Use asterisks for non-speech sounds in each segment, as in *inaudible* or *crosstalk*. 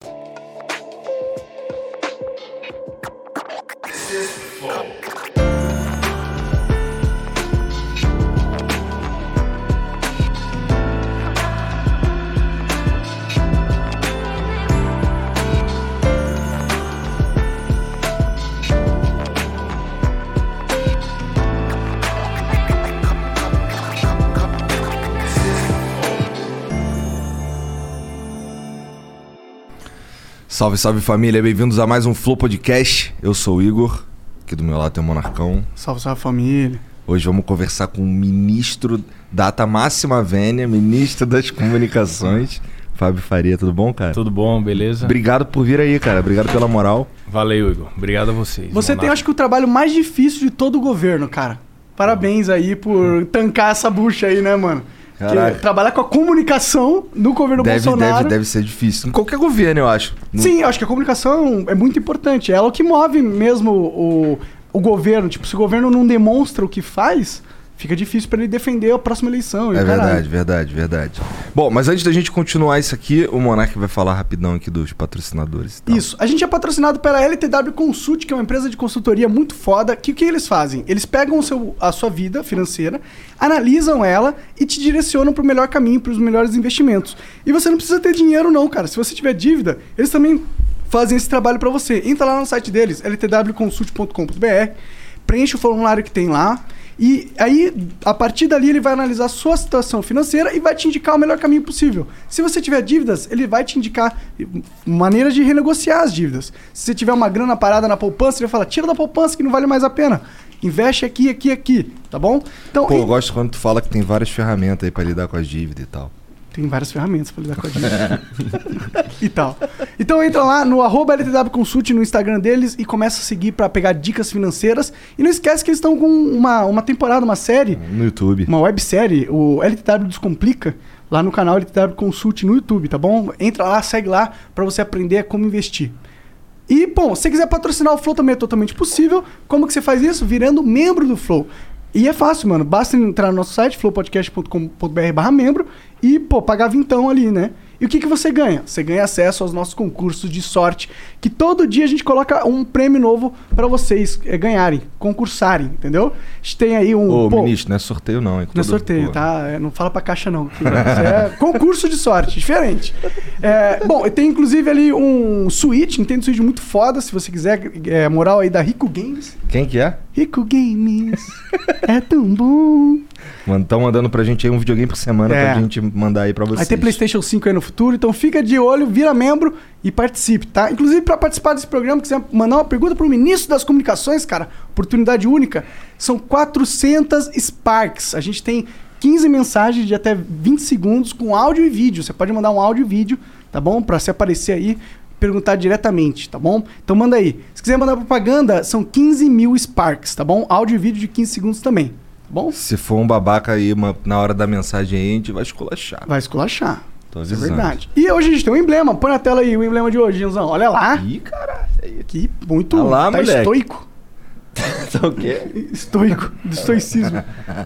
Thank you Salve, salve família, bem-vindos a mais um Flow Podcast. Eu sou o Igor, aqui do meu lado tem o Monarcão. Salve, salve família. Hoje vamos conversar com o ministro Data Máxima Vênia, ministro das Comunicações, *laughs* Fábio Faria. Tudo bom, cara? Tudo bom, beleza? Obrigado por vir aí, cara. Obrigado pela moral. Valeu, Igor. Obrigado a vocês. Você tem, acho que, o trabalho mais difícil de todo o governo, cara. Parabéns aí por tancar essa bucha aí, né, mano? Caraca. trabalhar com a comunicação no governo Deve, Bolsonaro. deve, deve ser difícil. Em qualquer governo, eu acho. No- Sim, eu acho que a comunicação é muito importante. É ela que move mesmo o, o governo. Tipo, se o governo não demonstra o que faz, fica difícil pra ele defender a próxima eleição. É caralho. verdade, verdade, verdade. Bom, mas antes da gente continuar isso aqui, o Monark vai falar rapidão aqui dos patrocinadores. Isso. A gente é patrocinado pela LTW Consult, que é uma empresa de consultoria muito foda. Que o que eles fazem? Eles pegam seu, a sua vida financeira, analisam ela e te direcionam para o melhor caminho, para os melhores investimentos. E você não precisa ter dinheiro não, cara. Se você tiver dívida, eles também fazem esse trabalho para você. Entra lá no site deles, ltwconsult.com.br, preenche o formulário que tem lá. E aí, a partir dali, ele vai analisar a sua situação financeira e vai te indicar o melhor caminho possível. Se você tiver dívidas, ele vai te indicar maneiras de renegociar as dívidas. Se você tiver uma grana parada na poupança, ele vai falar: tira da poupança que não vale mais a pena. Investe aqui, aqui, aqui, tá bom? Então, Pô, e- eu gosto quando tu fala que tem várias ferramentas aí pra lidar com as dívidas e tal. Tem várias ferramentas pra lidar com a dívida. *laughs* e tal. Então entra lá no arroba LTW Consult no Instagram deles e começa a seguir pra pegar dicas financeiras. E não esquece que eles estão com uma, uma temporada, uma série, No YouTube. uma websérie, o LTW Descomplica, lá no canal LTW Consult no YouTube, tá bom? Entra lá, segue lá pra você aprender como investir. E, bom, se você quiser patrocinar o Flow também é totalmente possível. Como que você faz isso? Virando membro do Flow. E é fácil, mano. Basta entrar no nosso site, flowpodcast.com.br barra membro e, pô, pagar vintão ali, né? E o que, que você ganha? Você ganha acesso aos nossos concursos de sorte, que todo dia a gente coloca um prêmio novo pra vocês eh, ganharem, concursarem, entendeu? A gente tem aí um... Ô, pô, ministro, não é sorteio não, hein? não é sorteio, pô. tá? É, não fala pra caixa, não. que Isso é *laughs* concurso de sorte, diferente. É, bom, tem inclusive ali um Switch, Nintendo Switch muito foda, se você quiser. É, moral aí da Rico Games. Quem que é? Rico Games, é tão bom. Estão mandando pra gente aí um videogame por semana É. pra gente mandar aí pra vocês. Vai ter PlayStation 5 aí no futuro, então fica de olho, vira membro e participe, tá? Inclusive, pra participar desse programa, quiser mandar uma pergunta pro ministro das Comunicações, cara, oportunidade única, são 400 Sparks. A gente tem 15 mensagens de até 20 segundos com áudio e vídeo. Você pode mandar um áudio e vídeo, tá bom? Pra se aparecer aí, perguntar diretamente, tá bom? Então manda aí. Se quiser mandar propaganda, são 15 mil Sparks, tá bom? Áudio e vídeo de 15 segundos também, bom? Se for um babaca aí uma- na hora da mensagem aí, a gente vai esculachar. Vai esculachar. Tô Isso é avisando. verdade. E hoje a gente tem um emblema. Põe na tela aí o emblema de hoje, Janzão. Olha lá. Ih, caralho. Que muito. Olha lá, tá moleque. estoico. Tá o quê? Estoico. Do estoicismo.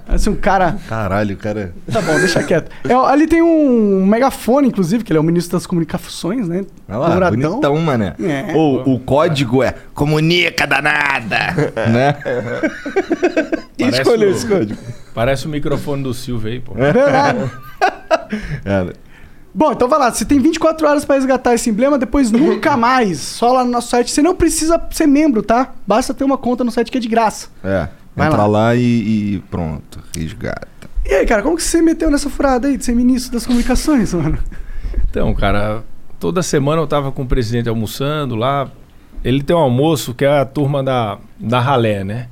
Parece um cara. Caralho, cara. Tá bom, deixa quieto. É, ali tem um megafone, inclusive, que ele é o ministro das comunicações, né? Olha lá, Douradão. bonitão, mané. É. Ou o código é comunica danada, *laughs* né? Quem Parece escolheu o- esse código? Parece o microfone do Silvio aí, pô. É verdade. *laughs* É, Bom, então vai lá. Você tem 24 horas pra resgatar esse emblema, depois nunca *coughs* mais. Só lá no nosso site. Você não precisa ser membro, tá? Basta ter uma conta no site que é de graça. é. Vai entra lá. lá, e, e pronto, resgata. E aí, cara, como que você meteu nessa furada aí de ser ministro das comunicações, *laughs* mano? Então, cara, toda semana eu tava com o presidente almoçando lá. Ele tem um almoço que é a turma da, da ralé, né?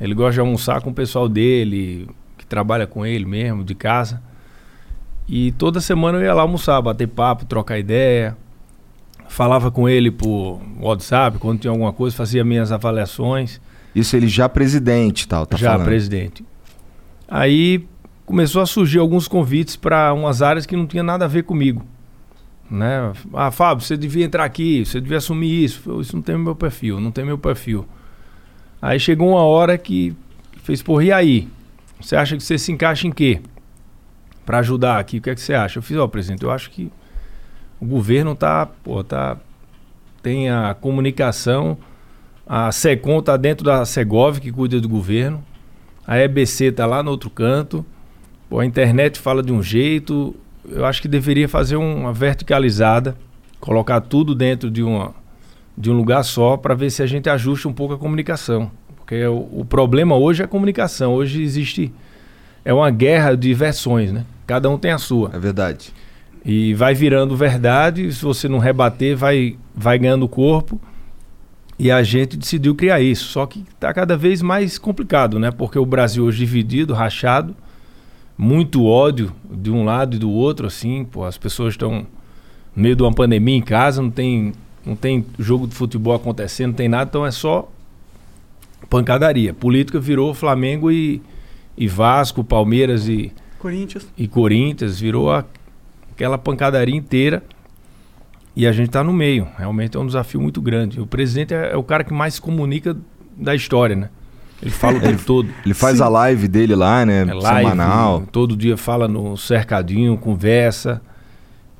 Ele gosta de almoçar com o pessoal dele, que trabalha com ele mesmo, de casa. E toda semana eu ia lá almoçar, bater papo, trocar ideia. falava com ele por WhatsApp, quando tinha alguma coisa, fazia minhas avaliações. Isso ele já presidente e tal, tá já falando. presidente. Aí começou a surgir alguns convites para umas áreas que não tinha nada a ver comigo. Né? Ah, Fábio, você devia entrar aqui, você devia assumir isso. Eu, isso não tem meu perfil, não tem meu perfil. Aí chegou uma hora que fez, porra, e aí? Você acha que você se encaixa em quê? Para ajudar aqui, o que é que você acha? Eu fiz, ó, presidente, eu acho que o governo tá, pô, tá tem a comunicação, a SECOM tá dentro da Segov, que cuida do governo. A EBC tá lá no outro canto. Pô, a internet fala de um jeito, eu acho que deveria fazer uma verticalizada, colocar tudo dentro de, uma, de um lugar só para ver se a gente ajusta um pouco a comunicação. Porque o, o, problema hoje é a comunicação. Hoje existe. É uma guerra de versões, né? Cada um tem a sua. É verdade. E vai virando verdade, se você não rebater, vai, vai ganhando corpo. E a gente decidiu criar isso. Só que está cada vez mais complicado, né? Porque o Brasil hoje dividido, rachado muito ódio de um lado e do outro, assim, pô, as pessoas estão no meio de uma pandemia em casa, não tem, não tem jogo de futebol acontecendo, não tem nada, então é só pancadaria. Política virou Flamengo e, e Vasco, Palmeiras e Corinthians, e Corinthians virou a, aquela pancadaria inteira. E a gente está no meio. Realmente é um desafio muito grande. O presidente é, é o cara que mais comunica da história, né? Ele fala o *laughs* tempo todo. Ele faz Sim. a live dele lá, né? É live, semanal. Todo dia fala no cercadinho, conversa.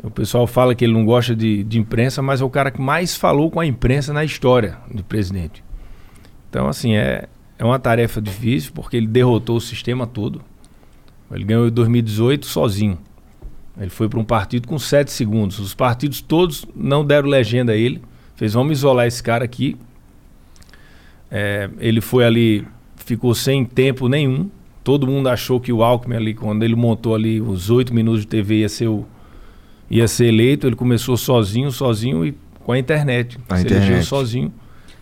O pessoal fala que ele não gosta de, de imprensa, mas é o cara que mais falou com a imprensa na história de presidente. Então, assim, é, é uma tarefa difícil, porque ele derrotou o sistema todo. Ele ganhou em 2018 sozinho. Ele foi para um partido com sete segundos. Os partidos todos não deram legenda a ele. Fez, vamos isolar esse cara aqui, é, ele foi ali, ficou sem tempo nenhum. Todo mundo achou que o Alckmin ali, quando ele montou ali os oito minutos de TV, ia ser, o, ia ser eleito. Ele começou sozinho, sozinho e com a internet. A se internet. elegeu sozinho.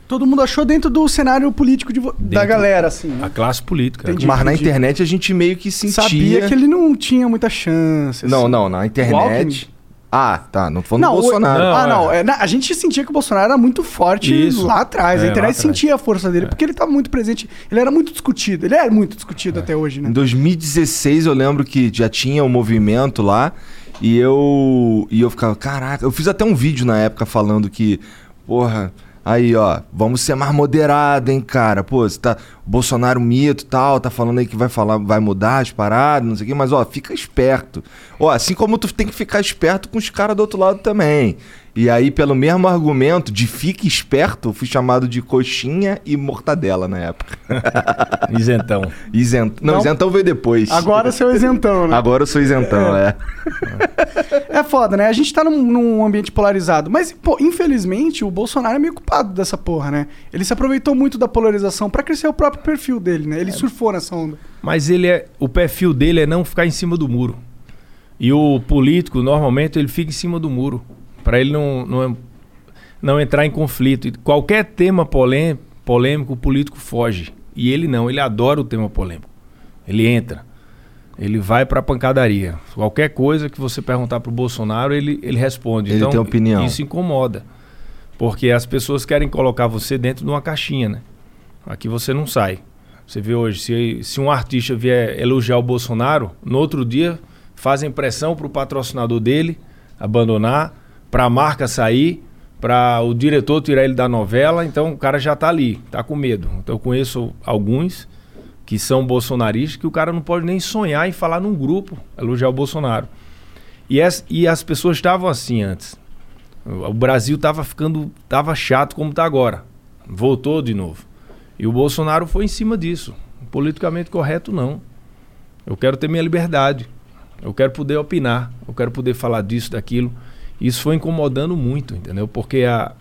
Todo mundo achou dentro do cenário político de, da galera, assim. Né? A classe política. Entendi, Mas na internet a gente meio que sentia... Sabia que ele não tinha muita chance. Assim. Não, não, na internet... Ah, tá. Não tô falando não, do Bolsonaro. Não, ah, não. É. É, a gente sentia que o Bolsonaro era muito forte Isso. lá atrás. É, a internet sentia a força dele, é. porque ele estava muito presente. Ele era muito discutido. Ele é muito discutido é. até hoje, né? Em 2016 eu lembro que já tinha o um movimento lá. E eu. E eu ficava, caraca, eu fiz até um vídeo na época falando que, porra, Aí, ó, vamos ser mais moderado, hein, cara. Pô, você tá. Bolsonaro mito tal, tá falando aí que vai falar, vai mudar as paradas, não sei o quê, mas ó, fica esperto. Ó, assim como tu tem que ficar esperto com os caras do outro lado também. E aí, pelo mesmo argumento de fique esperto, fui chamado de coxinha e mortadela na época. *laughs* Isentão. Isent... Não, Não, isentão veio depois. Agora seu isentão, né? Agora eu sou isentão, é. É, é foda, né? A gente tá num, num, ambiente polarizado. Mas, pô, infelizmente, o Bolsonaro é meio culpado dessa porra, né? Ele se aproveitou muito da polarização para crescer o próprio perfil dele, né? Ele é. surfou nessa onda. Mas ele é. O perfil dele é não ficar em cima do muro. E o político, normalmente, ele fica em cima do muro para ele não, não, não entrar em conflito. E qualquer tema polêmico, polêmico, o político foge. E ele não, ele adora o tema polêmico. Ele entra. Ele vai para a pancadaria. Qualquer coisa que você perguntar para o Bolsonaro, ele, ele responde. Ele então, tem opinião. Isso incomoda. Porque as pessoas querem colocar você dentro de uma caixinha, né? Aqui você não sai. Você vê hoje, se, se um artista vier elogiar o Bolsonaro, no outro dia fazem pressão para o patrocinador dele abandonar para a marca sair, para o diretor tirar ele da novela, então o cara já está ali, está com medo. Então eu conheço alguns que são bolsonaristas que o cara não pode nem sonhar em falar num grupo, elogiar o Bolsonaro. E as, e as pessoas estavam assim antes. O Brasil estava ficando, estava chato como está agora. Voltou de novo. E o Bolsonaro foi em cima disso. Politicamente correto, não. Eu quero ter minha liberdade. Eu quero poder opinar. Eu quero poder falar disso, daquilo. Isso foi incomodando muito, entendeu? Porque a,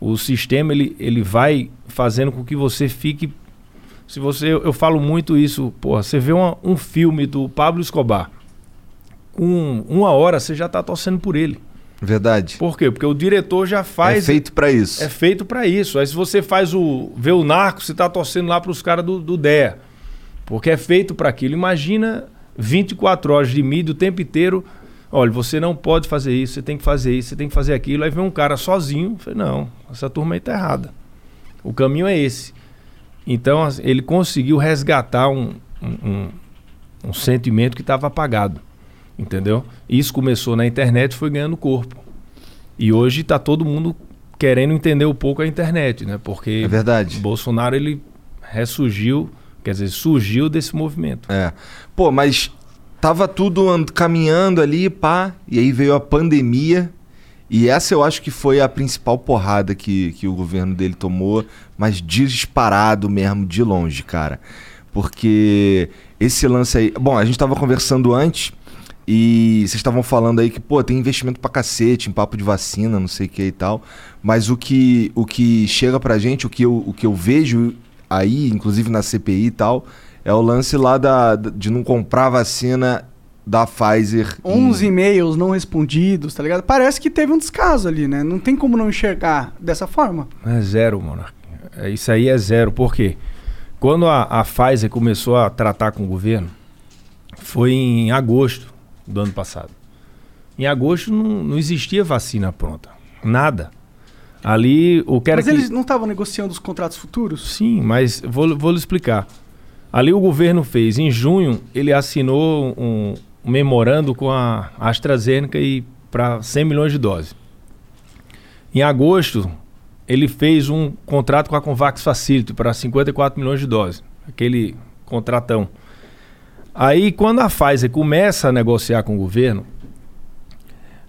o sistema ele, ele vai fazendo com que você fique. Se você. Eu, eu falo muito isso, porra, você vê uma, um filme do Pablo Escobar. Com uma hora você já está torcendo por ele. Verdade. Por quê? Porque o diretor já faz. É feito para isso. É feito para isso. Aí se você faz o. vê o narco, você está torcendo lá para os caras do, do DEA. Porque é feito para aquilo. Imagina 24 horas de mídia o tempo inteiro Olha, você não pode fazer isso, você tem que fazer isso, você tem que fazer aquilo. Aí vem um cara sozinho, falei, não, essa turma aí tá errada. O caminho é esse. Então ele conseguiu resgatar um, um, um- um sentimento que estava apagado. Entendeu? Isso começou na internet e foi ganhando corpo. E hoje está todo mundo querendo entender um pouco a internet, né? Porque É verdade. Bolsonaro ele ressurgiu, quer dizer, surgiu desse movimento. É. Pô, mas tava tudo and- caminhando ali, pá, e aí veio a pandemia. E essa eu acho que foi a principal porrada que, que o governo dele tomou, mas disparado mesmo, de longe, cara. Porque esse lance aí. Bom, a gente tava conversando antes e vocês estavam falando aí que, pô, tem investimento pra cacete em papo de vacina, não sei o que e tal. Mas o que, o que chega pra gente, o que, eu, o que eu vejo aí, inclusive na CPI e tal, é o lance lá da, de não comprar vacina da Pfizer. em- 11 e-mails não respondidos, tá ligado? Parece que teve um descaso ali, né? Não tem como não enxergar dessa forma. É zero, mano. É, Isso aí é zero. Por quê? Quando a, a Pfizer começou a tratar com o governo, foi em agosto do ano passado. Em agosto não, não existia vacina pronta. Nada. Ali, o que era Mas que... eles não estavam negociando os contratos futuros? Sim, mas vou, vou lhe explicar. Ali o governo fez, em junho, ele assinou um, memorando com a AstraZeneca e para 100 milhões de doses. Em agosto, ele fez um contrato com a Convax Facility para 54 milhões de doses, aquele contratão. Aí, quando a Pfizer começa a negociar com o governo,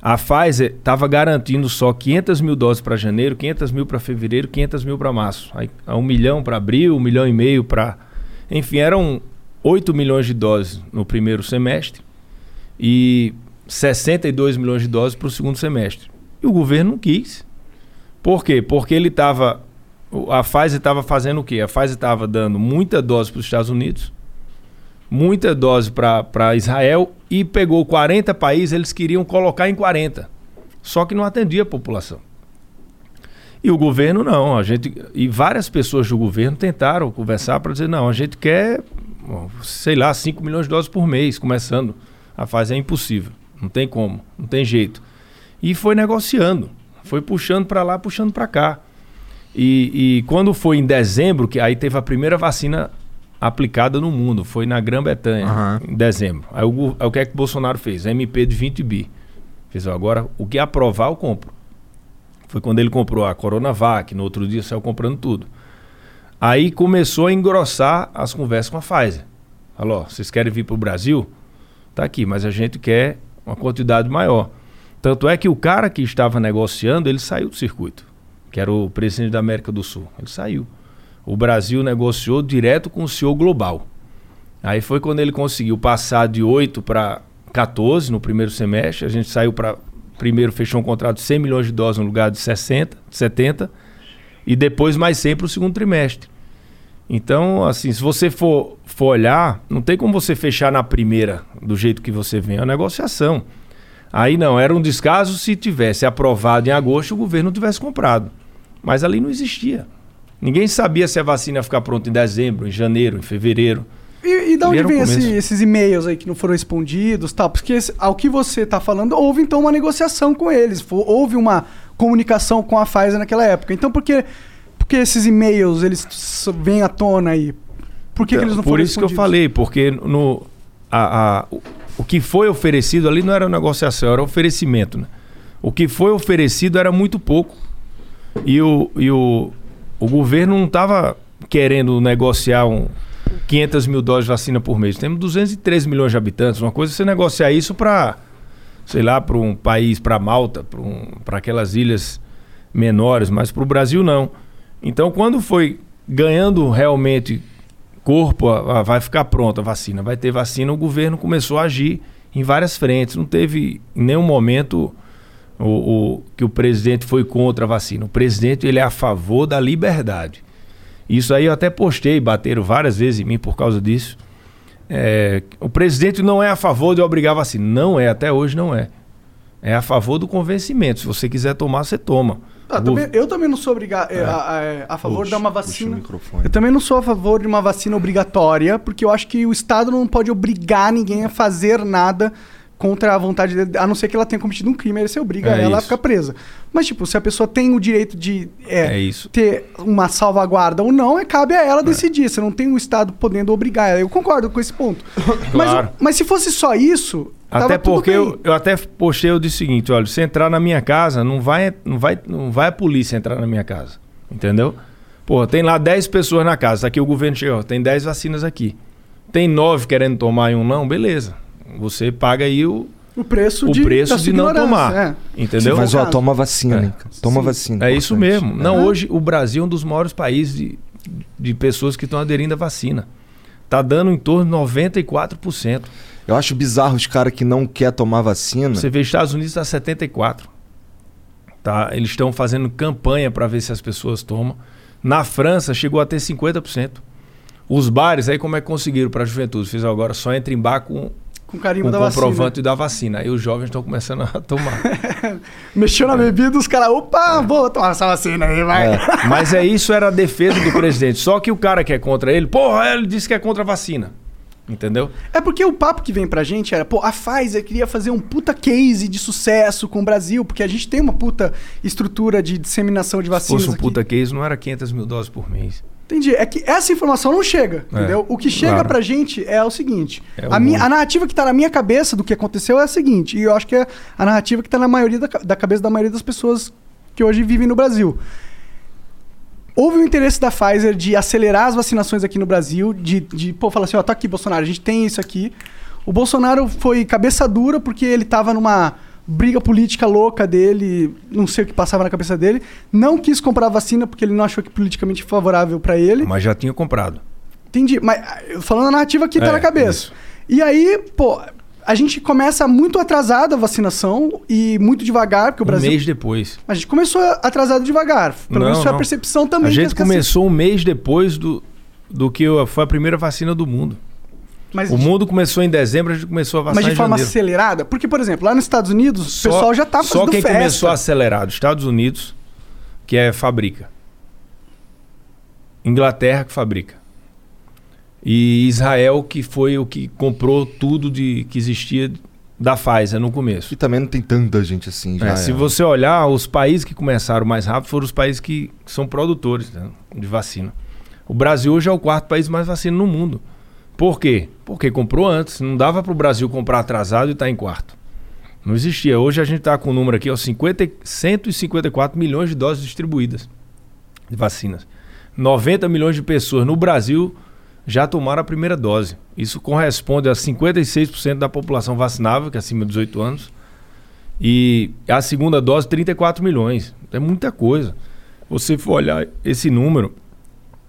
a Pfizer estava garantindo só 500 mil doses para janeiro, 500 mil para fevereiro, 500 mil para março. Aí, um milhão para abril, um milhão e meio para. Enfim, eram 8 milhões de doses no primeiro semestre e 62 milhões de doses para o segundo semestre. E o governo não quis. Por quê? Porque ele estava. A Pfizer estava fazendo o quê? A Pfizer estava dando muita dose para os Estados Unidos, muita dose para Israel e pegou 40 países, eles queriam colocar em 40. Só que não atendia a população. E o governo não, a gente e várias pessoas do governo tentaram conversar para dizer não, a gente quer, sei lá, 5 milhões de doses por mês, começando a fazer é impossível, não tem como, não tem jeito. E foi negociando, foi puxando para lá, puxando para cá. E, e quando foi em dezembro, que aí teve a primeira vacina aplicada no mundo, foi na Grã-Bretanha, Aham. em dezembro. Aí o, aí o que é que o Bolsonaro fez? MP de 20 bi. Fez, agora o que aprovar eu compro. Foi quando ele comprou a Coronavac, no outro dia saiu comprando tudo. Aí começou a engrossar as conversas com a Pfizer. Falou, vocês querem vir para o Brasil? Tá aqui, mas a gente quer uma quantidade maior. Tanto é que o cara que estava negociando, ele saiu do circuito, que era o presidente da América do Sul. Ele saiu. O Brasil negociou direto com o CEO global. Aí foi quando ele conseguiu passar de 8 para 14 no primeiro semestre. A gente saiu para. Primeiro fechou um contrato de 100 milhões de doses no lugar de 60, 70. E depois mais 100 para o segundo trimestre. Então, assim, se você for, for olhar, não tem como você fechar na primeira do jeito que você vem. É uma negociação. Aí não, era um descaso se tivesse aprovado em agosto o governo tivesse comprado. Mas ali não existia. Ninguém sabia se a vacina ia ficar pronta em dezembro, em janeiro, em fevereiro. E, e da onde vem esse- esses e-mails aí que não foram respondidos tal? Porque esse- ao que você tá falando, houve então uma negociação com eles. Houve uma comunicação com a Pfizer naquela época. Então por que, por que esses e-mails eles vêm à tona aí? Por que, que eles não Por foram isso que eu respondidos? falei, porque no, a, a- o, o que foi oferecido ali não era negociação, era oferecimento. Né? O que foi oferecido era muito pouco. E o, e o, o governo não estava querendo negociar um 500 mil doses de vacina por mês. Temos 213 milhões de habitantes. Uma coisa é você negociar isso para, sei lá, para um país, para Malta, para um, aquelas ilhas menores, mas para o Brasil não. Então, quando foi ganhando realmente corpo, a- a- vai ficar pronta a vacina, vai ter vacina, o governo começou a agir em várias frentes. Não teve em nenhum momento o, o- que o presidente foi contra a vacina. O presidente ele é a favor da liberdade. Isso aí eu até postei, bateram várias vezes em mim por causa disso. É, o presidente não é a favor de obrigar a vacina. Não é, até hoje não é. É a favor do convencimento. Se você quiser tomar, você toma. Ah, também- eu também não sou obrigado a, a- a favor de dar uma Puxa- puxa o vacina. Eu também não sou a favor de uma vacina obrigatória, porque eu acho que o Estado não pode obrigar ninguém a fazer nada contra a vontade dele, a não ser que ela tenha cometido um crime, aí você obriga É ela a ficar presa. Mas, tipo, se a pessoa tem o direito de é, É ter uma salvaguarda ou não, é, cabe a ela decidir. Você não tem o Estado podendo obrigar ela. Eu concordo com esse ponto. *coughs* Mas, Claro. mas se fosse só isso. Até porque eu, eu até postei eu disse o seguinte, olha, se entrar na minha casa, não vai, não vai, não vai a polícia entrar na minha casa. Entendeu? Pô, tem lá 10 pessoas na casa, aqui o governo chegou, tem 10 vacinas aqui. Tem 9 querendo tomar e um não, beleza. Você paga aí o, O preço o de, preço de não tomar. é. Entendeu? Mas, ó, toma vacina, É. Toma Sim. vacina. É isso importante. mesmo. Não, Aham. hoje o Brasil é um dos maiores países de, de pessoas que estão aderindo à vacina. Tá dando em torno de 94%. Eu acho bizarro os caras que não quer tomar vacina. Você vê Estados Unidos está 74. Tá? Eles estão fazendo campanha para ver se as pessoas tomam. Na França chegou a ter 50%. Os bares aí como é que conseguiram para a juventude? Fizeram agora só entra em bar com Com com carimbo o da vacina. comprovante da vacina. Aí os jovens estão começando a tomar. *laughs* Mexeu na bebida, os caras, opa, vou tomar essa vacina aí, vai. É. *laughs* Mas é isso era a defesa do presidente. Só que o cara que é contra ele, porra, ele disse que é contra a vacina. Entendeu? É porque o papo que vem pra gente era, pô, a Pfizer queria fazer um puta case de sucesso com o Brasil, porque a gente tem uma puta estrutura de disseminação de Se vacinas fosse um aqui. puta case, não era 500 mil doses por mês. Entendi. É que essa informação não chega, É, entendeu? O que chega claro. pra gente é o seguinte. É a, minha, a narrativa que tá na minha cabeça do que aconteceu é a seguinte, e eu acho que é a narrativa que tá na maioria da, da cabeça da maioria das pessoas que hoje vivem no Brasil. Houve o interesse da Pfizer de acelerar as vacinações aqui no Brasil, de, de pô, falar assim, ó, tá aqui, Bolsonaro, a gente tem isso aqui. O Bolsonaro foi cabeça dura porque ele tava numa briga política louca dele, não sei o que passava na cabeça dele, não quis comprar vacina porque ele não achou que politicamente favorável pra ele. Mas já tinha comprado. Entendi, mas ah, falando a narrativa que tá É, na cabeça. isso. E aí, pô, a gente começa muito atrasado a vacinação e muito devagar, porque o Um Brasil. mês depois. A gente começou atrasado devagar. Pelo Não, menos foi a não. percepção também. A gente começou um mês depois do, do que foi a primeira vacina do mundo. Mas, O mundo começou em dezembro, a gente começou a mas vacinar de forma acelerada? Porque, por exemplo, lá nos Estados Unidos, o Só- pessoal já tá Só fazendo quem festa. começou acelerado, Estados Unidos, que é fabrica. Inglaterra que fabrica. E Israel que foi o que comprou tudo de que existia da Pfizer no começo. E também não tem tanta gente assim já. É, se é. você olhar, os países que começaram mais rápido foram os países que são produtores né, de vacina. O Brasil hoje é o quarto país mais vacina no mundo. Por quê? Porque comprou antes. Não dava para o Brasil comprar atrasado e estar em quarto. Não existia. Hoje a gente está com o número aqui, ó, 50, e- 154 milhões de doses distribuídas de vacinas. 90 milhões de pessoas no Brasil já tomaram a primeira dose. Isso corresponde a 56% da população vacinável, que é acima de 18 anos. E a segunda dose, 34 milhões. É muita coisa. Você for olhar esse número,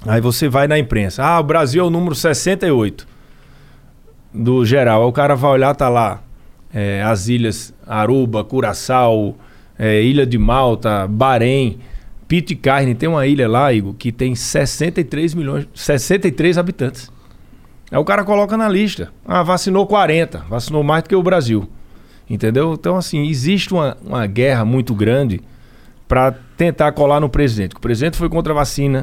aí você vai na imprensa. Ah, o Brasil é o número 68 do geral. Aí o cara vai olhar, tá lá é, as ilhas Aruba, Curaçao, é, Ilha de Malta, Bahrein, Pitcairn. Tem uma ilha lá, Igor, que tem 63 milhões, 63 habitantes. Aí o cara coloca na lista. Ah, vacinou 40, vacinou mais do que o Brasil. Entendeu? Então, assim, existe uma, uma guerra muito grande para tentar colar no presidente. O presidente foi contra a vacina.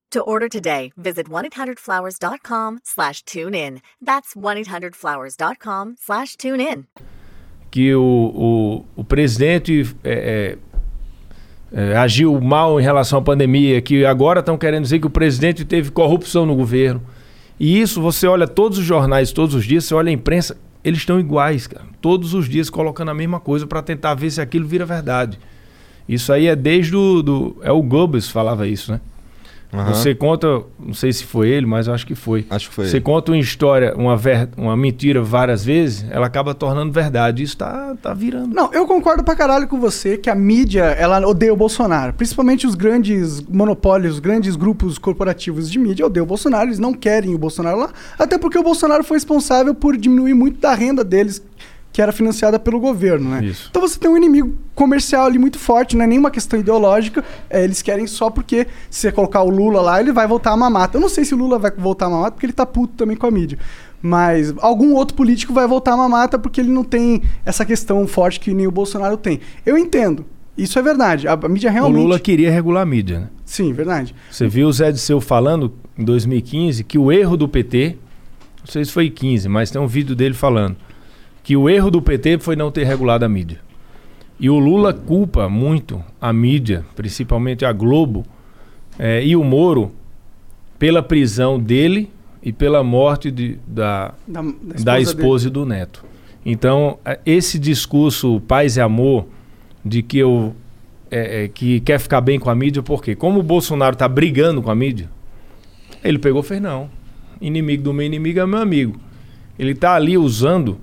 To order today, visit 1-800-Flowers.com slash tune in. That's 1-800-Flowers.com slash tune in. que o, o, o presidente é, é, é, agiu mal em relação à pandemia, que agora estão querendo dizer que o presidente teve corrupção no governo. E isso, você olha todos os jornais, todos os dias, você olha a imprensa, eles estão iguais, cara. Todos os dias colocando a mesma coisa para tentar ver se aquilo vira verdade. Isso aí é desde o. Do, é o Goebbels falava isso, né? Aham. Você conta, não sei se foi ele, mas eu acho que foi. Acho que foi. Você conta uma história, uma, ver, uma mentira várias vezes, ela acaba tornando verdade. Isso tá, tá virando. Não, eu concordo pra caralho com você que a mídia, ela odeia o Bolsonaro. Principalmente os grandes monopólios, os grandes grupos corporativos de mídia odeiam o Bolsonaro. Eles não querem o Bolsonaro lá. Até porque o Bolsonaro foi responsável por diminuir muito da renda deles, que era financiada pelo governo, né? Isso. Então você tem um inimigo comercial ali muito forte, não é nenhuma questão ideológica. é, eles querem só porque se você colocar o Lula lá, ele vai voltar a mamata. Eu não sei se o Lula vai voltar a mamata porque ele tá puto também com a mídia. Mas algum outro político vai voltar a mamata porque ele não tem essa questão forte que nem o Bolsonaro tem. Eu entendo. Isso é verdade. A, a mídia realmente. O Lula queria regular a mídia, né? Sim, verdade. Você viu o Zé Disseu falando em 2015 que o erro do PT, não sei se foi 15, mas tem um vídeo dele falando que o erro do PT foi não ter regulado a mídia. E o Lula culpa muito a mídia, principalmente a Globo eh, e o Moro, pela prisão dele e pela morte de- da, Da, da dele. esposa e do neto. Então, eh, esse discurso paz e amor de que eu eh, eh, que quer ficar bem com a mídia, porque como o Bolsonaro está brigando com a mídia, ele pegou fez não. Inimigo do meu inimigo é meu amigo. Ele está ali usando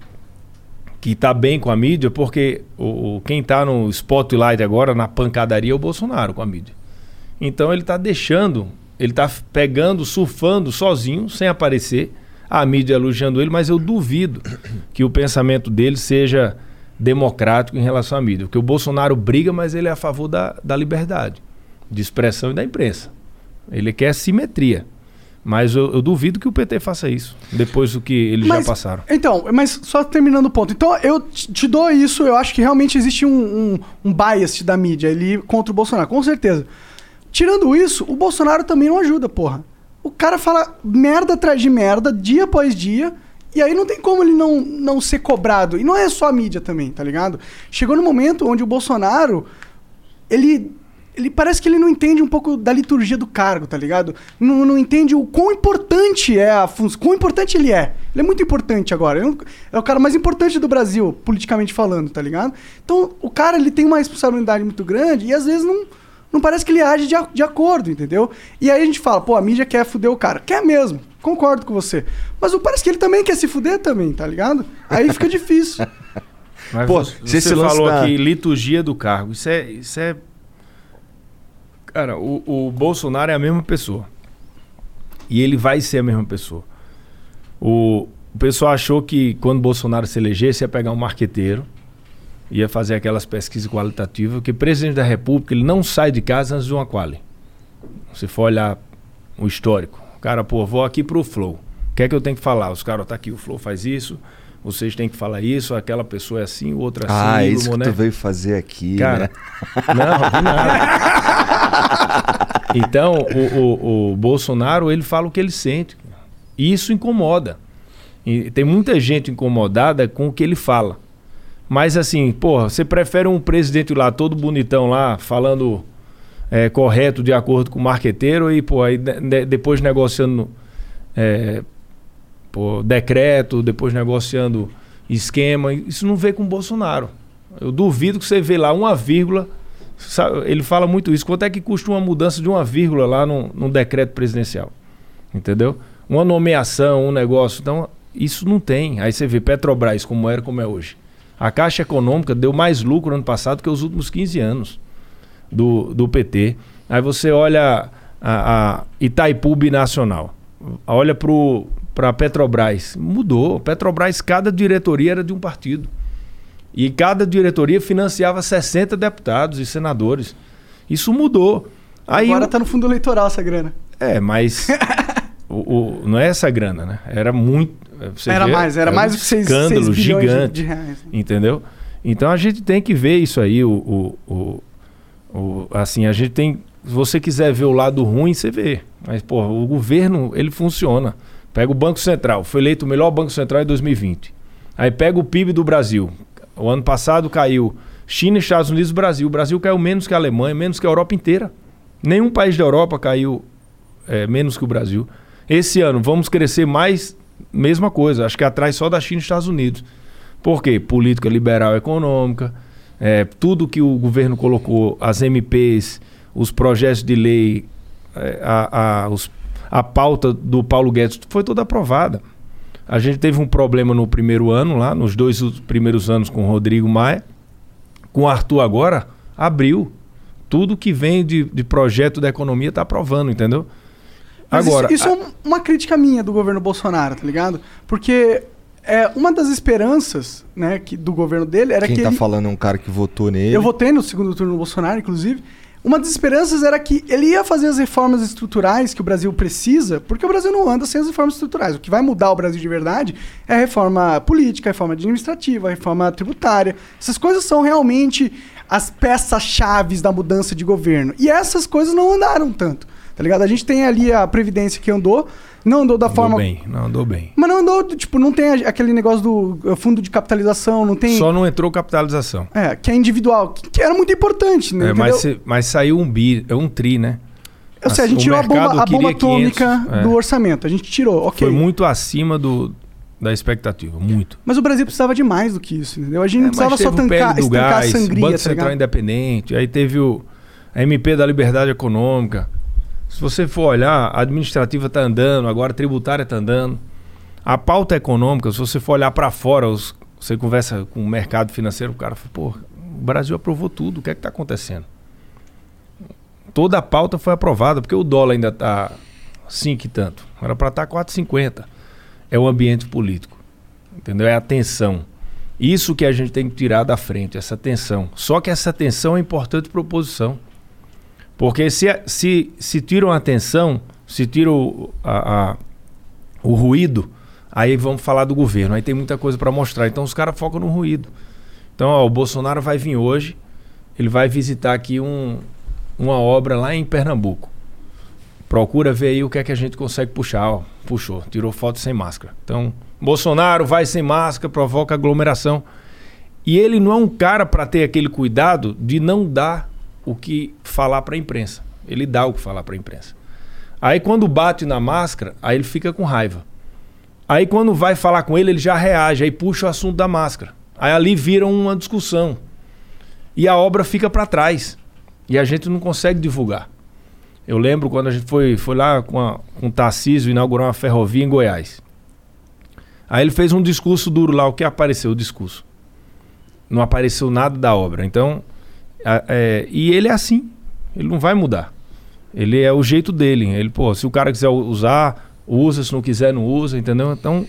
que está bem com a mídia, porque o, quem está no spotlight agora, na pancadaria, é o Bolsonaro com a mídia. Então ele está deixando, ele está pegando, surfando sozinho, sem aparecer, a mídia elogiando ele, mas eu duvido *coughs* que o pensamento dele seja democrático em relação à mídia. Porque o Bolsonaro briga, mas ele é a favor da, da liberdade de expressão e da imprensa. Ele quer simetria. Mas eu, eu duvido que o PT faça isso, depois do que eles Mas- já passaram. Então, mas só terminando o ponto. Então, eu te dou isso, eu acho que realmente existe um, um, um bias da mídia ali contra o Bolsonaro, com certeza. Tirando isso, o Bolsonaro também não ajuda, porra. O cara fala merda atrás de merda, dia após dia, e aí não tem como ele não, não ser cobrado. E não é só a mídia também, tá ligado? Chegou no momento onde o Bolsonaro, ele ele parece que ele não entende um pouco da liturgia do cargo, tá ligado? Não, não entende o quão importante é a função, quão importante ele é. Ele é muito importante agora. Ele é é o cara mais importante do Brasil, politicamente falando, tá ligado? Então, o cara, ele tem uma responsabilidade muito grande e às vezes não, não parece que ele age de, a- de acordo, entendeu? E aí a gente fala, pô, a mídia quer fuder o cara. Quer mesmo, concordo com você. Mas parece que ele também quer se fuder também, tá ligado? Aí fica difícil. *laughs* Mas Pô, você, você falou da- aqui liturgia do cargo. Isso é, isso é. Cara, o, o Bolsonaro é a mesma pessoa. E ele vai ser a mesma pessoa. O, o pessoal achou que quando Bolsonaro se elegesse ia pegar um marqueteiro, ia fazer aquelas pesquisas qualitativas, porque presidente da República ele não sai de casa antes de uma quali. Se for olhar o histórico. Cara, pô, vou aqui pro Flow. O que é que eu tenho que falar? Os caras, tá aqui, o Flow faz isso, vocês têm que falar isso, aquela pessoa é assim, o outro é assim. Ah, é o isso que Moné- tu veio fazer aqui, Cara, né? não, nada. *laughs* *laughs* Então, o, o, o Bolsonaro, ele fala o que ele sente. E isso incomoda. E tem muita gente incomodada com o que ele fala. Mas assim, porra, você prefere um presidente lá todo bonitão lá, falando é, correto de acordo com o marqueteiro e, pô, aí de- de- depois negociando é, decreto, depois negociando esquema. Isso não vê com o Bolsonaro. Eu duvido que você vê lá uma vírgula. Ele fala muito isso. Quanto é que custa uma mudança de uma vírgula lá num decreto presidencial? Entendeu? Uma nomeação, um negócio. Então, isso não tem. Aí você vê Petrobras, como era, como é hoje. A Caixa Econômica deu mais lucro ano passado que os últimos 15 anos do, do PT. Aí você olha a, a Itaipu Binacional. Olha para a Petrobras. Mudou. Petrobras, cada diretoria era de um partido. E cada diretoria financiava 60 deputados e senadores. Isso mudou. Aí Agora o- tá no fundo eleitoral essa grana. É, mas *laughs* o, o- não é essa grana, né? Era muito. você era vê, mais, era um mais do que 6 escândalo gigante. de reais. Entendeu? Então a gente tem que ver isso aí. O, o, o- assim, a gente tem. Se você quiser ver o lado ruim, você vê. Mas, porra, o governo, ele funciona. Pega o Banco Central. Foi eleito o melhor Banco Central em 2020. Aí pega o PIB do Brasil. O ano passado caiu China, Estados Unidos e Brasil. O Brasil caiu menos que a Alemanha, menos que a Europa inteira. Nenhum país da Europa caiu é, menos que o Brasil. Esse ano vamos crescer mais, mesma coisa. Acho que atrás só da China e Estados Unidos. Por quê? Política liberal econômica, É, tudo que o governo colocou, as MPs, os projetos de lei, é, a, a, os, a pauta do Paulo Guedes, foi toda aprovada. A gente teve um problema no primeiro ano, lá, nos dois primeiros anos com o Rodrigo Maia. Com o Arthur agora, abriu. Tudo que vem de, de projeto da economia está aprovando, entendeu? Mas agora, isso, isso é um- uma crítica minha do governo Bolsonaro, tá ligado? Porque é, uma das esperanças né, que, do governo dele era Quem que tá ele, falando é um cara que votou nele. Eu votei no segundo turno no Bolsonaro, inclusive. Uma das esperanças era que ele ia fazer as reformas estruturais que o Brasil precisa, porque o Brasil não anda sem as reformas estruturais. O que vai mudar o Brasil de verdade é a reforma política, a reforma administrativa, a reforma tributária. Essas coisas são realmente as peças-chaves da mudança de governo. E essas coisas não andaram tanto, tá ligado? A gente tem ali a Previdência que andou, não andou da andou forma... bem, não andou bem. Mas não andou, tipo, não tem aquele negócio do uh, fundo de capitalização, não tem... Só não entrou capitalização. É, que é individual, que, que era muito importante, né? É, mas, mas saiu um bi, é um tri, né? Seja, a gente o tirou a bomba, a bomba queria 500, atômica é. do orçamento. A gente tirou, ok. Foi muito acima do, da expectativa, muito. Mas o Brasil precisava de mais do que isso, entendeu? A gente É, não precisava só tancar, do estancar gás, a sangria, Banco tá Central? Independente, aí teve o a MP da Liberdade Econômica. Se você for olhar, a administrativa está andando, agora a tributária está andando. A pauta econômica, se você for olhar para fora, os- você conversa com o mercado financeiro, o cara fala, pô, o Brasil aprovou tudo, o que é que está acontecendo? Toda a pauta foi aprovada, porque o dólar ainda está 5 e tanto. Era para estar 4,50. É o ambiente político. Entendeu? É a tensão. Isso que a gente tem que tirar da frente, essa tensão. Só que essa tensão é importante para a oposição. Porque se, se, se tiram a tensão, se tiram o, a- a- o ruído, aí vamos falar do governo. Aí tem muita coisa para mostrar. Então os caras focam no ruído. Então ó, o Bolsonaro vai vir hoje, ele vai visitar aqui um, uma obra lá em Pernambuco. Procura ver aí o que é que a gente consegue puxar. Ó, puxou, tirou foto sem máscara. Então, Bolsonaro vai sem máscara, provoca aglomeração. E ele não é um cara para ter aquele cuidado de não dar o que falar para a imprensa. Ele dá o que falar para a imprensa. Aí quando bate na máscara, aí ele fica com raiva. Aí quando vai falar com ele, ele já reage, aí puxa o assunto da máscara. Aí ali vira uma discussão. E a obra fica para trás. E a gente não consegue divulgar. Eu lembro quando a gente foi, foi lá com, a, com o Tarcísio inaugurar uma ferrovia em Goiás. Aí ele fez um discurso duro lá. O que apareceu? O discurso. Não apareceu nada da obra. Então, é, e ele é assim. Ele não vai mudar. Ele é o jeito dele. Ele, pô, se o cara quiser usar, usa. Se não quiser, não usa, entendeu? Então,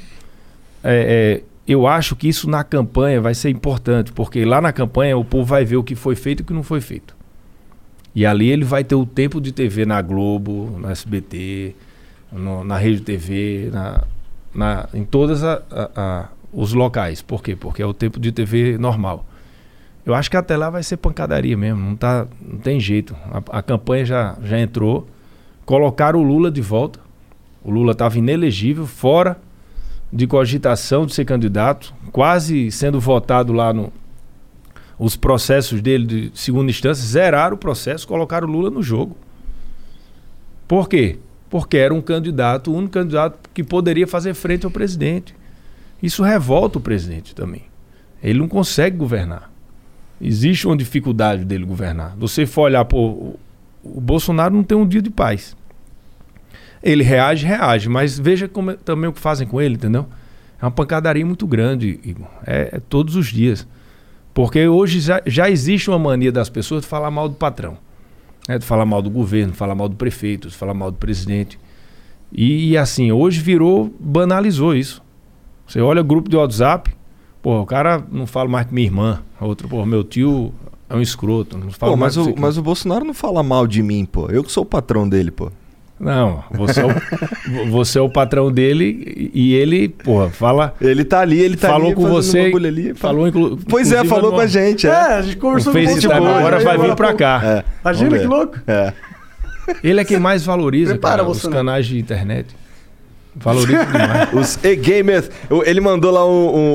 é, é, eu acho que isso na campanha vai ser importante, porque lá na campanha o povo vai ver o que foi feito e o que não foi feito. E ali ele vai ter o tempo de TV na Globo, na SBT, no- na Rede TV, na, na- em todos os locais. Por quê? Porque é o tempo de TV normal. Eu acho que até lá vai ser pancadaria mesmo, não, tá, não tem jeito. A, a campanha já, já entrou, colocaram o Lula de volta. O Lula estava inelegível, fora de cogitação de ser candidato, quase sendo votado lá no. Os processos dele de segunda instância zeraram o processo, colocaram o Lula no jogo. Por quê? Porque era um candidato, o único candidato que poderia fazer frente ao presidente. Isso revolta o presidente também. Ele não consegue governar. Existe uma dificuldade dele governar. Você for olhar, pô, o, o Bolsonaro não tem um dia de paz. Ele reage, reage, mas veja como é- também o que fazem com ele, entendeu? É uma pancadaria muito grande, Igor. É, é todos os dias. Porque hoje já, já existe uma mania das pessoas de falar mal do patrão. né? De falar mal do governo, de falar mal do prefeito, de falar mal do presidente. E, e assim, hoje virou, banalizou isso. Você olha grupo de WhatsApp, pô, o cara não fala mais que minha irmã. Outro, pô, meu tio é um escroto. Não fala Pô, mais mas o, mas o Bolsonaro não fala mal de mim, pô. Eu que sou o patrão dele, pô. Não, você é, o, *laughs* você é o patrão dele e ele, porra, fala. Ele tá ali, ele tá falou ali com você. bagulho ali. falou, inclu, Pois é, falou no- com a gente, É, é. a gente conversou com Facebook, agora vai agora vir pra cá. É, Imagina que louco. É. Ele é quem mais valoriza Prepara, cara, os Bolsonaro. canais de internet. Valoriza demais. *laughs* Os e-gamers. Ele mandou lá o,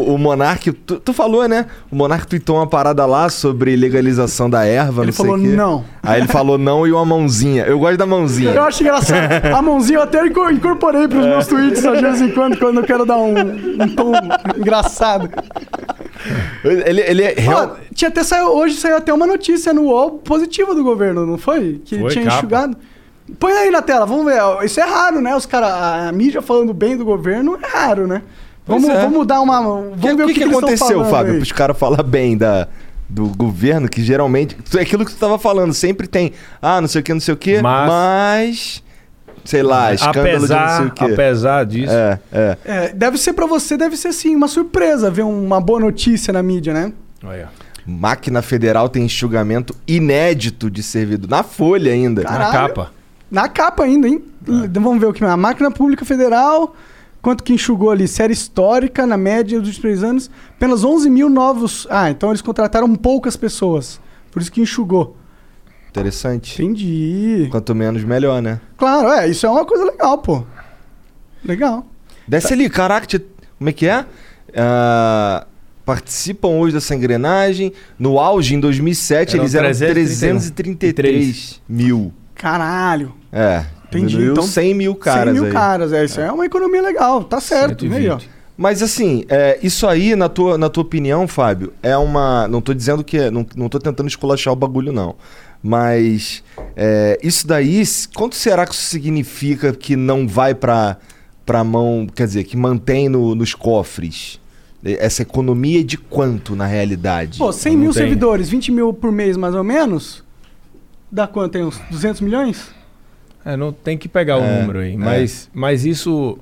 o, o Monark. Tu, tu falou, né? O Monark tweetou uma parada lá sobre legalização da erva. Ele não sei falou não. Aí ele falou não e uma mãozinha. Eu gosto da mãozinha. Eu acho engraçado. A mãozinha eu até inco- incorporei pros meus tweets de vez em quando, quando eu quero dar um, um tom engraçado. Ele, ele é real- Ó, Tinha até saiu, hoje saiu até uma notícia no UOL positiva do governo, não foi? Que Foi, tinha capa. enxugado. Põe aí na tela, vamos ver. Isso é raro, né? Os caras, a, mídia falando bem do governo é raro, né? Pois Vamos, é. vamos dar uma. Vamos Que- ver o que, que, eles tão aconteceu, falando Fábio, para os caras falar bem da, do governo, que geralmente. É aquilo que tu tava falando, sempre tem. Ah, não sei o que, não sei o que, mas. Mas- sei lá, escândalo de não sei apesar, o quê. apesar disso, É, é. É, deve ser pra você, deve ser sim, uma surpresa ver uma boa notícia na mídia, né? olha, Máquina Federal tem enxugamento inédito de servidor. Na folha ainda. Caralho. na capa. Na capa ainda, hein? É. Vamos ver o que mais. A máquina pública federal, quanto que enxugou ali? Série histórica, na média dos três anos, apenas 11 mil novos. Ah, então eles contrataram poucas pessoas. Por isso que enxugou. Interessante. Entendi. Quanto menos, melhor, né? Claro, é, isso é uma coisa legal, pô. Legal. Desce ali, caraca, tia- como é que é? Ah, participam hoje dessa engrenagem. No auge, em 2007, Eram eles eram 331. 333 mil. Caralho. É, Entendi. diminuiu Então, 100 mil 100 caras mil aí. caras, é. Isso é. uma economia legal, tá certo. Aí, ó. 120. Mas assim, é, isso aí, na tua, na tua opinião, Fábio, é uma. Não tô dizendo que. é- Não, não tô tentando esculachar o bagulho, não. Mas é, isso daí, quanto será que isso significa que não vai pra, pra mão. Quer dizer, que mantém no- nos cofres? Essa economia é de quanto na realidade? Pô, 100 Não mil tem. servidores, 20 mil por mês mais ou menos. Dá quanto? Tem uns 200 milhões? É, não tem que pegar o É, número aí. é. Mas, mas isso,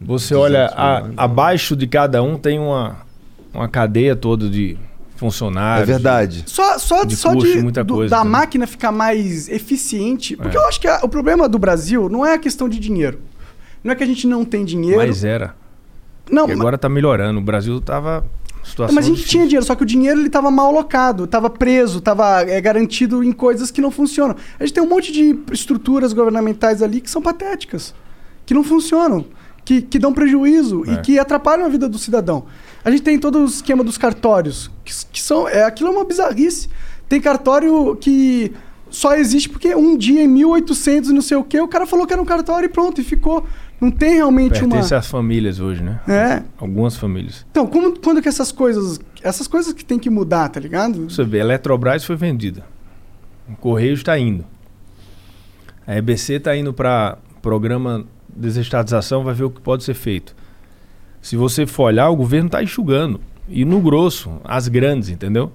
você 200 olha, a- abaixo de cada um tem uma, uma cadeia toda de é funcionários. verdade. Só, só, De só custo, de, muita do- coisa da também. máquina ficar mais eficiente. Porque É. eu acho que a- o problema do Brasil não é a questão de dinheiro. Não é que a gente não tem dinheiro. Mas era. não, E agora tá melhorando. O Brasil tava. Situação mas a gente difícil. tinha dinheiro, só que o dinheiro ele tava mal alocado, tava preso, tava é, garantido em coisas que não funcionam. A gente tem um monte de estruturas governamentais ali que são patéticas, que não funcionam, que, que dão prejuízo e É. que atrapalham a vida do cidadão. A gente tem todo o esquema dos cartórios, que, que são. É, aquilo é uma bizarrice. Tem cartório que só existe porque um dia em 1800 e não sei o que, o cara falou que era um cartório e pronto, e ficou. Não tem realmente uma. Pertence às famílias hoje, né? É. Algumas famílias. Então, como, quando que essas coisas. Essas coisas que tem que mudar, tá ligado? Você vê, a Eletrobras foi vendida. O Correio está indo. A EBC está indo para programa desestatização, vai ver o que pode ser feito. Se você for olhar, o governo está enxugando. E no grosso, as grandes, entendeu?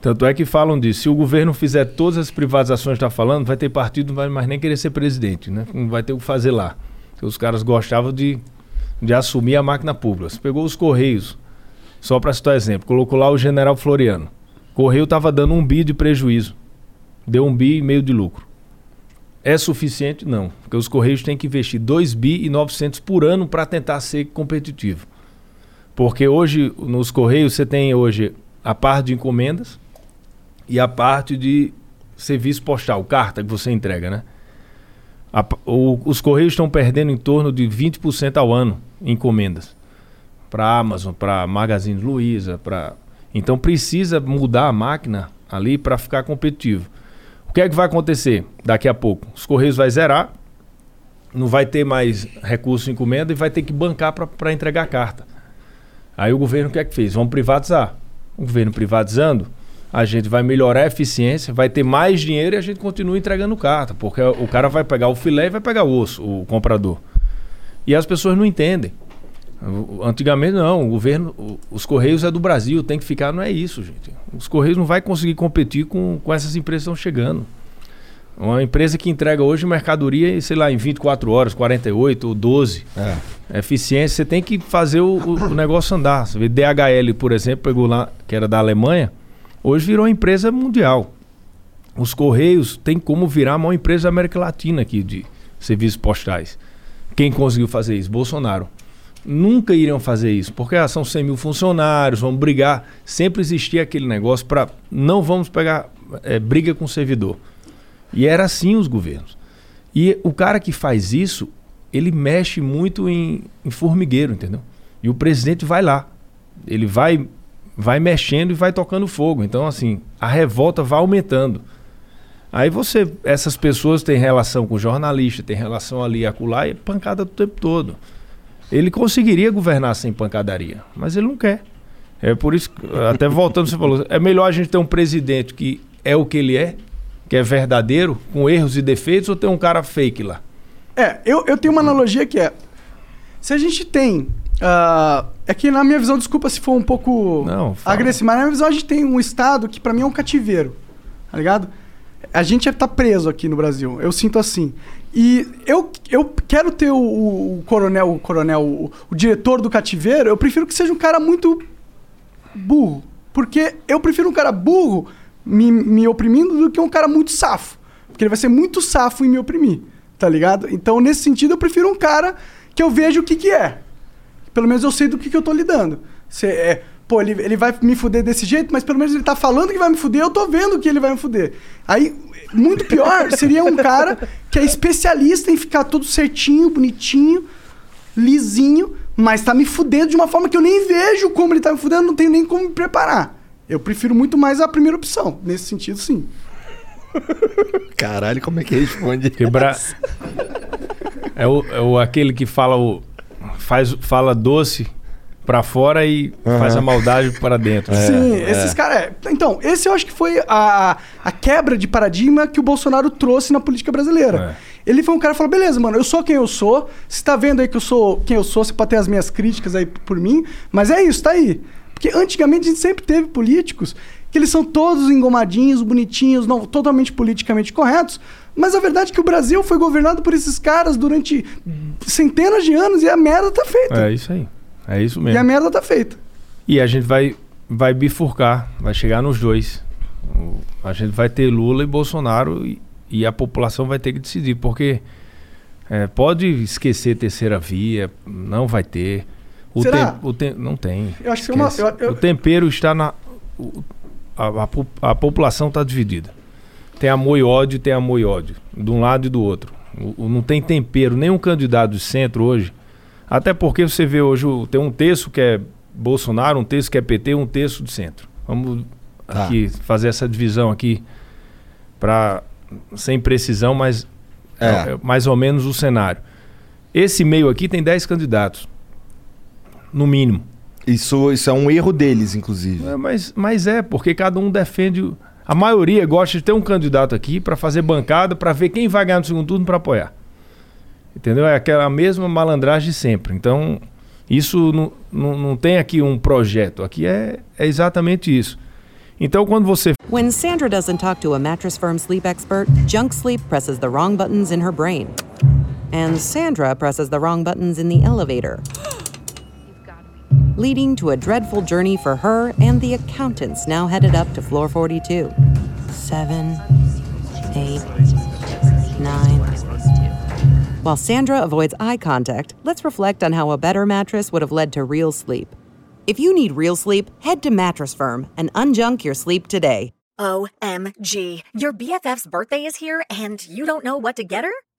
Tanto é que falam disso. Se o governo fizer todas as privatizações que está falando, vai ter partido, não vai mais nem querer ser presidente, né? Não vai ter o que fazer lá. Porque os caras gostavam de, de assumir a máquina pública. Você pegou os Correios, só para citar exemplo, colocou lá o general Floriano. Correio estava dando um bi de prejuízo. Deu um bi e meio de lucro. É suficiente? Não. Porque os Correios têm que investir 2 bi e 900 por ano para tentar ser competitivo. Porque hoje, nos Correios, você tem hoje a parte de encomendas e a parte de serviço postal, carta que você entrega, né? A o- os Correios estão perdendo em torno de 20% ao ano em encomendas para Amazon, para Magazine Luiza, para então precisa mudar a máquina ali para ficar competitivo. O que é que vai acontecer daqui a pouco? Os Correios vai zerar, não vai ter mais recurso em encomenda e vai ter que bancar para entregar carta. Aí o governo o que é que fez? Vamos privatizar. O governo privatizando, a gente vai melhorar a eficiência, vai ter mais dinheiro e a gente continua entregando carta, porque o cara vai pegar o filé e vai pegar o osso, o comprador. E as pessoas não entendem. Antigamente não, o governo, os Correios é do Brasil, tem que ficar, não é isso, gente. Os Correios não vai conseguir competir com, com essas empresas que estão chegando. Uma empresa que entrega hoje mercadoria, sei lá, em 24 horas, 48 ou 12. É. Eficiência, você tem que fazer o, o- o negócio andar. Você vê DHL, por exemplo, pegou lá, que era da Alemanha, hoje virou uma empresa mundial. Os Correios têm como virar a maior empresa da América Latina aqui de serviços postais. Quem conseguiu fazer isso? Bolsonaro. Nunca iriam fazer isso, porque ah, são 100 mil funcionários, vamos brigar. Sempre existia aquele negócio para não vamos pegar eh, briga com o servidor. E era assim os governos. E o cara que faz isso, ele mexe muito em, em formigueiro, entendeu? E o presidente vai lá. Ele vai, vai mexendo e vai tocando fogo. Então, assim, a revolta vai aumentando. Aí você, essas pessoas têm relação com jornalista, tem relação ali, acolá, e pancada o tempo todo. Ele conseguiria governar sem pancadaria, mas ele não quer. É por isso, até voltando, você falou, é melhor a gente ter um presidente que é o que ele é, que é verdadeiro, com erros e defeitos, ou ter um cara fake lá? É, eu, eu tenho uma analogia que é. Se a gente tem. Uh, é que na minha visão, desculpa se for um pouco Não, fala. agressivo, mas na minha visão a gente tem um estado que pra mim é um cativeiro. Tá ligado? A gente tá preso aqui no Brasil. Eu sinto assim. E eu, eu quero ter o, o- o coronel, o coronel, o, o diretor do cativeiro, eu prefiro que seja um cara muito burro. Porque eu prefiro um cara burro me, me oprimindo do que um cara muito safo. Porque ele vai ser muito safo em me oprimir, tá ligado? Então, nesse sentido, eu prefiro um cara que eu vejo o que que é. Pelo menos eu sei do que, que eu tô lidando. Se, é, pô, ele, ele vai me fuder desse jeito, mas pelo menos ele tá falando que vai me fuder, eu tô vendo que ele vai me fuder. Aí, muito pior seria um cara que é especialista em ficar tudo certinho, bonitinho, lisinho, mas tá me fudendo de uma forma que eu nem vejo como ele tá me fudendo, não tenho nem como me preparar. Eu prefiro muito mais a primeira opção. Nesse sentido, sim. Caralho, como é que responde? Quebrar. é, o, é o, aquele que fala o. Faz, fala doce pra fora e faz a maldade para dentro. Sim, esses caras. é. Então, esse eu acho que foi a, a quebra de paradigma que o Bolsonaro trouxe na política brasileira. Ele foi um cara que falou: beleza, mano, eu sou quem eu sou. Você tá vendo aí que eu sou quem eu sou, você pode ter as minhas críticas aí por mim, mas é isso, tá aí. Porque antigamente a gente sempre teve políticos que eles são todos engomadinhos, bonitinhos, não totalmente politicamente corretos. Mas a verdade é que o Brasil foi governado por esses caras durante centenas de anos e a merda tá feita. É isso aí. É isso E a mesmo. merda tá feita. E a gente vai, vai bifurcar, vai chegar nos dois. A gente vai ter Lula e Bolsonaro e, e a população vai ter que decidir, porque é, pode esquecer terceira via, não vai ter. O Será? tem- o tem- não tem. Eu acho que é uma- eu- eu- O tempero está na. o- a, a a população está dividida. Tem amor e ódio, tem amor e ódio. De um lado e do outro. O- o- não tem tempero. Nenhum candidato de centro hoje. Até porque você vê hoje, tem um terço que é Bolsonaro, um terço que é PT, um terço de centro. Vamos Tá. aqui fazer essa divisão aqui para sem precisão, mas É. é, é mais ou menos o cenário. Esse meio aqui tem 10 candidatos, no mínimo. Isso, isso é um erro deles, inclusive. É, mas, mas é, porque cada um defende. A maioria gosta de ter um candidato aqui para fazer bancada, para ver quem vai ganhar no segundo turno para apoiar. Entendeu? É aquela mesma malandragem de sempre. Então, isso não, não, não tem aqui um projeto. Aqui é, é exatamente isso. Então, quando você When Sandra doesn't talk to a Mattress Firm sleep expert, Junk Sleep presses the wrong buttons in her brain. And Sandra presses the wrong buttons in the elevator. Leading to a dreadful journey for her and the accountants now headed up to floor 42. Seven, eight, nine. While Sandra avoids eye contact, let's reflect on how a better mattress would have led to real sleep. If you need real sleep, head to Mattress Firm and unjunk your sleep today. OMG. Your BFF's birthday is here and you don't know what to get her?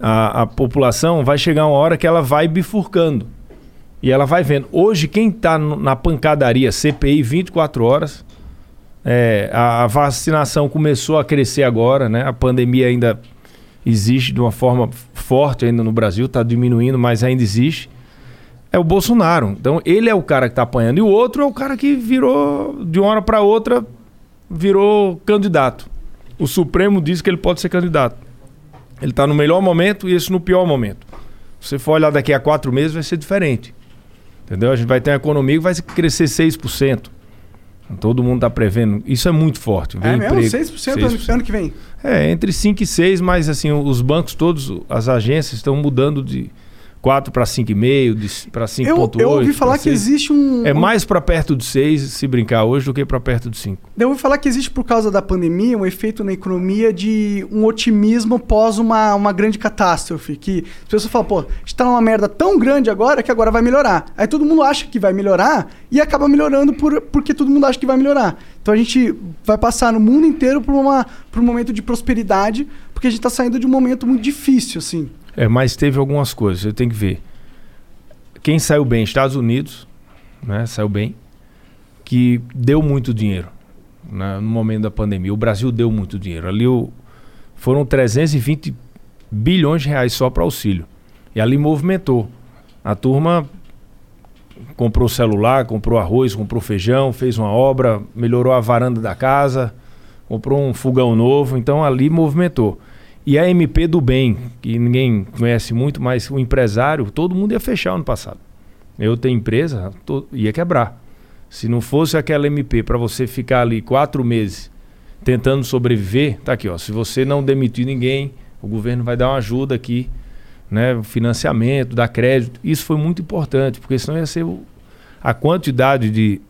a, a população vai chegar uma hora que ela vai bifurcando. E ela vai vendo. Hoje, quem está na pancadaria CPI 24 horas, é, a, a vacinação começou a crescer agora, né? A pandemia ainda existe de uma forma forte ainda no Brasil, está diminuindo, mas ainda existe. É o Bolsonaro. Então, ele é o cara que está apanhando. E o outro é o cara que virou, de uma hora para outra, virou candidato. O Supremo diz que ele pode ser candidato. Ele está no melhor momento e esse no pior momento. Se você for olhar daqui a quatro meses, vai ser diferente. Entendeu? A gente vai ter uma economia que vai crescer 6%. Todo mundo está prevendo. Isso é muito forte. Vem É mesmo? emprego, 6% ano- 6%. ano que vem. É, entre 5 e 6, mas assim, os bancos todos, as agências estão mudando de. 4 para 5,5, para 5,8. Eu, eu ouvi falar que existe um. É um- mais para perto de 6 se brincar hoje do que para perto de 5. Eu ouvi falar que existe, por causa da pandemia, um efeito na economia de um otimismo pós uma, uma grande catástrofe. Que as pessoas falam, pô, a gente tá numa merda tão grande agora que agora vai melhorar. Aí todo mundo acha que vai melhorar e acaba melhorando por, porque todo mundo acha que vai melhorar. Então a gente vai passar no mundo inteiro por, uma, por um momento de prosperidade, porque a gente tá saindo de um momento muito difícil, assim. É, mas teve algumas coisas, eu tenho que ver. Quem saiu bem? Estados Unidos, né? Saiu bem, que deu muito dinheiro né, no momento da pandemia. O Brasil deu muito dinheiro. Ali o, foram 320 bilhões de reais só para auxílio. E ali movimentou. A turma comprou celular, comprou arroz, comprou feijão, fez uma obra, melhorou a varanda da casa, comprou um fogão novo. Então ali movimentou. E a MP do bem, que ninguém conhece muito, mas o empresário, todo mundo ia fechar ano passado. Eu tenho empresa, to- ia quebrar. Se não fosse aquela MP para você ficar ali quatro meses tentando sobreviver, tá aqui, ó. Se você não demitir ninguém, o governo vai dar uma ajuda aqui, né? Financiamento, dar crédito. Isso foi muito importante, porque senão ia ser o- a quantidade de,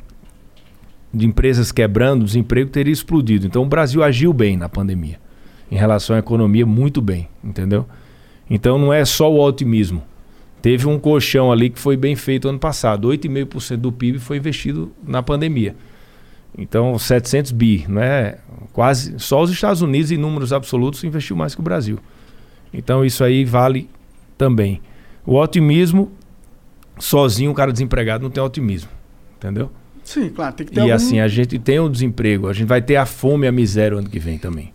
de empresas quebrando, desemprego teria explodido. Então o Brasil agiu bem na pandemia em relação à economia muito bem, entendeu? Então não é só o otimismo. Teve um colchão ali que foi bem feito ano passado. 8,5% do PIB foi investido na pandemia. Então 700 bi, não é? Quase só os Estados Unidos em números absolutos investiu mais que o Brasil. Então isso aí vale também. O otimismo sozinho, um cara desempregado não tem otimismo, entendeu? Sim, claro, tem que E ter algum... assim, a gente tem o desemprego, a gente vai ter a fome e a miséria o ano que vem também.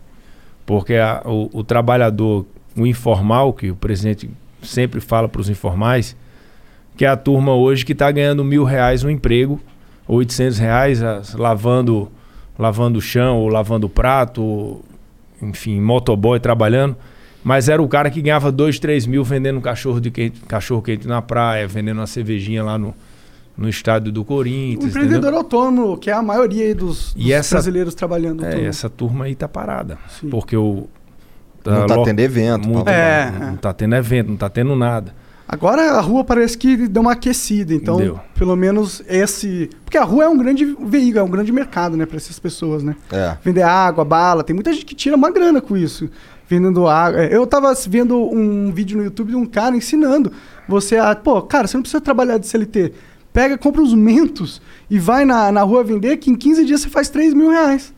Porque a- o, o trabalhador, o informal, que o presidente sempre fala para os informais, que é a turma hoje que está ganhando mil reais no emprego, 800 reais as- lavando, lavando o chão, ou lavando prato, ou, enfim, motoboy trabalhando. Mas era o cara que ganhava 2, 3 mil vendendo cachorro, de quente, cachorro quente na praia, vendendo uma cervejinha lá no, no estádio do O Corinthians. entendeu? empreendedor autônomo, que é a maioria aí dos, dos essa- brasileiros trabalhando. É, autônomo. essa turma aí tá parada. Sim. Porque o. Não tá lo- tendo evento. muito- papai. É, não, é. não tá tendo evento, não tá tendo nada. Agora a rua parece que deu uma aquecida, então Deu. pelo menos esse. Porque a rua é um grande veículo, é um grande mercado, né, para essas pessoas, né? É. Vender água, bala, tem muita gente que tira uma grana com isso, vendendo água. É, Eu tava vendo um vídeo no YouTube de um cara ensinando você a. Pô, cara, você não precisa trabalhar de CLT. Pega, compra os mentos e vai na, na rua vender, que em 15 dias você faz 3 mil reais.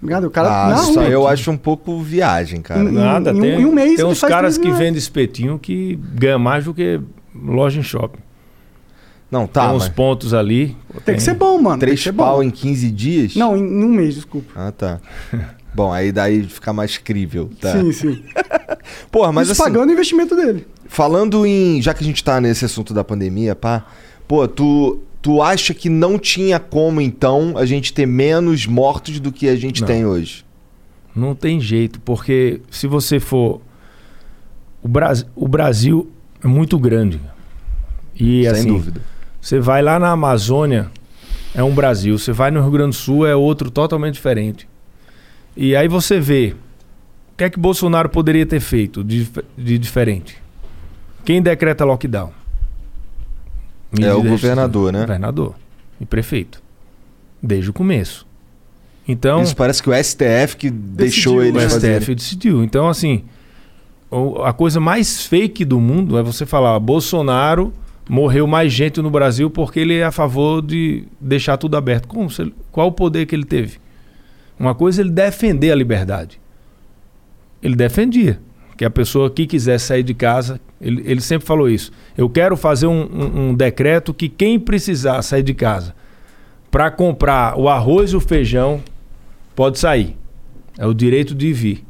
Obrigado? O cara Ah, na isso aí rua. eu acho um pouco viagem, cara. Em- Nada. em um- tem em um mês tem uns caras 3 que vendem espetinho que ganham mais do que loja em shopping. Não, tá, tem uns mas pontos ali. Tem que ser bom, mano. tem três pau bom. em 15 dias? Não, em, em um mês, desculpa. Ah, tá. *laughs* Bom, aí daí fica mais crível, tá? Sim, sim. Porra, mas Isso assim, pagando o investimento dele. falando em... Já que a gente tá nesse assunto da pandemia, pá... Pô, tu, tu acha que não tinha como, então, a gente ter menos mortos do que a gente Não. tem hoje? Não tem jeito, porque se você for. O, Bras... o Brasil é muito grande. E Sem assim, dúvida. Você vai lá na Amazônia, é um Brasil. Você vai no Rio Grande do Sul, é outro totalmente diferente. E aí você vê o que é que Bolsonaro poderia ter feito de, de diferente. Quem decreta lockdown? É o governador, né? Governador e prefeito. Desde o começo. Então, Isso parece que o STF que deixou Decidiu, eles o fazerem. STF decidiu. Então, assim, o- a coisa mais fake do mundo é você falar: Bolsonaro morreu mais gente no Brasil porque ele é a favor de deixar tudo aberto. Como? Ele- Qual o poder que ele teve? Uma coisa é ele defender a liberdade. Ele defendia que a pessoa que quiser sair de casa, ele, ele sempre falou isso. Eu quero fazer um, um- um decreto que quem precisar sair de casa para comprar o arroz e o feijão pode sair. É o direito de vir.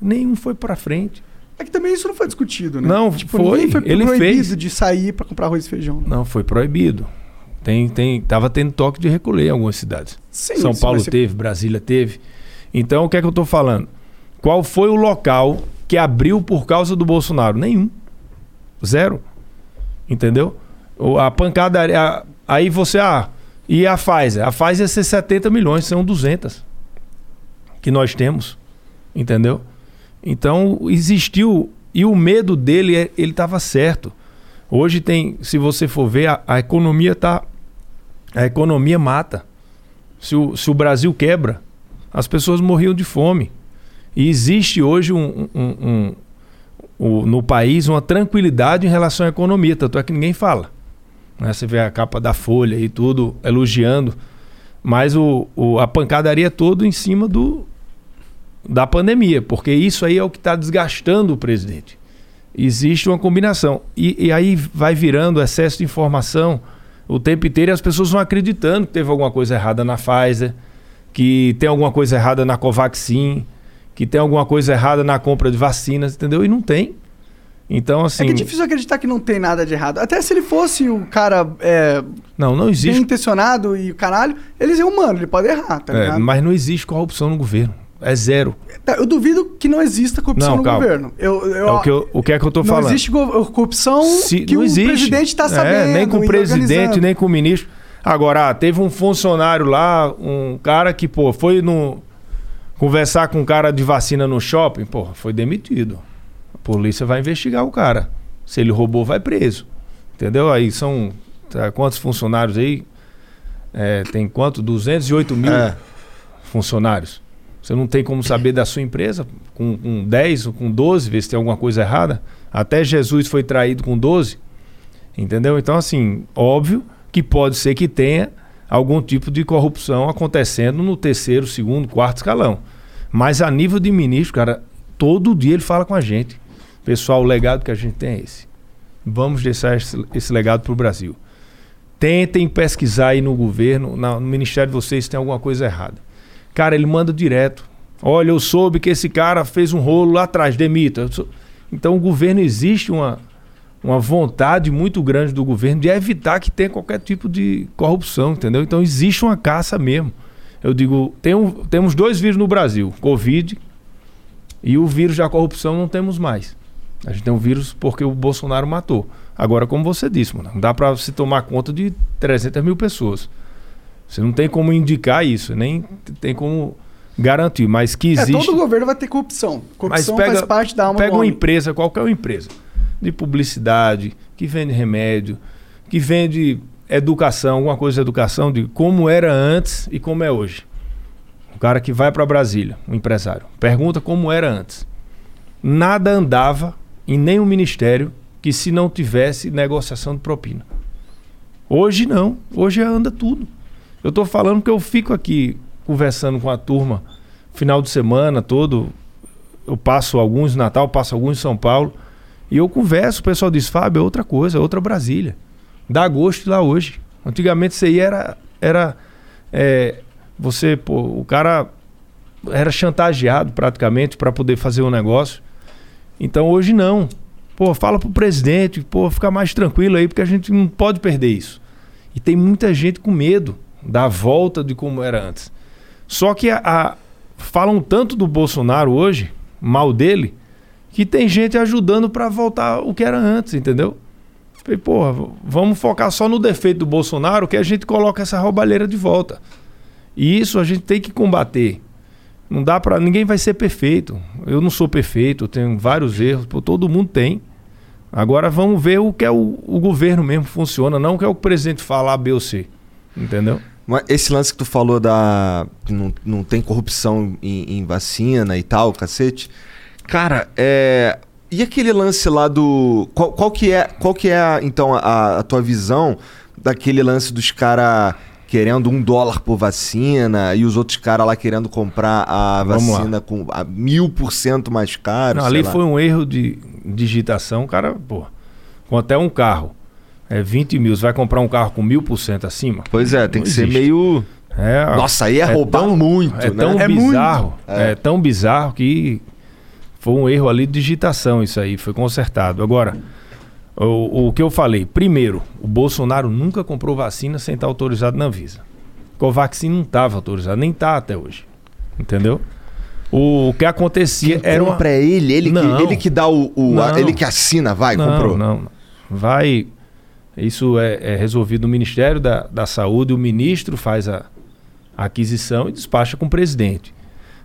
Nenhum foi para frente. É que também isso não foi discutido, né? Não, foi. ninguém Ele proibido fez. de sair pra comprar arroz e feijão. Não, foi proibido. Tem, tem, tava tendo toque de recolher em algumas cidades. Sim, São Paulo ser- teve, Brasília teve. Então, o que é que eu estou falando? Qual foi o local que abriu por causa do Bolsonaro? Nenhum. Zero. Entendeu? A pancadaria. a- Aí você. Ah, e a Pfizer? A Pfizer ia ser 70 milhões, são 200 que nós temos. Entendeu? Então, existiu. E o medo dele, é- ele estava certo. Hoje tem, se você for ver, a, a economia tá. A economia mata. Se o, se o Brasil quebra, as pessoas morriam de fome. E existe hoje um, um, um, um, no país uma tranquilidade em relação à economia, tanto é que ninguém fala. Né? Você vê a capa da Folha e tudo elogiando, mas o, o, a pancadaria é todo em cima do, da pandemia, porque isso aí é o que está desgastando o presidente. Existe uma combinação. E, e, aí vai virando excesso de informação o tempo inteiro e as pessoas vão acreditando que teve alguma coisa errada na Pfizer, que tem alguma coisa errada na Covaxin, que tem alguma coisa errada na compra de vacinas, entendeu? E não tem. Então, assim. É que é difícil acreditar que não tem nada de errado. Até se ele fosse o cara. É, não, não existe. Bem intencionado e o caralho, ele é humano, ele pode errar, tá é, Mas não existe corrupção no governo. É zero. Tá, eu duvido que não exista corrupção não, no calma. governo. Eu, eu, é o, que eu, o que é que eu tô não falando? Não existe corrupção Se, que o existe. presidente está sabendo. É, nem com o presidente, nem com o ministro. Agora, ah, teve um funcionário lá, um cara que, pô, foi no. Conversar com um cara de vacina no shopping, pô, foi demitido. A polícia vai investigar o cara. Se ele roubou, vai preso. Entendeu? Aí são. Tá, quantos funcionários aí? É, tem quanto? 208 mil é. funcionários. Você não tem como saber da sua empresa com, com 10 ou com 12, ver se tem alguma coisa errada. Até Jesus foi traído com 12. Entendeu? Então, assim, óbvio que pode ser que tenha algum tipo de corrupção acontecendo no terceiro, segundo, quarto escalão. Mas a nível de ministro, cara, todo dia ele fala com a gente. Pessoal, o legado que a gente tem é esse. Vamos deixar esse, esse legado para o Brasil. Tentem pesquisar aí no governo, no ministério de vocês, se tem alguma coisa errada. Cara, ele manda direto. Olha, eu soube que esse cara fez um rolo lá atrás, demita. Então o governo existe uma, uma vontade muito grande do governo de evitar que tenha qualquer tipo de corrupção, entendeu? Então existe uma caça mesmo. Eu digo, tem um, temos dois vírus no Brasil, Covid e o vírus da corrupção não temos mais. A gente tem um vírus porque o Bolsonaro matou. Agora, como você disse, mano, não dá para se tomar conta de 300 mil pessoas. Você não tem como indicar isso, nem tem como garantir, mas que existe... É, todo governo vai ter corrupção. Corrupção pega, faz parte da alma Pega uma empresa, qualquer empresa, de publicidade, que vende remédio, que vende educação, alguma coisa de educação, de como era antes e como é hoje. O cara que vai para Brasília, o um empresário, pergunta como era antes. Nada andava em nenhum ministério que se não tivesse negociação de propina. Hoje não, hoje anda tudo. Eu estou falando que eu fico aqui conversando com a turma final de semana todo. Eu passo alguns Natal, passo alguns em São Paulo. E eu converso, o pessoal diz, Fábio, é outra coisa, é outra Brasília. Dá gosto lá hoje. Antigamente isso aí era. era é, você, pô, o cara era chantageado praticamente para poder fazer um negócio. Então hoje não. Pô, fala pro presidente, pô, fica mais tranquilo aí, porque a gente não pode perder isso. E tem muita gente com medo da volta de como era antes. Só que a, a, falam tanto do Bolsonaro hoje, mal dele, que tem gente ajudando para voltar o que era antes, entendeu? Falei, porra, vamos focar só no defeito do Bolsonaro que a gente coloca essa roubalheira de volta. E isso a gente tem que combater. Não dá para ninguém vai ser perfeito. Eu não sou perfeito, eu tenho vários erros, pô, todo mundo tem. Agora vamos ver o que é o, o governo mesmo funciona, não o que é o presidente falar B ou C. Entendeu? Esse lance que tu falou da. não, não tem corrupção em, em vacina e tal, cacete. Cara, é. E aquele lance lá do. Qual, qual que é, qual que é então, a, a tua visão daquele lance dos caras querendo um dólar por vacina e os outros caras lá querendo comprar a Vamos vacina lá. com a mil por cento mais caro? Não, ali lá. foi um erro de digitação, cara, pô. Com até um carro é 20 mil, você vai comprar um carro com mil por cento acima? Pois é, tem que existe. ser meio. É, Nossa, aí é, é roubar tão, muito, é né? Tão é bizarro, é. é. tão bizarro que foi um erro ali de digitação isso aí, foi consertado. Agora, o, o que eu falei, primeiro, o Bolsonaro nunca comprou vacina sem estar autorizado na Anvisa. Covaxin não estava autorizado, nem está até hoje. Entendeu? O, que acontecia Quem era. Compra uma... ele, ele que, ele que dá o. o a, ele que assina, vai, não, comprou. Não, não. Vai. Isso é, é, resolvido no Ministério da, da Saúde, o ministro faz a, a aquisição e despacha com o presidente.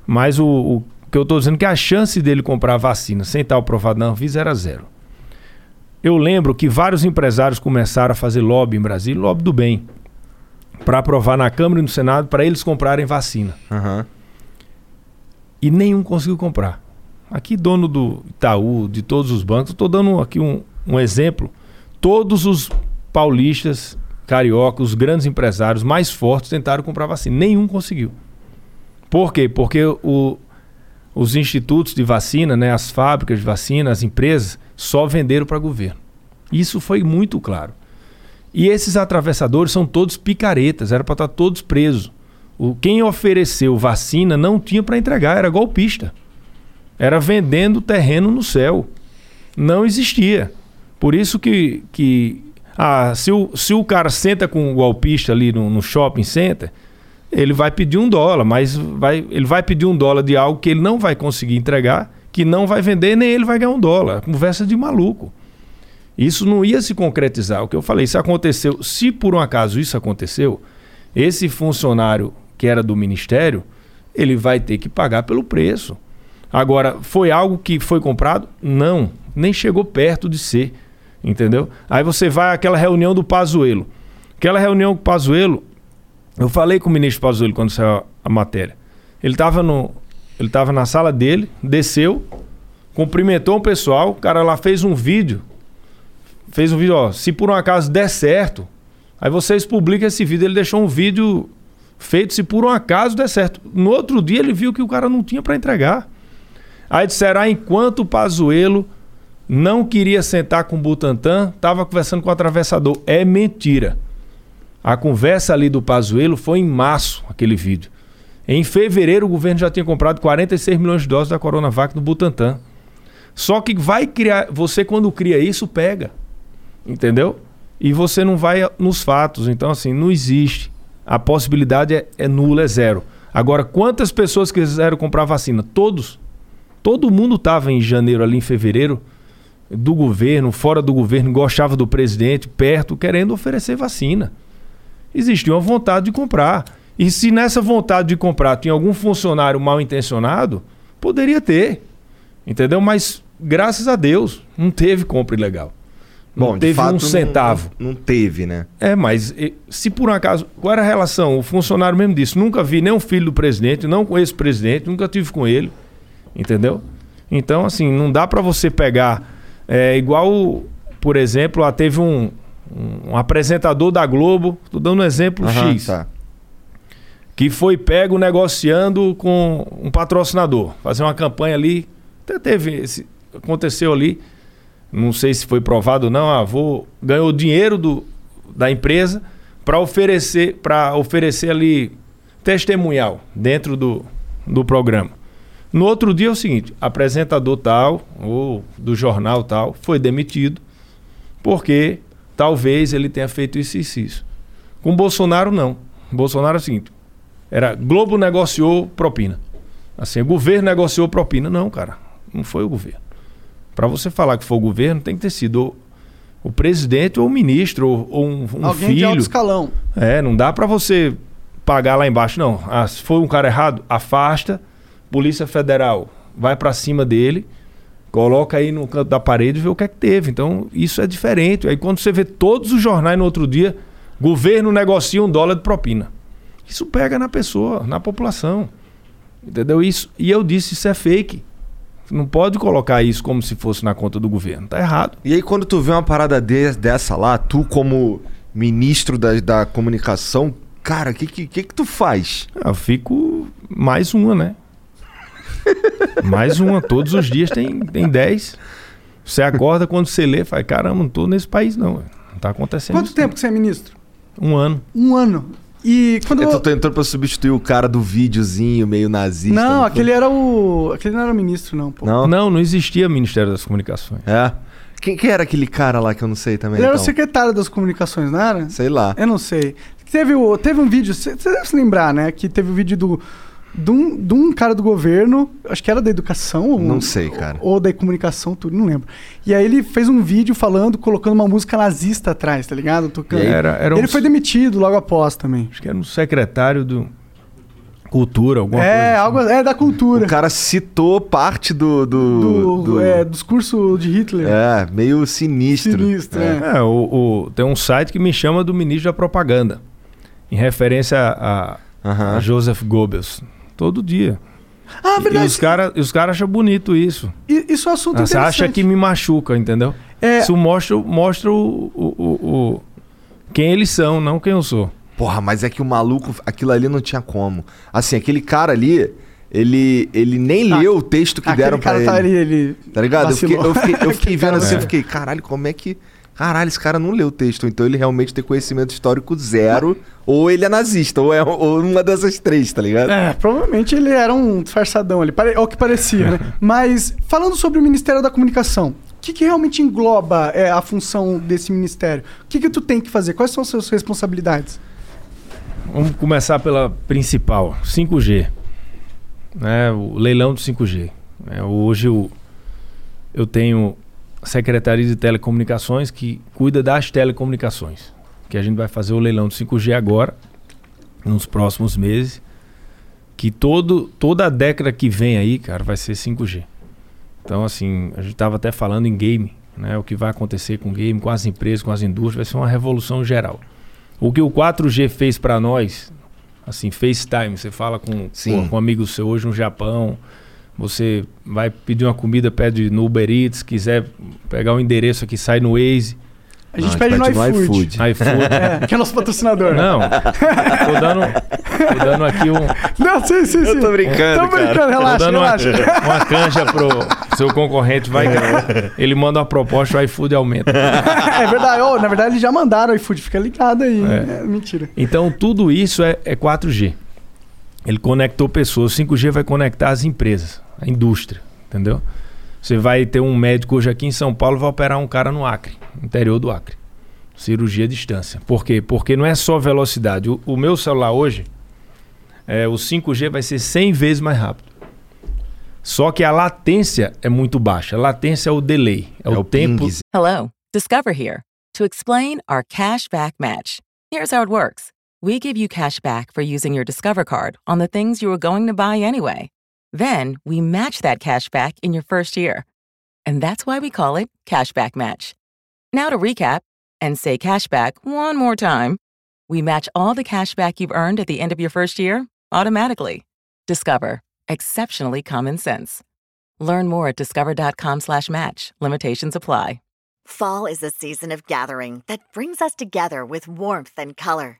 Mas o, o que eu estou dizendo que a chance dele comprar vacina sem estar aprovado na Anvisa era zero. eu lembro que vários empresários começaram a fazer lobby em Brasília, lobby do bem, para aprovar na Câmara e no Senado para eles comprarem vacina. Aham. E nenhum conseguiu comprar. Aqui, dono do Itaú, de todos os bancos, estou dando aqui um, um exemplo. Todos os paulistas, cariocas, os grandes empresários mais fortes tentaram comprar vacina. Nenhum conseguiu. Por quê? Porque o, os institutos de vacina, né, as fábricas de vacina, as empresas, só venderam para governo. Isso foi muito claro. E esses atravessadores são todos picaretas, era para estar todos presos. O, quem ofereceu vacina não tinha para entregar, era golpista. Era vendendo terreno no céu. Não existia. Por isso que, que ah, se, o, se o cara senta com o golpista ali no, no shopping center, ele vai pedir um dólar, mas vai, ele vai pedir um dólar de algo que ele não vai conseguir entregar, que não vai vender, nem ele vai ganhar um dólar. Conversa de maluco. Isso não ia se concretizar. O que eu falei, isso aconteceu. Se por um acaso isso aconteceu, esse funcionário que era do ministério, ele vai ter que pagar pelo preço. Agora, foi algo que foi comprado? Não, nem chegou perto de ser, entendeu? Aí você vai àquela reunião do Pazuello. Aquela reunião com o Pazuello, eu falei com o ministro Pazuello quando saiu a matéria. Ele estava no ele tava na sala dele, desceu, cumprimentou o pessoal, o cara lá fez um vídeo. Fez um vídeo, ó, se por um acaso der certo, aí vocês publicam esse vídeo. Ele deixou um vídeo feito se por um acaso der certo. No outro dia ele viu que o cara não tinha para entregar. Aí disseram, ah, enquanto o Pazuello não queria sentar com o Butantan, estava conversando com o atravessador. É mentira. A conversa ali do Pazuello foi em março, aquele vídeo. Em fevereiro, o governo já tinha comprado 46 milhões de doses da Coronavac no Butantan. Só que vai criar. Você, quando cria isso, pega. Entendeu? E você não vai nos fatos. Então, assim, não existe. A possibilidade é, é nula, é zero. Agora, quantas pessoas quiseram comprar vacina? Todos. Todo mundo estava em janeiro, ali em fevereiro, do governo, fora do governo, gostava do presidente, perto, querendo oferecer vacina. Existia uma vontade de comprar. E se nessa vontade de comprar tinha algum funcionário mal intencionado, poderia ter. Entendeu? Mas, graças a Deus, não teve compra ilegal. Não Bom, teve fato, um centavo. Não, não teve, né? É, mas se por um acaso. Qual era a relação? O funcionário mesmo disse: nunca vi nem um filho do presidente, não com esse presidente, nunca tive com ele. Entendeu? Então, assim, não dá para você pegar. É, igual, por exemplo, lá teve um, um, um apresentador da Globo, tô dando um exemplo Aham, X, tá. que foi pego negociando com um patrocinador, fazer uma campanha ali. Até teve. Esse, aconteceu ali. Não sei se foi provado ou não. Ah, vou, ganhou dinheiro do, da empresa para oferecer, para oferecer ali testemunhal dentro do, do programa. No outro dia é o seguinte: apresentador tal, ou do jornal tal, foi demitido porque talvez ele tenha feito isso e isso, isso. Com Bolsonaro, não. Bolsonaro é o seguinte: era Globo negociou propina. Assim, o governo negociou propina. Não, cara, não foi o governo. Para você falar que foi o governo, tem que ter sido o, presidente ou o ministro ou, ou um, um Alguém de alto filho. escalão. É, não dá para você pagar lá embaixo, não. Ah, se foi um cara errado, afasta. Polícia Federal vai para cima dele, coloca aí no canto da parede e vê o que é que teve. Então, isso é diferente. Aí quando você vê todos os jornais no outro dia, governo negocia um dólar de propina. Isso pega na pessoa, na população. Entendeu? Isso, e eu disse, isso é fake. Não pode colocar isso como se fosse na conta do governo. Tá errado. E aí, quando tu vê uma parada de- dessa lá, tu, como ministro da, da comunicação, cara, o que, que, que que tu faz? Eu fico mais uma, né? Mais uma. Todos os dias tem, tem 10. Você acorda quando você lê, fala, caramba, não tô nesse país, não. Não tá acontecendo. Quanto isso, tempo que você é ministro? não. Um ano. Um ano. E quando. É, tu entrou pra substituir o cara do videozinho meio nazista. Não, foi? aquele era o. Aquele não era o ministro, não, pô. Não? Não, não existia Ministério das Comunicações. É. Quem, quem era aquele cara lá que eu não sei também? Ele era o então? secretário das comunicações, não era? Sei lá. Eu não sei. Teve, o, teve um vídeo, você deve se lembrar, né? Que teve o vídeo do. De um, de um cara do governo, acho que era da educação. ou- Não sei, cara. Ou da comunicação, tudo, não lembro. E aí ele fez um vídeo falando, colocando uma música nazista atrás, tá ligado? Tocando. Era- era um- Ele foi demitido logo após também. Acho que era um secretário do. Cultura, alguma é, coisa. algo é da cultura. O cara citou parte do. do, do, do- é, discurso de Hitler. É, meio sinistro. Sinistro, é. É, o, o- tem um site que me chama do ministro da propaganda, em referência a, a- Aham. a Joseph Goebbels. Todo dia. Ah, E verdade. os caras os cara acham bonito isso. I- Isso é um assunto Ah, Você acha que me machuca, entendeu? É. Isso mostra, mostra o, o- o- o- quem eles são, não quem eu sou. Porra, mas é que o maluco, aquilo ali não tinha como. Assim, aquele cara ali, ele, ele nem Ah, leu o texto que deram pra cara ele. tá ali, ele... Tá ligado? Eu fiquei, vacilou. eu fiquei, eu fiquei *laughs* vendo assim, eu é. fiquei, caralho, como é que. Caralho, esse cara não leu o texto. Então ele realmente tem conhecimento histórico zero, ou ele é nazista, ou é ou uma dessas três, tá ligado? É, provavelmente ele era um disfarçadão ali, pare... é o que parecia, né? *laughs* Mas, falando sobre o Ministério da Comunicação, o que, que realmente engloba é, a função desse ministério? O que, que tu tem que fazer? Quais são as suas responsabilidades? Vamos começar pela principal, 5G. Né, o leilão do 5G. É, hoje eu, eu tenho Secretaria de Telecomunicações que cuida das telecomunicações. Que a gente vai fazer o leilão do 5G agora, nos próximos meses. Que todo, toda a década que vem aí, cara, vai ser 5G. Então, assim, a gente estava até falando em game, né? O que vai acontecer com o game, com as empresas, com as indústrias, vai ser uma revolução geral. O que o 4G fez para nós, assim, FaceTime, você fala com, com, com um amigo seu hoje no Japão, você vai pedir uma comida, pede no Uber Eats, quiser pegar o endereço aqui, sai no Waze, A gente Não, pede no pede iFood. iFood. *laughs* É, que é nosso patrocinador. Não, tô dando, tô dando aqui um, Não, sim, sim, sim. Eu tô brincando, Tô brincando, cara. tô relaxa, dando uma, relaxa. uma canja pro seu concorrente, vai, ele manda uma proposta, o iFood aumenta. *laughs* é verdade. Ô, na verdade, eles já mandaram o iFood, fica ligado aí. É. É, mentira. Então, tudo isso é, é 4G. Ele conectou pessoas. 5G vai conectar as empresas, a indústria, entendeu? Você vai ter um médico hoje aqui em São Paulo, vai operar um cara no Acre, interior do Acre. Cirurgia à distância. Por quê? Porque não é só velocidade. O, o meu celular hoje, é, o 5G vai ser 100 vezes mais rápido. Só que a latência é muito baixa. A latência é o delay, é, o, tempo. ping. Hello, Discover here to explain our cash back match. Here's how it works we give you cash back for using your Discover card on the things you were going to buy anyway. Then we match that cash back in your first year. And that's why we call it Cashback Match. Now to recap and say cashback one more time. We match all the cash back you've earned at the end of your first year automatically. Discover. Exceptionally common sense. Learn more at discover.com slash match. Limitations apply. Fall is a season of gathering that brings us together with warmth and color.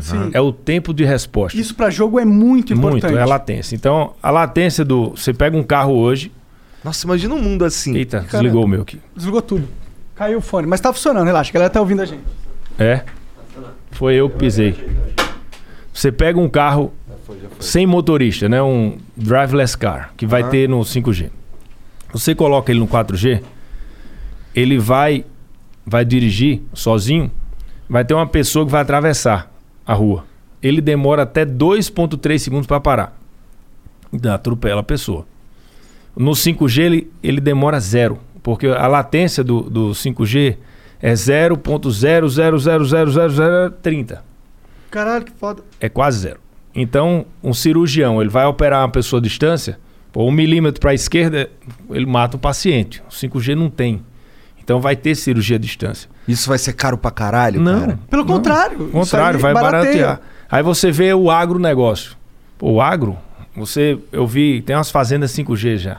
Sim. É o tempo de resposta. Isso pra jogo é muito importante. Muito, é a latência. Então, a latência do. Você pega um carro hoje. Nossa, imagina um mundo assim. Eita, desligou o meu aqui. Desligou tudo. Caiu o fone. Mas tá funcionando, relaxa. A galera tá ouvindo a gente. É? Foi eu que pisei. Você pega um carro sem motorista, né? Um driveless car, que vai ter no 5G. Você coloca ele no 4G, ele vai vai dirigir sozinho, vai ter uma pessoa que vai atravessar a rua. Ele demora até 2.3 segundos para parar. Então, atropela a pessoa. No 5G ele, ele demora zero, porque a latência do, do 5G é 0.0000030. Caralho, que foda. É quase zero. Então, um cirurgião, ele vai operar uma pessoa à distância, pô, um milímetro para a esquerda, ele mata o paciente. O 5G não tem. Então vai ter cirurgia à distância. Isso vai ser caro pra caralho, Não. cara? Pelo Não. contrário. Contrário, vai barateia. baratear. Aí você vê o agronegócio. O agro, você, eu vi, tem umas fazendas 5G já.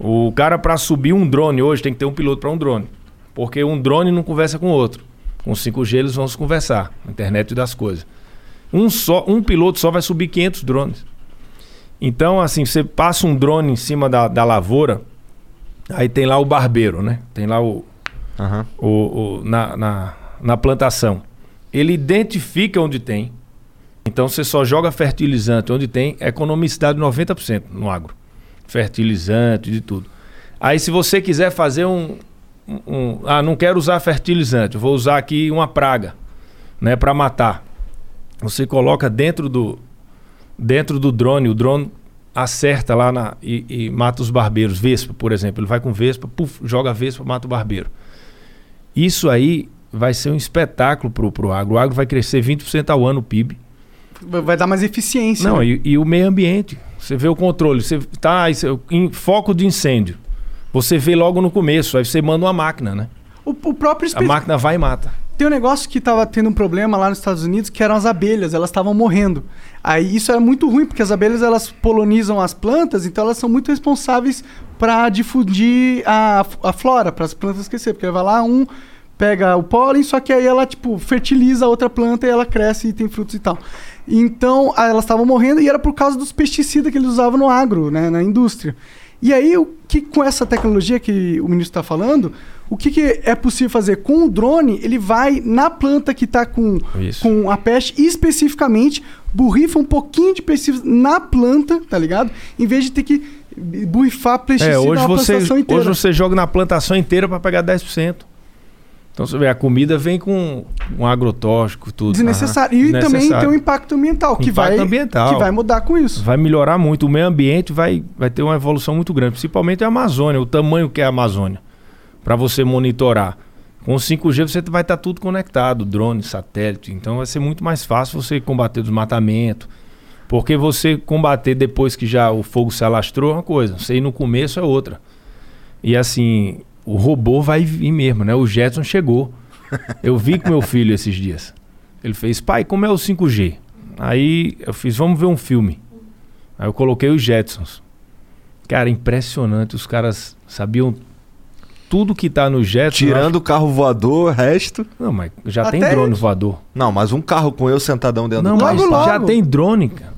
O cara para subir um drone hoje tem que ter um piloto para um drone. Porque um drone não conversa com o outro. Com 5G eles vão se conversar, internet das coisas. Um só, um piloto só vai subir 500 drones. Então, assim, você passa um drone em cima da, da lavoura, aí tem lá o barbeiro, né? Tem lá o, Aham. o, o- na, na, na plantação. Ele identifica onde tem. Então você só joga fertilizante onde tem, economicidade de 90% no agro. Fertilizante, de tudo. Aí se você quiser fazer um, um- ah, não quero usar fertilizante, vou usar aqui uma praga, né, para matar. Você coloca dentro do dentro do drone, o drone acerta lá na, e, e mata os barbeiros, vespa, por exemplo, ele vai com vespa, puf, joga a vespa, mata o barbeiro. Isso aí vai ser um espetáculo pro, pro agro. O agro vai crescer 20% ao ano o PIB. Vai dar mais eficiência. Não, né? e, e o meio ambiente. Você vê o controle, você tá em foco de incêndio. Você vê logo no começo, aí você manda uma máquina, né? O, o próprio A máquina vai e mata. Tem um negócio que tava tendo um problema lá nos Estados Unidos, que eram as abelhas, elas estavam morrendo. Aí isso era muito ruim, porque as abelhas elas polonizam as plantas, então elas são muito responsáveis para difundir a, a flora, para as plantas crescer, porque vai lá um pega o pólen, só que aí ela tipo fertiliza a outra planta e ela cresce e tem frutos e tal. Então, elas estavam morrendo e era por causa dos pesticidas que eles usavam no agro, né, na indústria. E aí, o que com essa tecnologia que o ministro está falando, o que, que é possível fazer? Com o drone, ele vai na planta que está com, Isso. com a peste, e especificamente, borrifa um pouquinho de pesticida na planta, tá ligado? Em vez de ter que borrifar pesticida É, hoje na você, plantação inteira. hoje você joga na plantação inteira para pegar 10%. Então você vê, a comida vem com um agrotóxico, tudo. Desnecessário. Aham. E também tem um impacto ambiental, que, Impacto vai, ambiental. que vai mudar com isso. Vai melhorar muito. O meio ambiente vai, vai ter uma evolução muito grande, principalmente a Amazônia, o tamanho que é a Amazônia, para você monitorar. Com o 5G você vai estar tudo conectado, drone, satélite. Então vai ser muito mais fácil você combater desmatamento. Porque você combater depois que já o fogo se alastrou é uma coisa, você ir no começo é outra. E assim, o robô vai vir mesmo, né? O Jetson chegou. Eu vi com meu filho esses dias. Ele fez, pai, como é o 5G? Aí eu fiz, vamos ver um filme. Aí eu coloquei os Jetsons. Cara, impressionante. Os caras sabiam tudo que tá no Jetson. Tirando o carro voador, o resto. Não, mas já tem Até drone isso. voador. Não, mas um carro com eu sentadão dentro Não, do mas carro. logo, já logo. tem drone, cara.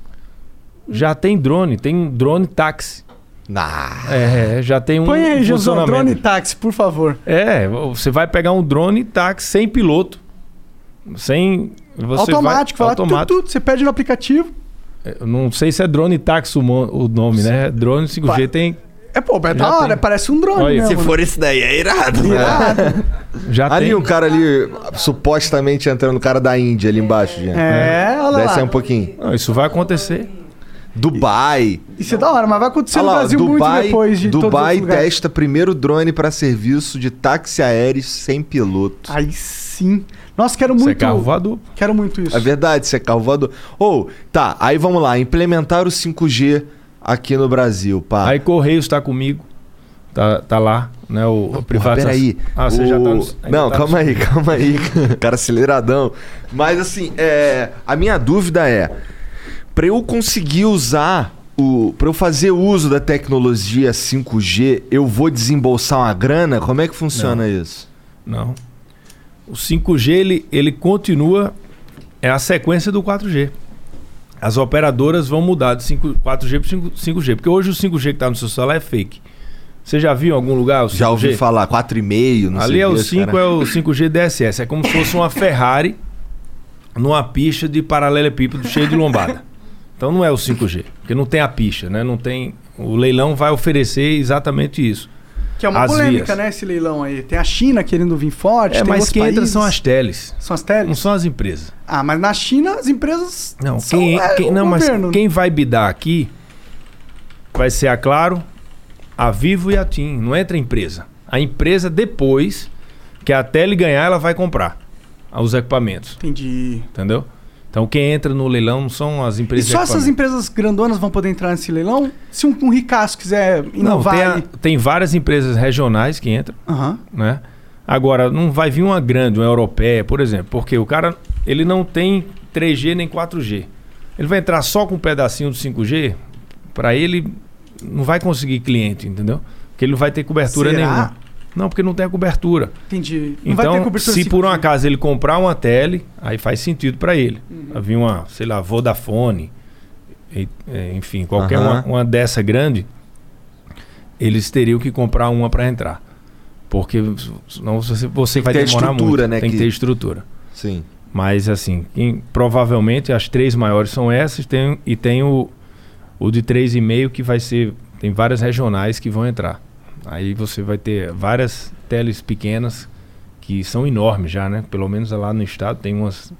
Já tem drone. Tem drone táxi. Nah. É, já tem um Põe aí, funcionamento. drone táxi, por favor. É, você vai pegar um drone táxi sem piloto. Sem. Você automático, vai, automático. tudo, você pede no aplicativo. Eu não sei se é drone táxi o, nome, né? Drone 5G Vai. tem. É, pô, é da hora, tem. parece um drone Olha, mesmo. se né? esse daí, é irado. Irado. *laughs* Já Ali tem. um cara ali, supostamente entrando, o cara da Índia ali embaixo, gente. É, olha Desce aí lá. um pouquinho. Não, isso vai acontecer. Dubai. Isso é da hora, mas vai acontecer Olha no lá, Brasil Dubai, muito depois de Dubai testa primeiro drone para serviço de táxi aéreo sem piloto. Aí sim. Nossa, quero Isso é muito. carro voador. Quero muito isso. É verdade, isso é carro voador. Ou, tá, aí vamos lá, implementar o 5G aqui no Brasil, pá. Aí Correios está comigo. Tá, tá lá, né? O Porra, privatização. peraí. Ah, você O- já tá no, Não, tá calma no- aí, calma aí. *laughs* cara aceleradão. Mas assim, é, a minha dúvida é: pra eu conseguir usar o. Pra eu fazer uso da tecnologia 5G, eu vou desembolsar uma grana? Como é que funciona isso? Não. O 5G ele, ele continua. É a sequência do 4G. As operadoras vão mudar de 5, 4G para 5G. Porque hoje o 5G que está no seu celular é fake. Você já viu em algum lugar o 5G? Já ouvi falar, 4,5, não Ali sei é o que, 5, cara. é o 5G DSS. É como se fosse uma Ferrari numa pista de paralelepípedo cheio de lombada. Então não é o 5G, porque não tem a pista, né? Não tem. O leilão vai oferecer exatamente isso. Que é uma As polêmica, vias. né, esse leilão aí. Tem a China querendo vir forte, É, tem mas quem entra países. são as teles, São as não teles? são as empresas. Ah, mas na China as empresas Não, são quem, é, quem- não mas governo. quem vai bidar aqui vai ser a Claro, a Vivo e a TIM. Não entra a empresa. A empresa, depois que a Tele ganhar, ela vai comprar os equipamentos. Entendi. Entendeu? Então quem entra no leilão não são as E empresas só de essas empresas grandonas vão poder entrar nesse leilão? Se um, um ricaço quiser Não, inovar tem, a- tem várias empresas regionais que entram, Aham. né? Agora, não vai vir uma grande, uma europeia, por exemplo, porque o cara ele não tem 3G nem 4G. Ele vai entrar só com um pedacinho do 5G, para ele não vai conseguir cliente, entendeu? Porque ele não vai ter cobertura Será? nenhuma. Não, porque não tem a cobertura. Entendi. Não vai ter Então, cobertura se por um 5G. acaso ele comprar uma tele, aí faz sentido para ele. Uhum. Vai vir uma, sei lá, Vodafone, e- é, enfim, qualquer Aham. uma, uma dessa grande, eles teriam que comprar uma para entrar. Porque senão você, você vai demorar estrutura, muito. né, Tem que que- ter estrutura. Sim. Mas assim, quem- provavelmente as três maiores são essas tem, e tem o, o de 3,5 que vai ser. Tem várias regionais que vão entrar. Aí você vai ter várias teles pequenas que são enormes já, né? Pelo menos lá no estado tem umas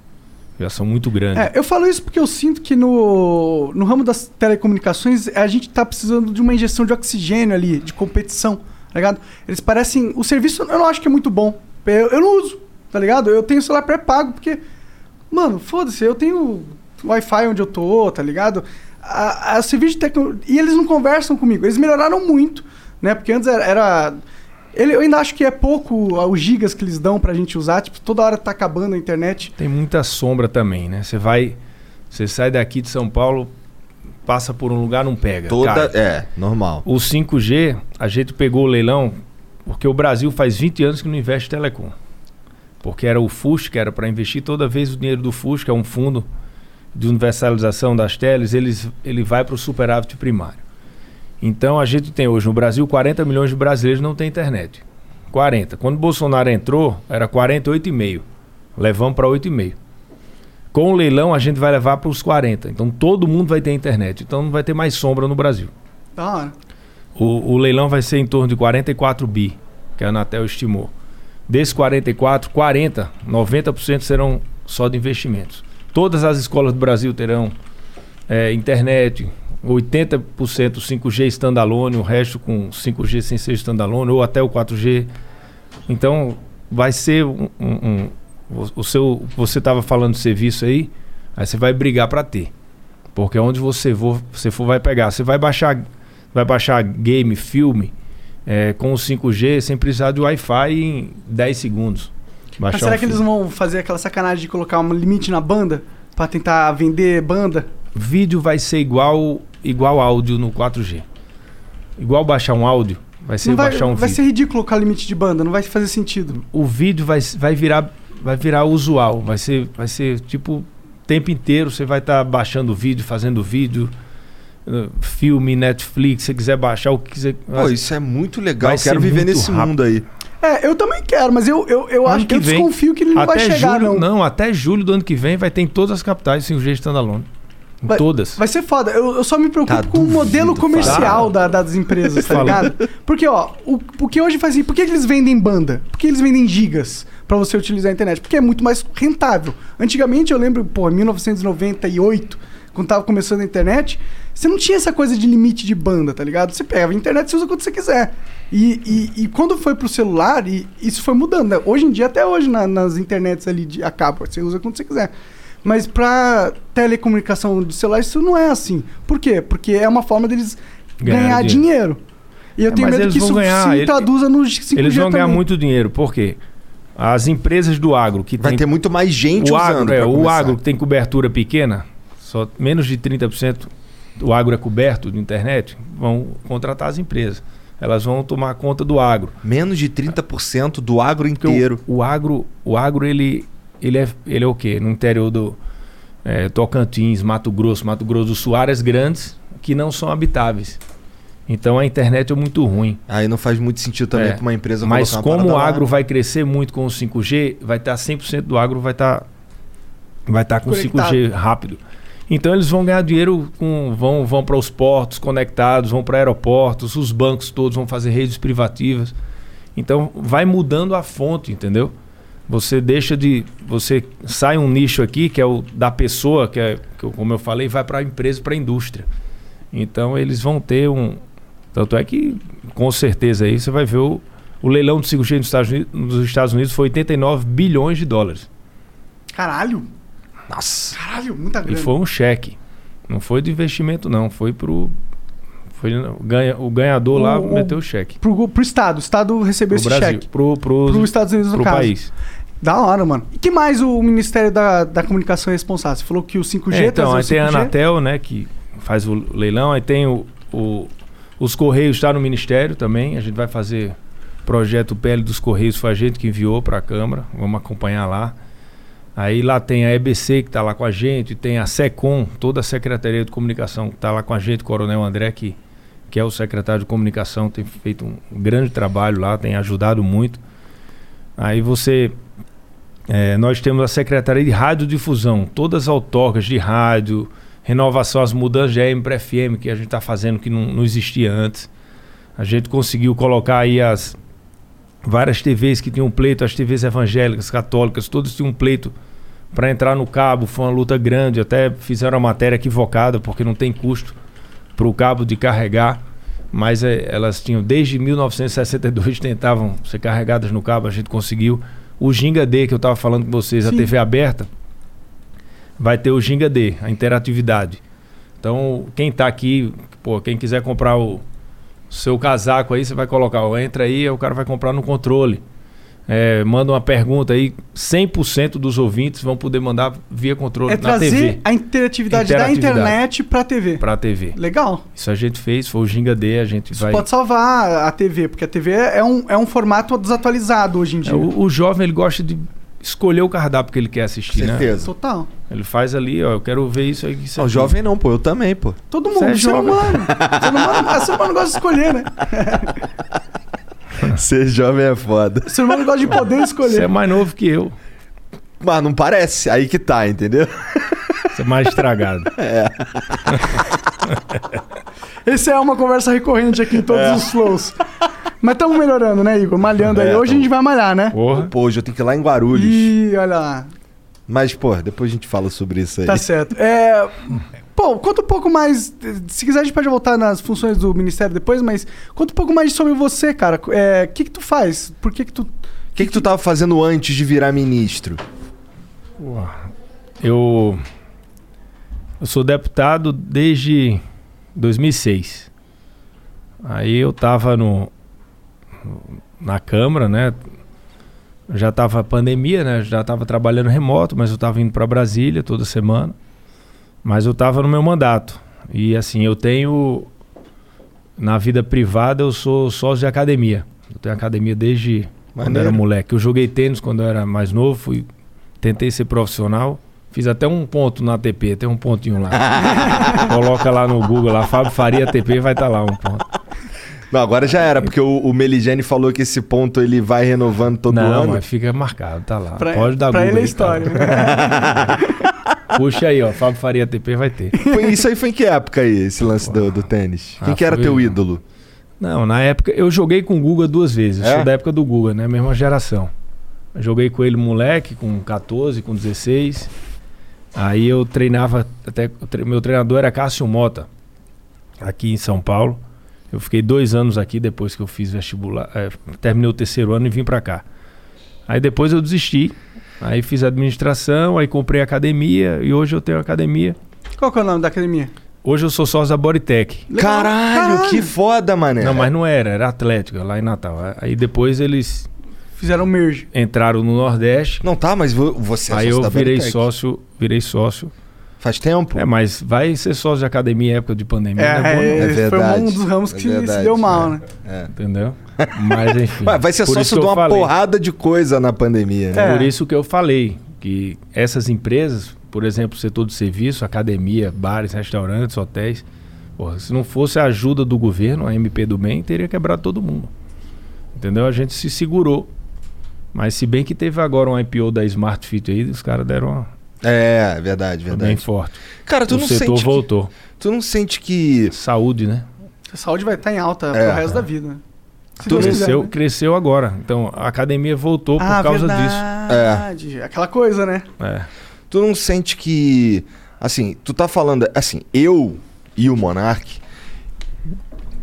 já são muito grandes. É, eu falo isso porque eu sinto que no, no ramo das telecomunicações a gente tá precisando de uma injeção de oxigênio ali, de competição, tá ligado? Eles parecem. O serviço eu não acho que é muito bom. Eu, eu não uso, tá ligado? Eu tenho celular pré-pago porque. Mano, foda-se, eu tenho Wi-Fi onde eu tô, tá ligado? A, a serviço de tecnologia. E eles não conversam comigo. Eles melhoraram muito, né? Porque antes era. era ele, eu ainda acho que é pouco os gigas que eles dão pra gente usar. Tipo, toda hora tá acabando a internet. Tem muita sombra também, né? Você vai. Você sai daqui de São Paulo, passa por um lugar, não pega. Toda. cai. É, normal. O 5G, a gente pegou o leilão, porque o Brasil faz 20 anos que não investe em telecom. Porque era o FUSC, que era para investir toda vez o dinheiro do FUSC, que é um fundo de universalização das teles, eles, ele vai para o superávit primário. Então a gente tem hoje no Brasil 40 milhões de brasileiros que não têm internet. 40. Quando Bolsonaro entrou, era 48,5. Levamos para 8,5. Com o leilão, a gente vai levar para os 40. Então todo mundo vai ter internet. Então não vai ter mais sombra no Brasil. Da hora. O, o leilão vai ser em torno de 44 bi, que a Anatel estimou. Desses 44, 40, 90% serão só de investimentos. Todas as escolas do Brasil terão é, internet, 80% 5G standalone, o resto com 5G sem ser standalone, ou até o 4G. Então, vai ser um. um- um- o- seu, você estava falando de serviço aí, aí você vai brigar para ter. Porque onde você for, você for, vai pegar. Você vai baixar, vai baixar game, filme, é, com o 5G sem precisar de Wi-Fi em 10 segundos. Mas será um que eles vão fazer aquela sacanagem de colocar um limite na banda? Pra tentar vender banda? Vídeo vai ser igual, igual áudio no 4G. Igual baixar um áudio, vai ser Não vai, baixar um vai vídeo. ser ridículo colocar limite de banda, não vai fazer sentido. O vídeo vai, vai virar vai virar usual, vai ser vai ser tipo o tempo inteiro você vai estar baixando vídeo, fazendo vídeo, eh, filme, Netflix, se quiser baixar o que quiser. Pô, isso é muito legal. Vai Quero viver nesse rápido. mundo aí. É, eu também quero, mas eu, eu, eu Ano acho que eu que vem. desconfio que ele não até vai chegar, julho, não. até julho do ano que vem vai ter em todas as capitais 5G standalone. Em Vai- todas. Vai ser foda. Eu, eu só me preocupo Tá, com o duvido, modelo comercial da- das empresas, tá ligado? Porque, ó, o, o que hoje faz assim, por que eles vendem banda? Por que eles vendem gigas pra você utilizar a internet? Porque é muito mais rentável. Antigamente, eu lembro, pô, em 1998, quando tava começando a internet, você não tinha essa coisa de limite de banda, tá ligado? Você pegava a internet e usa quando você quiser. E, e, e quando foi pro celular, e isso foi mudando. né? Hoje em dia, até hoje, na- nas internets ali de a cabo, você usa quando você quiser. Mas pra telecomunicação de celular, isso não é assim. Por quê? Porque é uma forma deles Ganhar ganhar dinheiro. dinheiro. E eu É, tenho medo que isso ganhar, se ele- traduza no 5G Eles vão ganhar também. muito dinheiro, por quê? As empresas do agro que Vai tem ter muito mais gente o usando. agro, é, o agro que tem cobertura pequena, só menos de 30% do agro é coberto de internet, vão contratar as empresas. Elas vão tomar conta do agro. Menos de 30% do agro Porque o- inteiro. O, agro, o agro ele, ele, é, ele é o quê? No interior do é, Tocantins, Mato Grosso, Mato Grosso do Sul, áreas grandes que não são habitáveis. Então a internet é muito ruim. Aí não faz muito sentido também É, pra uma empresa Mas como o parada lá. agro vai crescer muito com o 5G, vai estar 100% do agro vai estar vai estar com Conectado. 5G rápido. Então eles vão ganhar dinheiro com vão vão para os portos conectados, vão para aeroportos, os bancos todos vão fazer redes privativas. Então vai mudando a fonte, entendeu? Você deixa de você sai um nicho aqui que é o da pessoa, que é que como eu falei, vai para a empresa, para a indústria. Então eles vão ter um tanto é que, com certeza, aí você vai ver o, o leilão do 5G nos Estados, Unidos, nos Estados Unidos foi 89 bilhões de dólares. Caralho, Nossa. caralho, muita E grana. foi um cheque. Não foi de investimento, não. Foi pro. Foi o ganha, o ganhador lá O- o- meteu o cheque. Pro, pro Estado, o Estado recebeu Pro esse Brasil. cheque. Pro, pro, Pro Estados Unidos, no pro caso. país. Da hora, mano. E que mais o Ministério da, da Comunicação é responsável? Você falou que o 5G É, então, aí tem a 5G? Anatel, né, que faz o leilão. Aí tem o, o- os Correios, está no Ministério também. A gente vai fazer projeto PL dos Correios, foi a gente que enviou para a Câmara. Vamos acompanhar lá. Aí lá tem a EBC que está lá com a gente, tem a SECOM, toda a Secretaria de Comunicação que está lá com a gente, o Coronel André, que, que é o secretário de Comunicação, tem feito um grande trabalho lá, tem ajudado muito. Aí você é, nós temos a Secretaria de Radiodifusão, todas as autarcas de rádio, renovação, as mudanças de AM para FM que a gente está fazendo que não, não existia antes. A gente conseguiu colocar aí as várias TVs que tinham pleito, as TVs evangélicas, católicas, todos tinham pleito para entrar no cabo. Foi uma luta grande, até fizeram a matéria equivocada, porque não tem custo para o cabo de carregar. Mas é, elas tinham, desde 1962, tentavam ser carregadas no cabo, a gente conseguiu. O Ginga D, que eu estava falando com vocês, a Sim. TV aberta, vai ter o Ginga D, a interatividade. Então, quem está aqui, pô, quem quiser comprar o seu casaco aí, você vai colocar, ó, entra aí, aí o cara vai comprar no controle. É, manda uma pergunta aí, 100% dos ouvintes vão poder mandar via controle É na trazer TV, a interatividade, da internet pra TV. pra TV. Legal. Isso a gente fez, foi o Ginga D, a gente Isso vai... pode salvar a TV, porque a TV é um, é um formato desatualizado hoje em É, dia. o, o jovem, ele gosta de escolher o cardápio que ele quer assistir, né? Certeza. Total. Ele faz ali, ó, eu quero ver isso aí. Isso aqui. jovem não, pô. Eu também, pô. Todo Você mundo, é ser jovem. humano. ser humano. Ser humano gosta de escolher, né? *laughs* *laughs* Ser jovem é foda. Ser humano gosta de poder Você é escolher. mais novo que eu. Mas não parece. Aí que tá, entendeu? Você é mais estragado. *laughs* *laughs* Essa é uma conversa recorrente aqui em todos É. os flows. Mas estamos melhorando, né, Igor? Malhando aí. É, Hoje a tamo. gente vai malhar, né? Porra. Pô, hoje eu tenho que ir lá em Guarulhos. Ih, olha lá. Mas, pô, depois a gente fala sobre isso aí. Tá certo. É, pô, conta um pouco mais. Se quiser, a gente pode voltar nas funções do Ministério depois, mas conta um pouco mais sobre você, cara. É, O que, que tu faz? Por que, que tu. O que, que tu tava fazendo antes de virar ministro? Eu, eu sou deputado desde 2006. Aí eu tava no, na Câmara, né? Já tava pandemia, né? Já tava trabalhando remoto, mas eu tava indo para Brasília toda semana. Mas eu tava no meu mandato. E assim, eu tenho na vida privada eu sou sócio de academia. Eu tenho academia desde quando eu era Maneiro. moleque. Eu joguei tênis quando eu era mais novo, fui tentei ser profissional. Fiz até um ponto na ATP, tem um pontinho lá. *laughs* Coloca lá no Google, lá, Fábio Faria ATP, vai estar lá um ponto. Não, agora já era, porque o, o Meligene falou que esse ponto ele vai renovando todo Não, ano. mas fica marcado, tá lá. Pra, Pode dar pra Google ele é aí, história. tá? *laughs* Puxa aí, ó, Fábio Faria ATP vai ter. Foi- isso aí foi em que época aí, esse lance do, do tênis? Quem Ah, que era foi- teu ídolo? Não, na época eu joguei com o Guga duas vezes. É? sou da época do Guga, né? Mesma geração. Joguei com ele moleque, com 14, com 16. Aí eu treinava, até meu treinador era Cássio Mota, aqui em São Paulo. Eu fiquei dois anos aqui depois que eu fiz vestibular, eh, terminei o terceiro ano e vim pra cá. Aí depois eu desisti. Aí fiz administração, aí comprei academia e hoje eu tenho academia. Qual que é o nome da academia? Hoje eu sou sócio da Bodytech. Caralho, Caralho. que foda, mané. Não, mas não era, era Atlética, lá em Natal. Aí depois eles Fizeram merge. entraram no Nordeste. Não tá, mas vo- você é aí sócio eu da virei Veritec. sócio, virei sócio. Faz tempo? É, mas vai ser sócio de academia em época de pandemia, É, não é bom, não, É esse foi verdade. um dos ramos É que se verdade, deu mal, é. né? É. entendeu? Mas enfim. Ué, vai ser sócio que de eu uma falei. porrada de coisa na pandemia, né? É. Por isso que eu falei que essas empresas, por exemplo, o setor de serviço, academia, bares, restaurantes, hotéis, porra, se não fosse a ajuda do governo, a MP do Bem, teria quebrado todo mundo. Entendeu? A gente se segurou. Mas se bem que teve agora um IPO da Smart Fit aí, os caras deram uma, É, é verdade, foi bem verdade. forte. Cara, tu o não setor sente que, voltou. tu não sente que Saúde, né? A saúde vai estar em alta É. pro resto da vida. Cresceu, né? cresceu agora. Então a academia voltou ah, por causa verdade. Aquela coisa, né? disso. É. tu não sente que assim, tu tá falando assim, eu e o Monark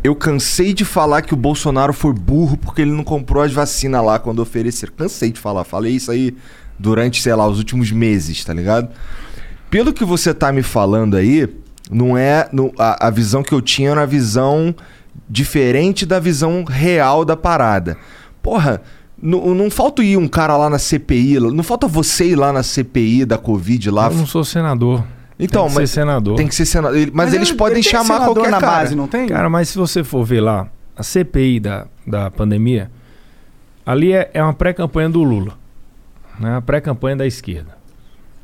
eu cansei de falar que o Bolsonaro foi burro porque ele não comprou as vacinas lá quando ofereceram. Cansei de falar, falei isso aí durante, sei lá, os últimos meses, tá ligado? Pelo que você tá me falando aí, não é. não- a, a visão que eu tinha era uma visão diferente da visão real da parada. Porra, não, não falta ir um cara lá na CPI, não falta você ir lá na CPI da Covid lá. Eu não sou senador. Então, tem que mas ser senador. tem que ser senador. Ele- Mas, eles ele- podem ele chamar qualquer na cara. base, não tem? Cara, mas se você for ver lá, a CPI da, da pandemia, ali é, é uma pré-campanha do Lula. Né? A pré-campanha da esquerda.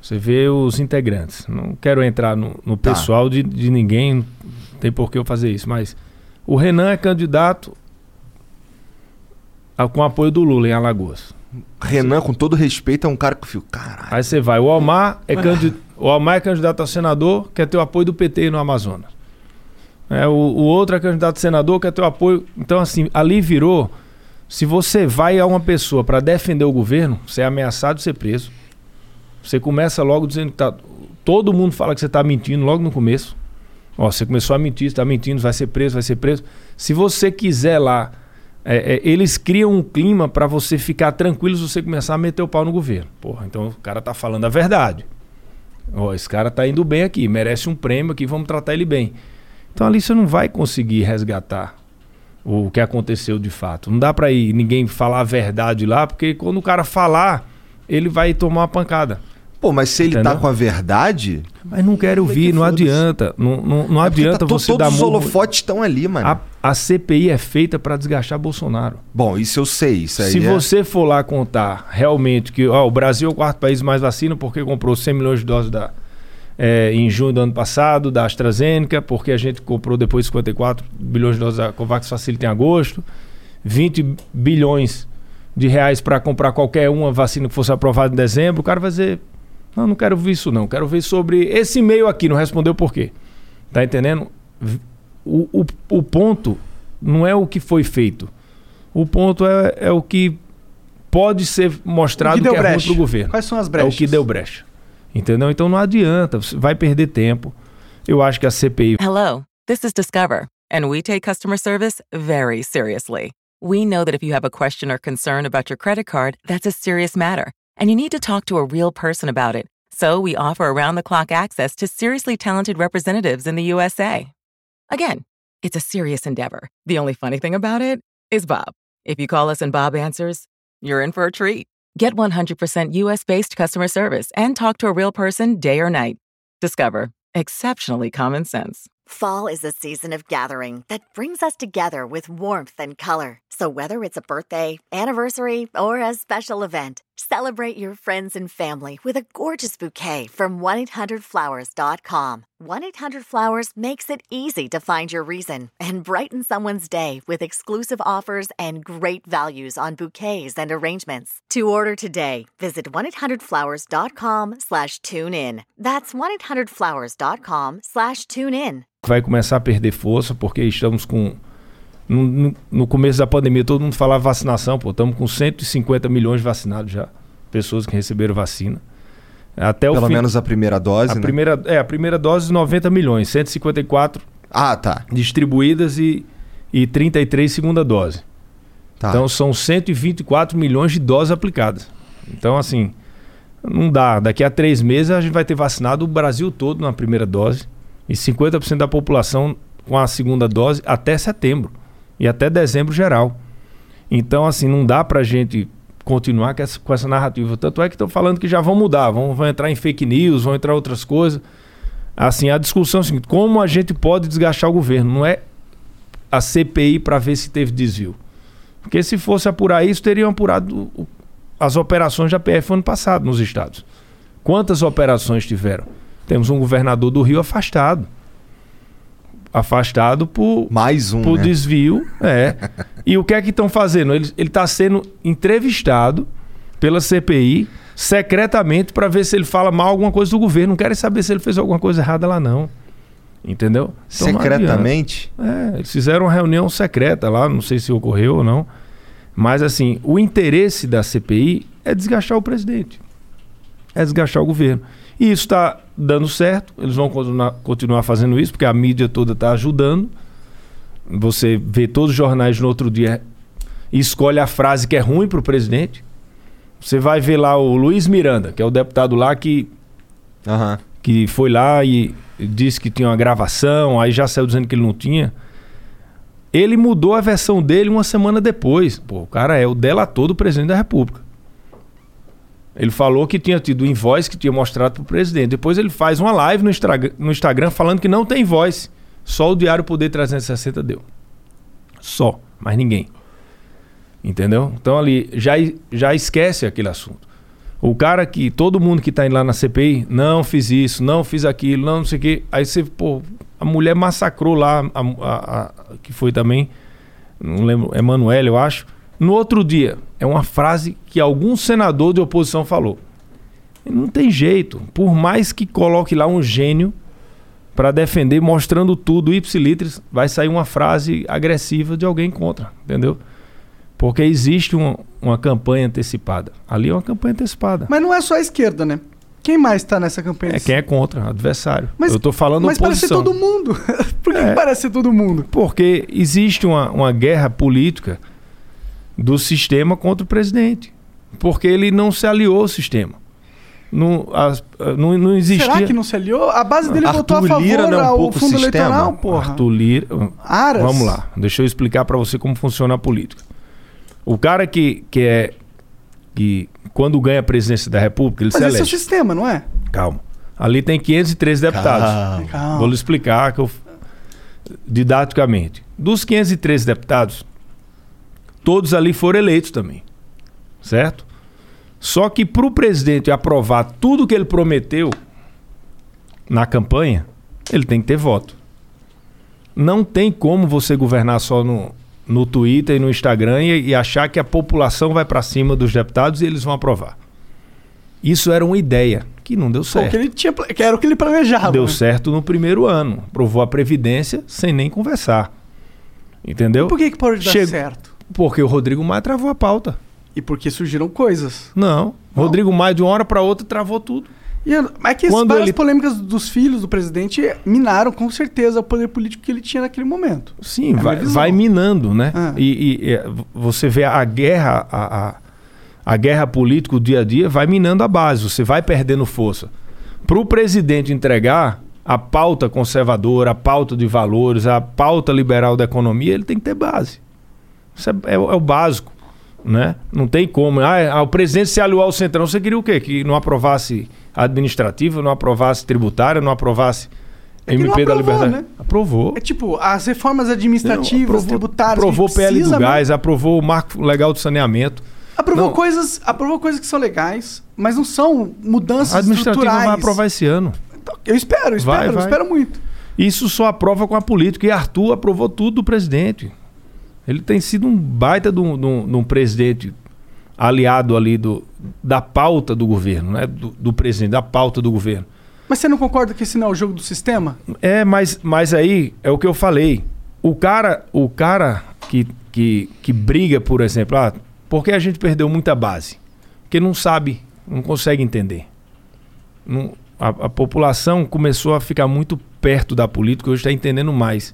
Você vê os integrantes. Não quero entrar no, no Tá. pessoal de, de ninguém, não tem por que eu fazer isso. Mas o Renan é candidato a- com apoio do Lula em Alagoas. Renan, com todo respeito, é um cara que eu fico, caralho. Aí você vai, o Omar é, candi o Omar é candidato a senador, quer ter o apoio do PT no Amazonas. É, o, o outro é candidato a senador, quer teu apoio. Então, assim, ali virou. Se você vai a uma pessoa para defender o governo, você é ameaçado de ser preso. Você começa logo dizendo que tá. Todo mundo fala que você está mentindo logo no começo. Ó, você começou a mentir, está mentindo, vai ser preso, vai ser preso. Se você quiser lá, é, é, eles criam um clima para você ficar tranquilo se você começar a meter o pau no governo. Porra, então o cara tá falando a verdade. Ó, esse cara tá indo bem aqui, merece um prêmio aqui, vamos tratar ele bem. Então ali você não vai conseguir resgatar o que aconteceu de fato. Não dá para ir ninguém falar a verdade lá, porque quando o cara falar, ele vai tomar uma pancada. Pô, mas se ele tá Entendeu? com a verdade. Mas não quero ouvir, não foda-se. adianta. Não, não, não é adianta tá você dar Todos os holofotes estão ali, mano. A, a CPI é feita para desgastar Bolsonaro. Bom, isso eu sei. Isso aí Se é- você for lá contar realmente que ó, o Brasil é o quarto país mais vacina porque comprou 100 milhões de doses da, é, em junho do ano passado da AstraZeneca, porque a gente comprou depois 54 bilhões de doses da Covax Facility em agosto, 20 bilhões de reais para comprar qualquer uma vacina que fosse aprovada em dezembro, o cara vai dizer: Não, não quero ver isso, não. Quero ver sobre esse e-mail aqui. Não respondeu por quê. Tá entendendo? O, o, o ponto não é o que foi feito. O ponto é, é o que pode ser mostrado O que, que deu é ruim brecha? para o governo. Quais são as É brechas? o que deu brecha. Entendeu? Então não adianta, você vai perder tempo. Eu acho que a CPI Hello, this is Discover, and we take customer service very seriously. We know that if you have a question or concern about your credit card, that's a serious matter, and you need to talk to a real person about it. So we offer around the clock access to seriously talented representatives in the USA. Again, it's a serious endeavor. The only funny thing about it is Bob. If you call us and Bob answers, you're in for a treat. Get 100% US based customer service and talk to a real person day or night. Discover exceptionally common sense. Fall is a season of gathering that brings us together with warmth and color. So whether it's a birthday, anniversary, or a special event, celebrate your friends and family with a gorgeous bouquet from 1-800-Flowers.com. 1-800-Flowers makes it easy to find your reason and brighten someone's day with exclusive offers and great values on bouquets and arrangements. To order today, visit 1-800-Flowers.com slash tune in. That's 1-800-Flowers.com slash tune in. vai começar a perder força, porque estamos com. No, no- começo da pandemia, todo mundo falava vacinação, pô. Estamos com 150 milhões de vacinados já. Pessoas que receberam vacina. Até o Pelo fim. menos a primeira dose, a né? primeira, é, a primeira dose, 90 milhões. 154 Ah, tá. distribuídas e, e 33 segunda dose. tá. Então são 124 milhões de doses aplicadas. Então, assim, não dá. Daqui a três meses a gente vai ter vacinado o Brasil todo na primeira dose e 50% da população com a segunda dose até setembro e até dezembro geral. Então, assim, não dá pra gente continuar com essa, com essa narrativa. Tanto é que estão falando que já vão mudar, vão, vão entrar em fake news, vão entrar outras coisas. Assim, a discussão é a seguinte: como a gente pode desgastar o governo? Não é a CPI para ver se teve desvio. Porque se fosse apurar isso, teriam apurado as operações da PF ano passado nos estados. Quantas operações tiveram? Temos um governador do Rio afastado. Afastado por, Mais um, por né? desvio. *laughs* É. e o que é que estão fazendo? Ele está sendo entrevistado pela CPI secretamente para ver se ele fala mal alguma coisa do governo. Não querem saber se ele fez alguma coisa errada lá, não. Entendeu? Então. Secretamente? É, eles fizeram uma reunião secreta lá, não sei se ocorreu ou não. Mas assim, o interesse da CPI é desgastar o presidente. É desgastar o governo. E isso está dando certo, eles vão continuar, continuar fazendo isso, porque a mídia toda está ajudando. Você vê todos os jornais no outro dia e escolhe a frase que é ruim para o presidente. Você vai ver lá o Luiz Miranda, que é o deputado lá que Aham. que foi lá e disse que tinha uma gravação, aí já saiu dizendo que ele não tinha. Ele mudou a versão dele uma semana depois. Pô, o cara é o delator do presidente da República. Ele falou que tinha tido invoice que tinha mostrado pro presidente. Depois ele faz uma live no, Instra- no Instagram falando que não tem voz. Só o Diário Poder 360 deu. Só, mais ninguém. Entendeu? Então ali já, já esquece aquele assunto. O cara que, todo mundo que tá indo lá na CPI, não fiz isso, não fiz aquilo, não, não sei o quê. Aí você, pô, a mulher massacrou lá, a, a- a- que foi também, não lembro, Emanuele, eu acho. No outro dia, é uma frase que algum senador de oposição falou. Não tem jeito. Por mais que coloque lá um gênio, para defender, mostrando tudo, ipsilitris, vai sair uma frase agressiva de alguém contra, entendeu? Porque existe uma, uma campanha antecipada. Ali é uma campanha antecipada. Mas não é só a esquerda, né? Quem mais tá nessa campanha? É quem é contra, adversário. Mas- Eu tô falando Mas parece oposição. todo mundo. *laughs* Por que, É. que parece ser todo mundo? Porque existe uma, uma guerra política do sistema contra o presidente. Porque ele não se aliou ao sistema. Não, as- não, não existia. Será que não se aliou? A base dele Arthur votou a favor Lira não é um ao pouco fundo sistema? eleitoral, porra. Arthur Lira. Aras. Vamos lá, deixa eu explicar para você como funciona a política. O cara que, que é. que quando ganha a presidência da República, ele Mas se esse é o elege. sistema, não é? Calma. Ali tem 513 deputados. Calma. Calma. Vou lhe explicar que eu, didaticamente. Dos 513 deputados, todos ali foram eleitos também. Certo? Só que para o presidente aprovar tudo que ele prometeu na campanha, ele tem que ter voto. Não tem como você governar só no, no Twitter e no Instagram e, e achar que a população vai para cima dos deputados e eles vão aprovar. Isso era uma ideia que não deu Pô, certo. que, ele tinha, que era o que ele planejava. Deu né? certo no primeiro ano. Provou a Previdência sem nem conversar. Entendeu? Por que, que pode dar Chega- certo? Porque o Rodrigo Maia travou a pauta. E porque surgiram coisas. Não. Não? Rodrigo Maia, de uma hora para outra, travou tudo. E mas que Quando várias ele- polêmicas dos filhos do presidente minaram com certeza o poder político que ele tinha naquele momento. Sim, É vai, vai minando, né? Ah. E, e- e, você vê a guerra, a, a, a guerra política, o dia a dia, vai minando a base. Você vai perdendo força. Para o presidente entregar a pauta conservadora, a pauta de valores, a pauta liberal da economia, ele tem que ter base. Isso é, é o- é o básico. Né? Não tem como. Ah, ah, o presidente se aliou ao Centrão. Você queria o quê? Que não aprovasse administrativa, não aprovasse tributária, não aprovasse É que não MP da aprovou, Liberdade? né? Aprovou. É tipo, as reformas administrativas, Não, aprovou- tributárias. Aprovou o PL do gás, aprovou o marco legal do saneamento. Aprovou Não. coisas, aprovou coisas que são legais, mas não são mudanças A administrativa estruturais. vai aprovar esse ano. Então, Eu espero, eu espero, Vai, eu vai. espero muito. Isso só aprova com a política. E Arthur aprovou tudo do presidente. Ele tem sido um baita de um, de um- de um presidente aliado ali do, da pauta do governo, né? Do, do presidente, da pauta do governo. Mas você não concorda que esse não é o jogo do sistema? É, mas, mas aí é o que eu falei. O cara, o cara que, que, que briga, por exemplo, ah, por que a gente perdeu muita base? Porque não sabe, não consegue entender. Não- a, a população começou a ficar muito perto da política, hoje está entendendo mais.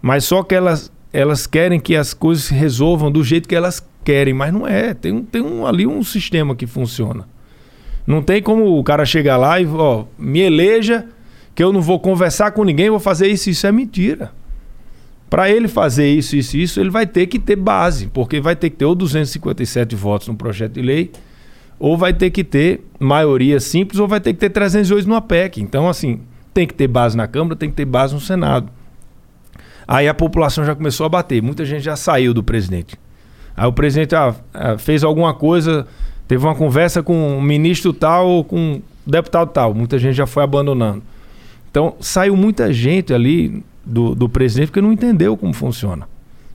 Mas só que elas, elas querem que as coisas se resolvam do jeito que elas querem, mas não é. Tem, tem um, ali um sistema que funciona. Não tem como o cara chegar lá e, ó, me eleja que eu não vou conversar com ninguém, vou fazer isso. Isso é mentira. Para ele fazer isso, isso, isso, ele vai ter que ter base, porque vai ter que ter ou 257 votos no projeto de lei, ou vai ter que ter maioria simples, ou vai ter que ter 308 no APEC. Então, assim, tem que ter base na Câmara, tem que ter base no Senado. Aí a população já começou a bater, muita gente já saiu do presidente. Aí o presidente ah, ah, fez alguma coisa, teve uma conversa com um ministro tal ou com um deputado tal, muita gente já foi abandonando. Então saiu muita gente ali do, do presidente porque não entendeu como funciona.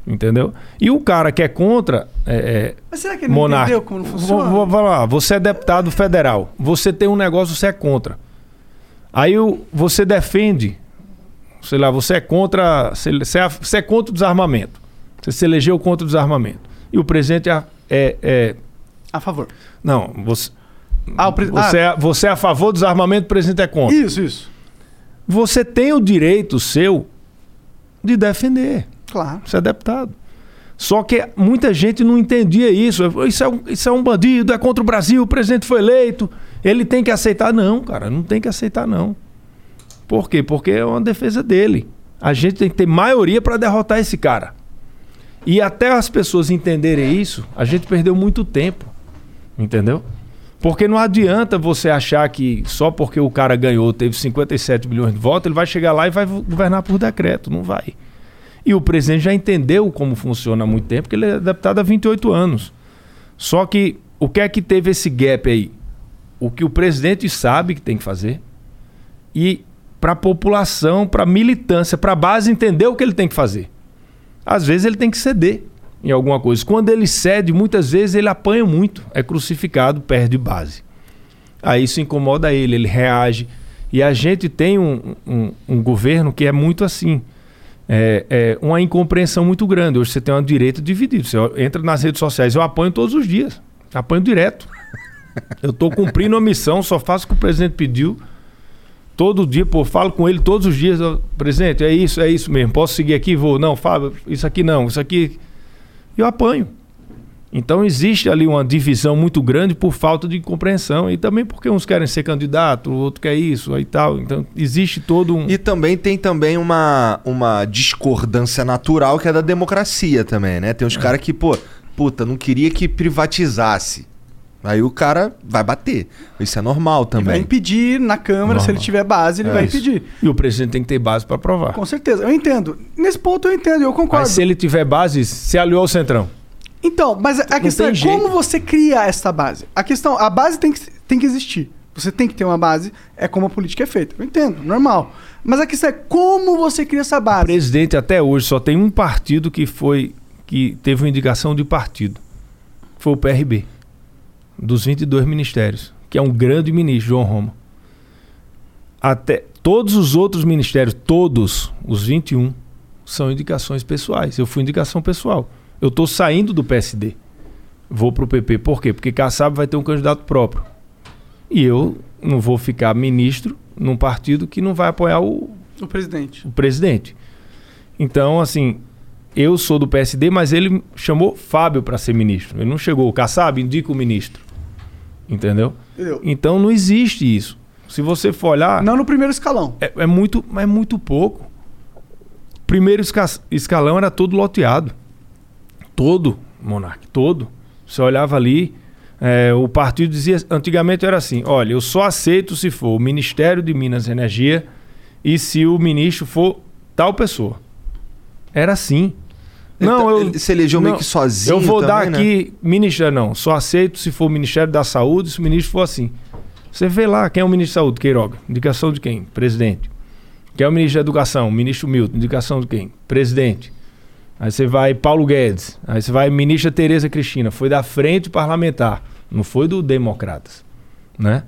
Entendeu? E o cara que é contra. É, é, Mas será que ele não monarca. entendeu como não funciona? Vou, vou, você é deputado federal. Você tem um negócio, você é contra. Aí o- você defende. Sei lá, você é contra. Você, é, você é contra o desarmamento. Você se elegeu contra o desarmamento. E o presidente é. é- é- A favor. não, você. Ah, pre- Você, ah. é, você é a favor do desarmamento, o presidente é contra. Isso, isso. Você tem o direito seu de defender. Claro. Você é deputado. Só que muita gente não entendia isso. Isso é, um, isso é um bandido, é contra o Brasil, o presidente foi eleito. Ele tem que aceitar. Não, cara, não tem que aceitar, não. Por quê? Porque é uma defesa dele. A gente tem que ter maioria para derrotar esse cara. E até as pessoas entenderem isso, a gente perdeu muito tempo. Entendeu? Porque não adianta você achar que só porque o cara ganhou, teve 57 milhões de votos, ele vai chegar lá e vai governar por decreto. Não vai. E o presidente já entendeu como funciona há muito tempo, porque ele é deputado há 28 anos. Só que o que é que teve esse gap aí? O que o presidente sabe que tem que fazer e para a população, para a militância, para a base entender o que ele tem que fazer. Às vezes ele tem que ceder em alguma coisa. Quando ele cede, muitas vezes ele apanha muito, é crucificado, perde base. Aí isso incomoda ele, ele reage. E a gente tem um, um, um governo que é muito assim. É, é, uma incompreensão muito grande. Hoje você tem um direito dividido. Você entra nas redes sociais, eu apanho todos os dias. Apanho direto. Eu estou cumprindo a missão, só faço o que o presidente pediu. Todo dia, pô, falo com ele todos os dias. Presidente, é isso, é isso mesmo. Posso seguir aqui? Vou. Não, Fábio, isso aqui não, isso aqui. Eu apanho. Então existe ali uma divisão muito grande por falta de compreensão e também porque uns querem ser candidato, o outro quer isso e tal. Então existe todo um E também tem também uma, uma discordância natural que é da democracia também, né? Tem uns caras que, pô, puta, não queria que privatizasse. Aí o cara vai bater. Isso é normal Ele vai também. impedir na Câmara, se ele tiver base, ele É vai isso. impedir. e o presidente tem que ter base para aprovar. Com certeza, eu entendo. Nesse ponto eu entendo, eu concordo. Mas se ele tiver base, se aliou ao Centrão. Então, mas a questão é jeito. como você cria essa base. A questão, a base tem que, tem que existir. Você tem que ter uma base, é como a política é feita. Eu entendo, normal. Mas a questão é como você cria essa O base. presidente até hoje só tem um partido que foi que teve uma indicação de partido. Foi o PRB. Dos 22 ministérios, que é um grande ministro, João Roma. Até todos os outros ministérios, todos os 21 são indicações pessoais. Eu fui indicação pessoal. Eu estou saindo do PSD. Vou para o PP. Por quê? Porque Kassab vai ter um candidato próprio. E eu não vou ficar ministro num partido que não vai apoiar o, O presidente. o presidente. Então, assim, eu sou do PSD, mas ele chamou Fábio para ser ministro. Ele não chegou, o Kassab indica o ministro. Entendeu? Entendeu? Então não existe isso. Se você for olhar, Não no primeiro escalão. é, é muito, é muito pouco. Primeiro esca- escalão era todo loteado. Todo, Monark, todo. Você olhava ali, é, o partido dizia, antigamente era assim, olha, eu só aceito se for o Ministério de Minas e Energia e se o ministro for tal pessoa. Era assim. Ele Não, tá- eu ele se elegeu meio que sozinho Eu vou dar também, né? aqui ministério não, só aceito se for o Ministério da Saúde, se o ministro for assim. Você vê lá quem é o ministro da Saúde, Queiroga. Indicação de quem? Presidente. Quem é o ministro da Educação? Ministro Milton. Indicação de quem? Presidente. Aí você vai Paulo Guedes. Aí você vai ministra Tereza Cristina. Foi da frente parlamentar. Não foi do Democratas. Né?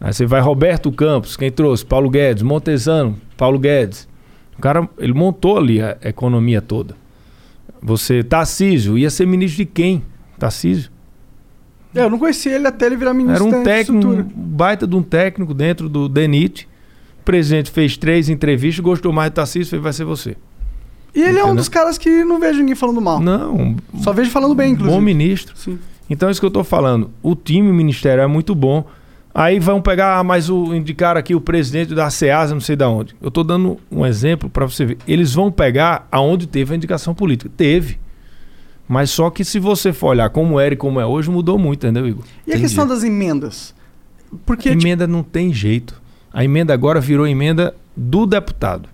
Aí você vai Roberto Campos. Quem trouxe? Paulo Guedes. Montesano. Paulo Guedes. O cara, ele montou ali a economia toda. Você, Tarcísio, ia ser ministro de quem? Tarcísio. É, Eu não conhecia ele até ele virar ministro Era um técnico, um baita de um técnico dentro do DENIT. O presidente fez três entrevistas, gostou mais do Tarcísio, fez, vai ser você. E ele é um Entendeu? dos caras que não vejo ninguém falando mal. Não, Só vejo falando bem, inclusive. bom ministro. Sim. Então, isso que eu tô falando. O time ministerial é muito bom. Aí vão pegar, ah, mas o indicar aqui o presidente da SEASA, não sei de onde. Eu tô dando um exemplo para você ver. Eles vão pegar aonde teve a indicação política. Teve. Mas só que se você for olhar como era e como é hoje, mudou muito, entendeu, Igor? E a Entendi. questão das emendas? Porque, tipo, emenda não tem jeito. A emenda agora virou emenda do deputado.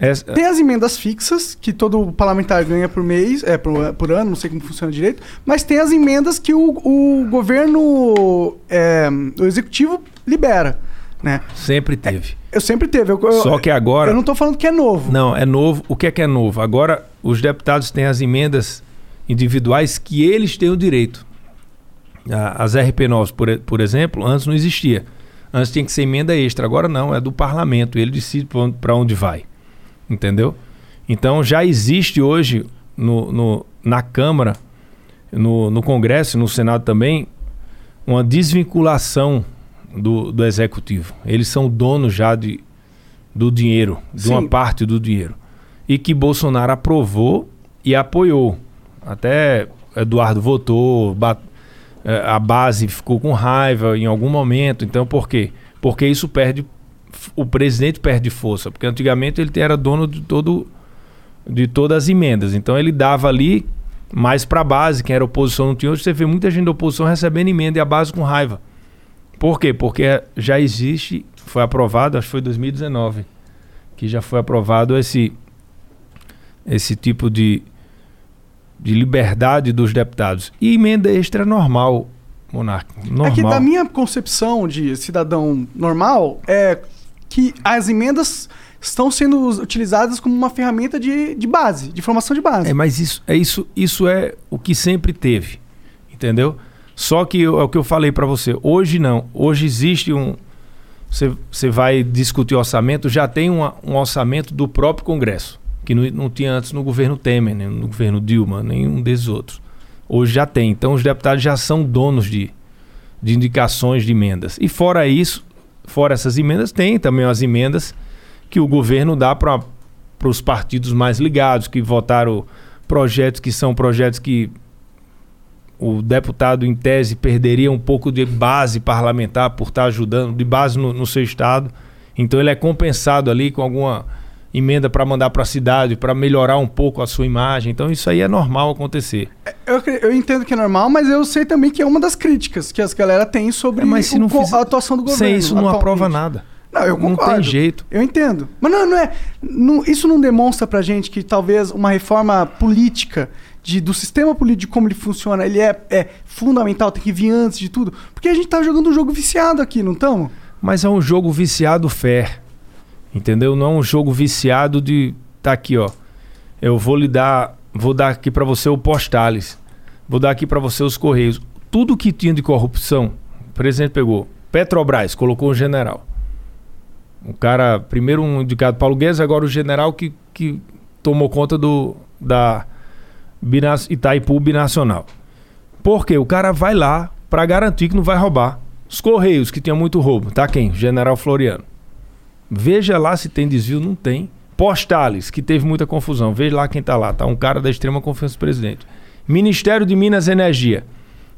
Essa- tem as emendas fixas, que todo parlamentar ganha por mês, é, por, por ano, não sei como funciona direito, mas tem as emendas que o, o governo, é, o executivo libera, né? sempre teve. Eu sempre teve. Eu, eu- Só que agora. Eu não tô falando que é novo. Não, é novo. O que é que é novo? Agora, os deputados têm as emendas individuais que eles têm o direito. As RP9, por, por exemplo, antes não existia. Antes tinha que ser emenda extra. Agora não, é do parlamento. Ele decide para onde vai. Entendeu? Então já existe hoje no, no- na Câmara, no, no Congresso e no Senado também, uma desvinculação do, do Executivo. Eles são donos já de, do dinheiro, de Sim. uma parte do dinheiro. E que Bolsonaro aprovou e apoiou. Até Eduardo votou, ba- eh, a base ficou com raiva em algum momento. Então, por quê? Porque isso perde. O presidente perde força. Porque antigamente ele era dono de todo de todas as emendas. Então ele dava ali mais para a base, quem era oposição não tinha. Hoje você vê muita gente da oposição recebendo emenda e a base com raiva. Por quê? Porque já existe, foi aprovado, acho que foi em 2019, que já foi aprovado esse, esse tipo de, de liberdade dos deputados. E emenda extra é normal, Monarca. Normal. É que da minha concepção de cidadão normal, é que as emendas estão sendo utilizadas como uma ferramenta de, de base, de formação de base. É, mas isso é, isso, isso é o que sempre teve, entendeu? Só que é o que eu falei para você. Hoje não. Hoje existe um, você, você vai discutir orçamento, já tem uma, um orçamento do próprio Congresso, que não, não tinha antes no governo Temer, nem no governo Dilma, nenhum desses outros. Hoje já tem. Então os deputados já são donos de, de indicações de emendas. E fora isso, fora essas emendas, tem também as emendas que o governo dá para os partidos mais ligados, que votaram projetos que são projetos que o deputado, em tese, perderia um pouco de base parlamentar por estar ajudando, de base no, no seu estado. Então ele é compensado ali com alguma emenda para mandar para a cidade, para melhorar um pouco a sua imagem. Então isso aí é normal acontecer. Eu, eu, entendo que é normal, mas eu sei também que é uma das críticas que as galera tem sobre é, mas se o, não fizer, a atuação do governo. Sem isso não aprova nada. Não, eu concordo. Não tem jeito. Eu entendo. Mas não, não é. Não, isso não demonstra pra gente que talvez uma reforma política de, do sistema político, como ele funciona, ele é, é fundamental, tem que vir antes de tudo. Porque a gente tá jogando um jogo viciado aqui, não estamos? Mas é um jogo viciado fair. Entendeu? Não é um jogo viciado de. Tá aqui, ó. Eu vou lhe dar. Vou dar aqui para você o Postales. Vou dar aqui para você os Correios. Tudo que tinha de corrupção, o presidente pegou. Petrobras, colocou um general. O cara, primeiro um indicado Paulo Guedes, agora o general que, que tomou conta do, da Itaipu Binacional. Porque o cara vai lá para garantir que não vai roubar. Os Correios, que tinha muito roubo, tá quem? General Floriano. Veja lá se tem desvio, não tem. Postales, que teve muita confusão. Veja lá quem tá lá. Tá um cara da extrema confiança do presidente. Ministério de Minas e Energia,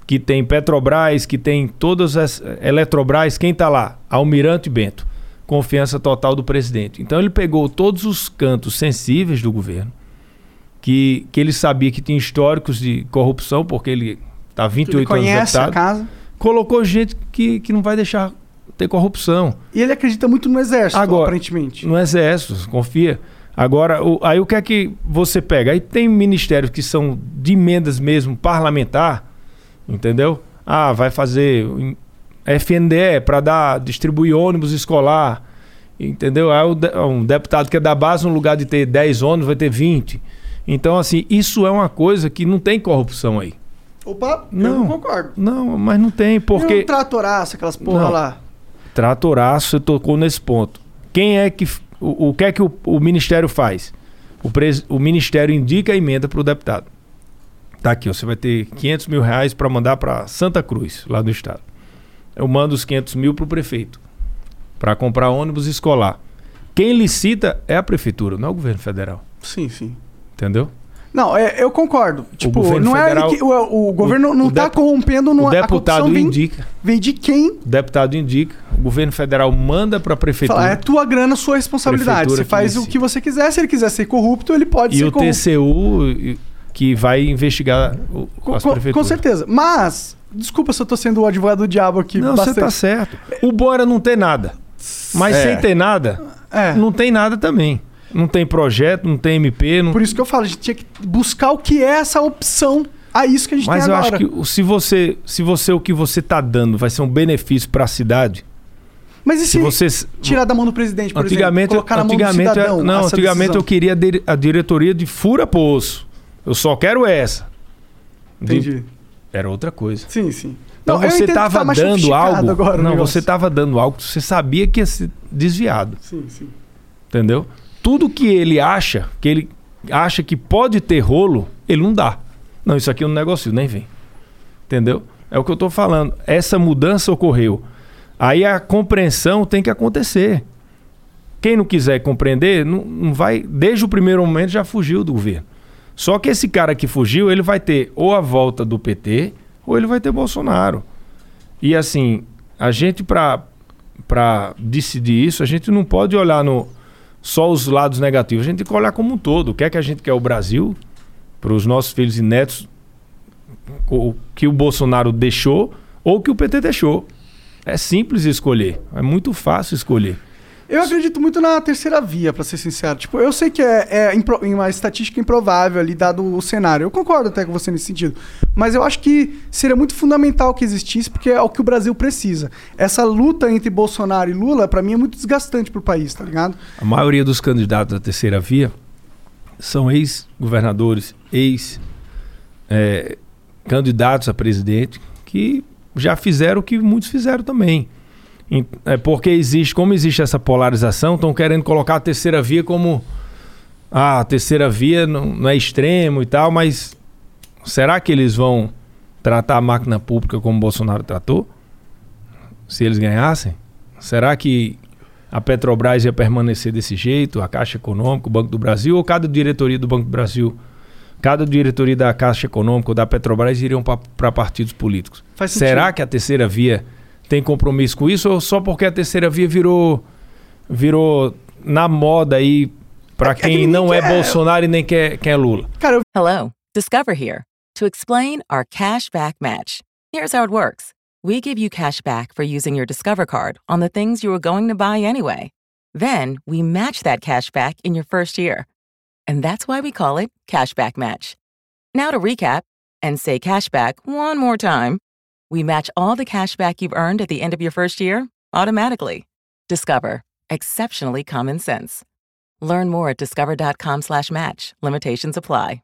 que tem Petrobras, que tem todas as Eletrobras, quem tá lá? Almirante Bento confiança total do presidente. Então ele pegou todos os cantos sensíveis do governo, que, que ele sabia que tinha históricos de corrupção, porque ele está 28 ele conhece anos deputado, a casa. colocou gente que, que não vai deixar ter corrupção. E ele acredita muito no exército, Agora, aparentemente. No exército, confia. Agora, o, aí o que é que você pega? Aí tem ministérios que são de emendas mesmo parlamentar, entendeu? Ah, vai fazer FNDE para dar distribuir ônibus escolar, entendeu? Aí um deputado que é da base, no lugar de ter 10 ônibus, vai ter 20. Então, assim, isso é uma coisa que não tem corrupção aí. Opa, não, não concordo. Não, mas não tem, porque... E um tratoraço, aquelas porra não. lá. Tratoraço, você tocou nesse ponto. Quem é que... O, o que é que o, o Ministério faz? O, pres, o Ministério indica a emenda para o deputado. Tá aqui, ó, você vai ter 500 mil reais para mandar para Santa Cruz, lá do estado eu mando os 500 mil para o prefeito, para comprar ônibus escolar. Quem licita é a prefeitura, não é o governo federal. Sim, sim. Entendeu? Não, é, eu concordo. Tipo, não federal, é que, o, o, governo o, não está corrompendo no O deputado vem, indica. Vem de quem? O deputado indica. O governo federal manda para a prefeitura. Fala, é tua grana, sua responsabilidade. Você faz o que você quiser. Se ele quiser ser corrupto, ele pode e ser corrupto. E o TCU que vai investigar o, com, as prefeituras. Com certeza. Mas Desculpa se eu tô sendo o advogado do diabo aqui. Não, você tá certo. O bom era não ter nada. Mas é. sem ter nada, é. não tem nada também. Não tem projeto, não tem MP. Não... Por isso que eu falo, a gente tinha que buscar o que é essa opção a isso que a gente Mas tem agora. Mas eu acho que se você, se você o que você tá dando vai ser um benefício para a cidade. Mas e se, se você tirar da mão do presidente, por antigamente, exemplo, colocar antigamente, na mão do cidadão, Não, antigamente decisão. eu queria a diretoria de fura poço. Eu só quero essa. Entendi. De... Era outra coisa. Sim, sim. Então não, você estava tá dando algo. Agora, não, você estava dando algo que você sabia que ia ser desviado. Sim, sim. Entendeu? Tudo que ele acha, que ele acha que pode ter rolo, ele não dá. Não, isso aqui é um negócio, nem vem. Entendeu? É o que eu estou falando. Essa mudança ocorreu. Aí a compreensão tem que acontecer. Quem não quiser compreender, não, não vai. Desde o primeiro momento já fugiu do governo. Só que esse cara que fugiu, ele vai ter ou a volta do PT ou ele vai ter Bolsonaro. E assim, a gente para decidir isso, a gente não pode olhar no só os lados negativos, a gente tem que olhar como um todo. O que é que a gente quer o Brasil para os nossos filhos e netos o que o Bolsonaro deixou ou que o PT deixou. É simples escolher, é muito fácil escolher. Eu acredito muito na terceira via, para ser sincero. Tipo, eu sei que é, é impro, uma estatística improvável ali, dado o cenário. Eu concordo até com você nesse sentido. Mas eu acho que seria muito fundamental que existisse, porque é o que o Brasil precisa. Essa luta entre Bolsonaro e Lula, para mim, é muito desgastante pro país, tá ligado? A maioria dos candidatos da terceira via são ex-governadores, ex-candidatos é, a presidente, que já fizeram o que muitos fizeram também É porque existe, como existe essa polarização, estão querendo colocar a terceira via como ah, a terceira via não, não é extremo e tal, mas será que eles vão tratar a máquina pública como Bolsonaro tratou? Se eles ganhassem? Será que a Petrobras ia permanecer desse jeito, a Caixa Econômica, o Banco do Brasil, ou cada diretoria do Banco do Brasil, cada diretoria da Caixa Econômica ou da Petrobras iriam para partidos políticos? Será que a terceira via tem compromisso com isso ou só porque a terceira via virou virou na moda aí para É que quem não é. Bolsonaro e nem quer, quer Lula? Cara, Hello, Discover here to explain our cash back match. Here's how it works we give you cash back for using your Discover card on the things you were going to buy anyway. Then we match that cash back in your first year. And that's why we call it Cashback Match. Now to recap and say cashback one more time. We match all the cash back you've earned at the end of your first year automatically. Discover. Exceptionally common sense. Learn more at discover.com slash match. Limitations apply.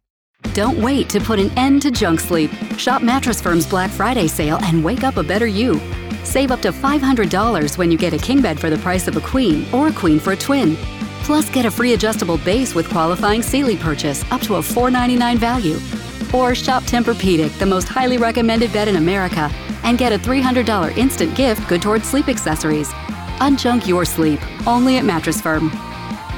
Don't wait to put an end to junk sleep. Shop Mattress Firm's Black Friday sale and wake up a better you. Save up to $500 when you get a king bed for the price of a queen or a queen for a twin. Plus, get a free adjustable base with qualifying Sealy purchase up to a 499 value. Or shop Tempur-Pedic, the most highly recommended bed in America, and get a $300 instant gift good towards sleep accessories. Unjunk your sleep, only at Mattress Firm.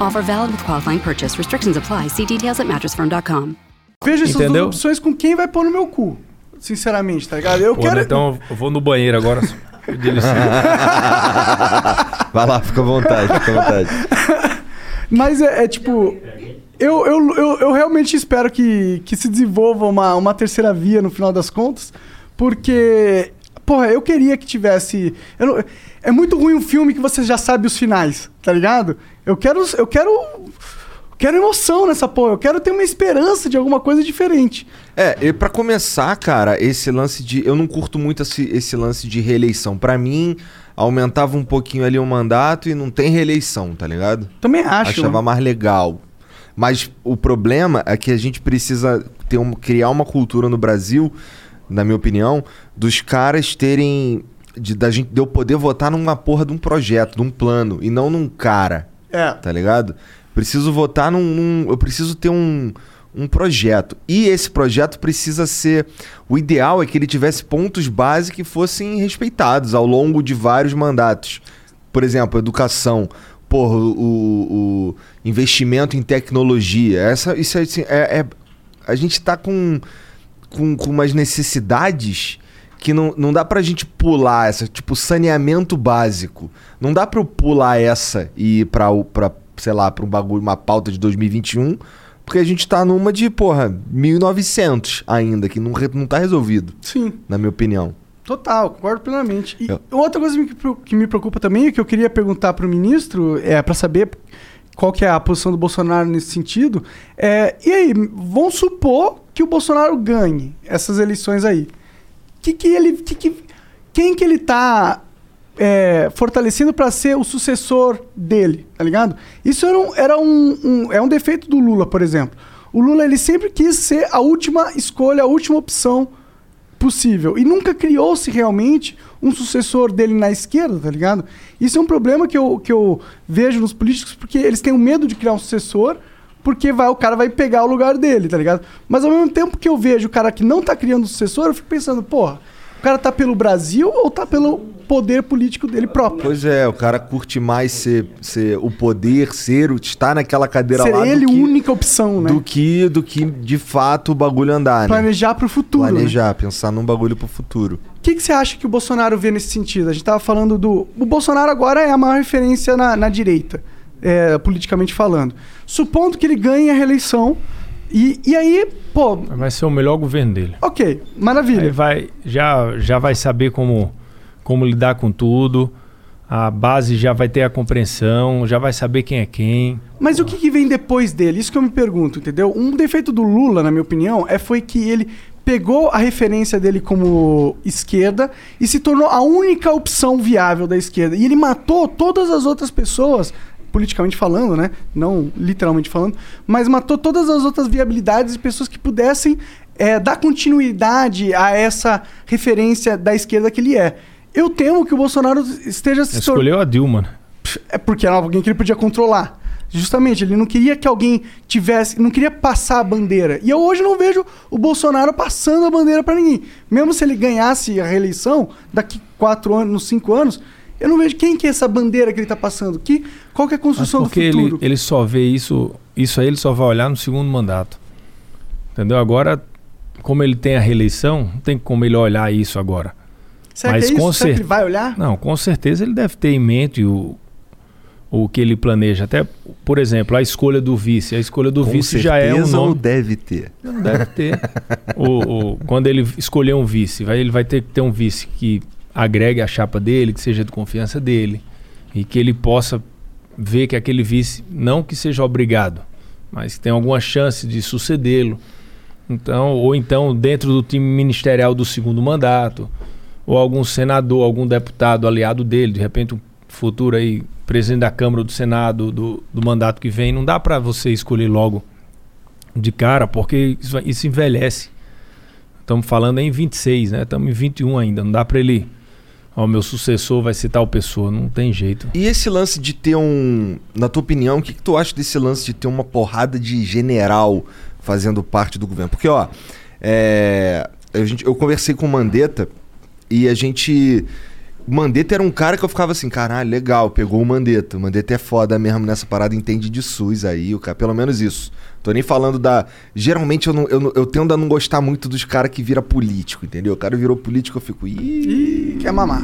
Offer valid with qualifying purchase. Restrictions apply. See details at mattressfirm.com. vejo essas Entendeu? duas opções com quem vai pôr no meu cu. Sinceramente, tá ligado? Eu Pô, quero. então eu vou no banheiro agora. *laughs* Vai lá, fica à vontade, fica à vontade. *laughs* Mas é, é tipo. Eu, eu, eu, eu realmente espero que, que se desenvolva uma, uma terceira via no final das contas. Porque. Porra, eu queria que tivesse. não- é muito ruim um filme que você já sabe os finais, tá ligado? Eu quero. Eu quero. Quero emoção nessa porra. Eu quero ter uma esperança de alguma coisa diferente. É, e pra começar, cara, esse lance de. Eu não curto muito esse, esse lance de reeleição. Pra mim, aumentava um pouquinho ali o mandato e não tem reeleição, tá ligado? Também acho. Achava mais legal. Mas o problema é que a gente precisa ter um, criar uma cultura no Brasil, na minha opinião, dos caras terem. De, da gente, de eu poder votar numa porra de um projeto, de um plano, e não num cara É. tá ligado? Preciso votar num, num- Eu preciso ter um, um projeto. E esse projeto precisa ser. O ideal é que ele tivesse pontos base que fossem respeitados ao longo de vários mandatos. Por exemplo, educação. Porra, o, o- investimento em tecnologia. Essa, isso é, assim, é- é- a gente tá com, com, com umas necessidades que não, não dá pra gente pular essa, tipo, saneamento básico. Não dá pra eu pular essa e ir pra, sei lá, pra um bagulho, uma pauta de 2021, porque a gente tá numa de, porra, 1900 ainda, que não, não tá resolvido, Sim. na minha opinião. Total, concordo plenamente. E Eu- outra coisa que, me preocupa também, e que eu queria perguntar para o ministro, é para saber qual que é a posição do Bolsonaro nesse sentido, é, e aí, vamos supor que o Bolsonaro ganhe essas eleições aí. Que que ele, que que, quem que ele tá é, fortalecendo para ser o sucessor dele, tá ligado? Isso era, um, era um, um- é um defeito do Lula, por exemplo. O Lula ele sempre quis ser a última escolha, a última opção possível. E nunca criou-se realmente um sucessor dele na esquerda, tá ligado? Isso é um problema que eu, que eu vejo nos políticos, porque eles têm medo de criar um sucessor, porque vai, o cara vai pegar o lugar dele, tá ligado? Mas ao mesmo tempo que eu vejo o cara que não tá criando um sucessor, eu fico pensando, porra, o cara tá pelo Brasil ou tá pelo poder político dele próprio? Pois é, o cara curte mais ser, ser o poder, ser, o- estar naquela cadeira Ser lá ele do a que, única opção, né? do que do que de fato o bagulho andar, né? Planejar pro futuro. né? Planejar, pensar num bagulho pro futuro. O que, que você acha que o Bolsonaro vê nesse sentido? A gente tava falando do. O Bolsonaro agora é a maior referência na, na direita, é, politicamente falando. Supondo que ele ganhe a reeleição. E, e aí, pô, Vai ser o melhor governo dele. ok, Aí maravilha. vai, já, já vai saber como, como lidar com tudo. A base já vai ter a compreensão, já vai saber quem é quem. Mas o que, que vem depois dele? Isso que eu me pergunto, entendeu? Um defeito do Lula, na minha opinião, é foi que ele pegou a referência dele como esquerda e se tornou a única opção viável da esquerda. E ele matou todas as outras pessoas, politicamente falando, né? Não literalmente falando, mas matou todas as outras viabilidades de pessoas que pudessem é, dar continuidade a essa referência da esquerda que ele é. Eu temo que o Bolsonaro esteja se. Escolheu a Dilma, né? É porque era alguém que ele podia controlar. Justamente, ele não queria que alguém tivesse, não queria passar a bandeira. E eu hoje não vejo o Bolsonaro passando a bandeira para ninguém. Mesmo se ele ganhasse a reeleição daqui quatro anos, cinco anos, eu não vejo quem que é essa bandeira que ele tá passando. Que, qual que é a construção do porque futuro? ele, ele só vê isso, isso aí ele só vai olhar no segundo mandato. Entendeu? Agora, como ele tem a reeleição, não tem como ele olhar isso agora. Será mas que é isso? com Será que ele vai olhar? Não, com certeza ele deve ter em mente o, o que ele planeja. Até, por exemplo, a escolha do vice. A escolha do Com vice já é um certeza ou nome. deve ter? Não deve ter. o, o- quando ele escolher um vice, vai, ele vai ter que ter um vice que agregue a chapa dele, que seja de confiança dele. E que ele possa ver que aquele vice, não que seja obrigado, mas que tem alguma chance de sucedê-lo. Então, ou então dentro do time ministerial do segundo mandato, ou algum senador, algum deputado aliado dele, de repente um futuro aí presidente da Câmara ou do Senado do, do mandato que vem, não dá para você escolher logo de cara, porque isso, isso envelhece. Estamos falando em 26, né? Estamos em 21 ainda, não dá para ele, ó, meu sucessor vai ser tal pessoa, não tem jeito. E esse lance de ter um. Na tua opinião, o que, que tu acha desse lance de ter uma porrada de general fazendo parte do governo? Porque, ó, é, gente, eu conversei com o Mandetta e a gente. O Mandetta era um cara que eu ficava assim, caralho, legal, pegou o Mandetta. O Mandetta é foda mesmo nessa parada, entende de SUS aí, o cara, pelo menos isso. Tô nem falando da. Geralmente eu, não, eu, não- eu tendo a não gostar muito dos caras que vira político, entendeu? O cara virou político, eu fico. Ih, quer mamar.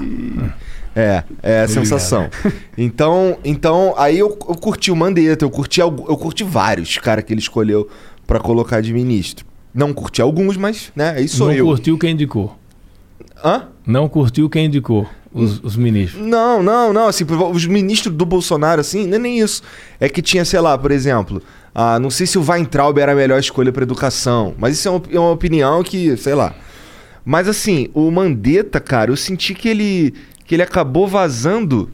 é, é a sensação. Então, então aí eu, eu curti o Mandetta, eu curti, eu curti vários caras que ele escolheu pra colocar de ministro. Não curti alguns, mas, né, aí sou não eu. curtiu quem indicou. Hã? Não curtiu quem indicou os, os ministros. Não, não, não, assim, os ministros do Bolsonaro, assim, não é nem isso. É que tinha, sei lá, por exemplo, ah, não sei se o Weintraub era a melhor escolha pra educação, mas isso é uma, é uma opinião que, sei lá. Mas assim, o Mandetta, cara, eu senti que ele, que ele acabou vazando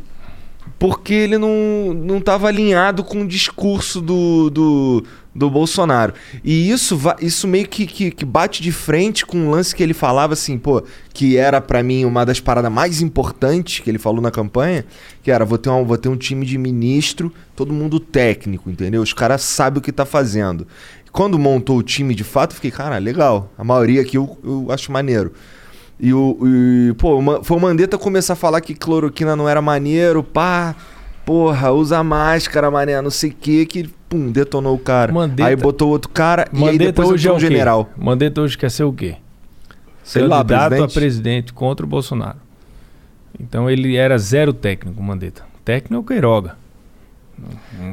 porque ele não, não tava alinhado com o discurso do, do, do Bolsonaro. E isso, isso meio que, que, que bate de frente com um lance que ele falava assim, pô, que era pra mim uma das paradas mais importantes que ele falou na campanha, que era, vou ter um, vou ter um time de ministro, todo mundo técnico, entendeu? Os caras sabem o que tá fazendo. Quando montou o time de fato, fiquei, cara, legal. A maioria aqui eu, eu acho maneiro. E o. E, pô, foi o Mandetta começar a falar que cloroquina não era maneiro, pá. Porra, usa máscara, mané, não sei o que, que, pum, detonou o cara. Mandetta- aí botou outro cara e aí depois hoje é um general. Mandetta hoje quer ser o quê? Sei lá, Candidato presidente. a presidente contra o Bolsonaro. Então ele era zero técnico, o Mandetta. Técnico é o Queiroga.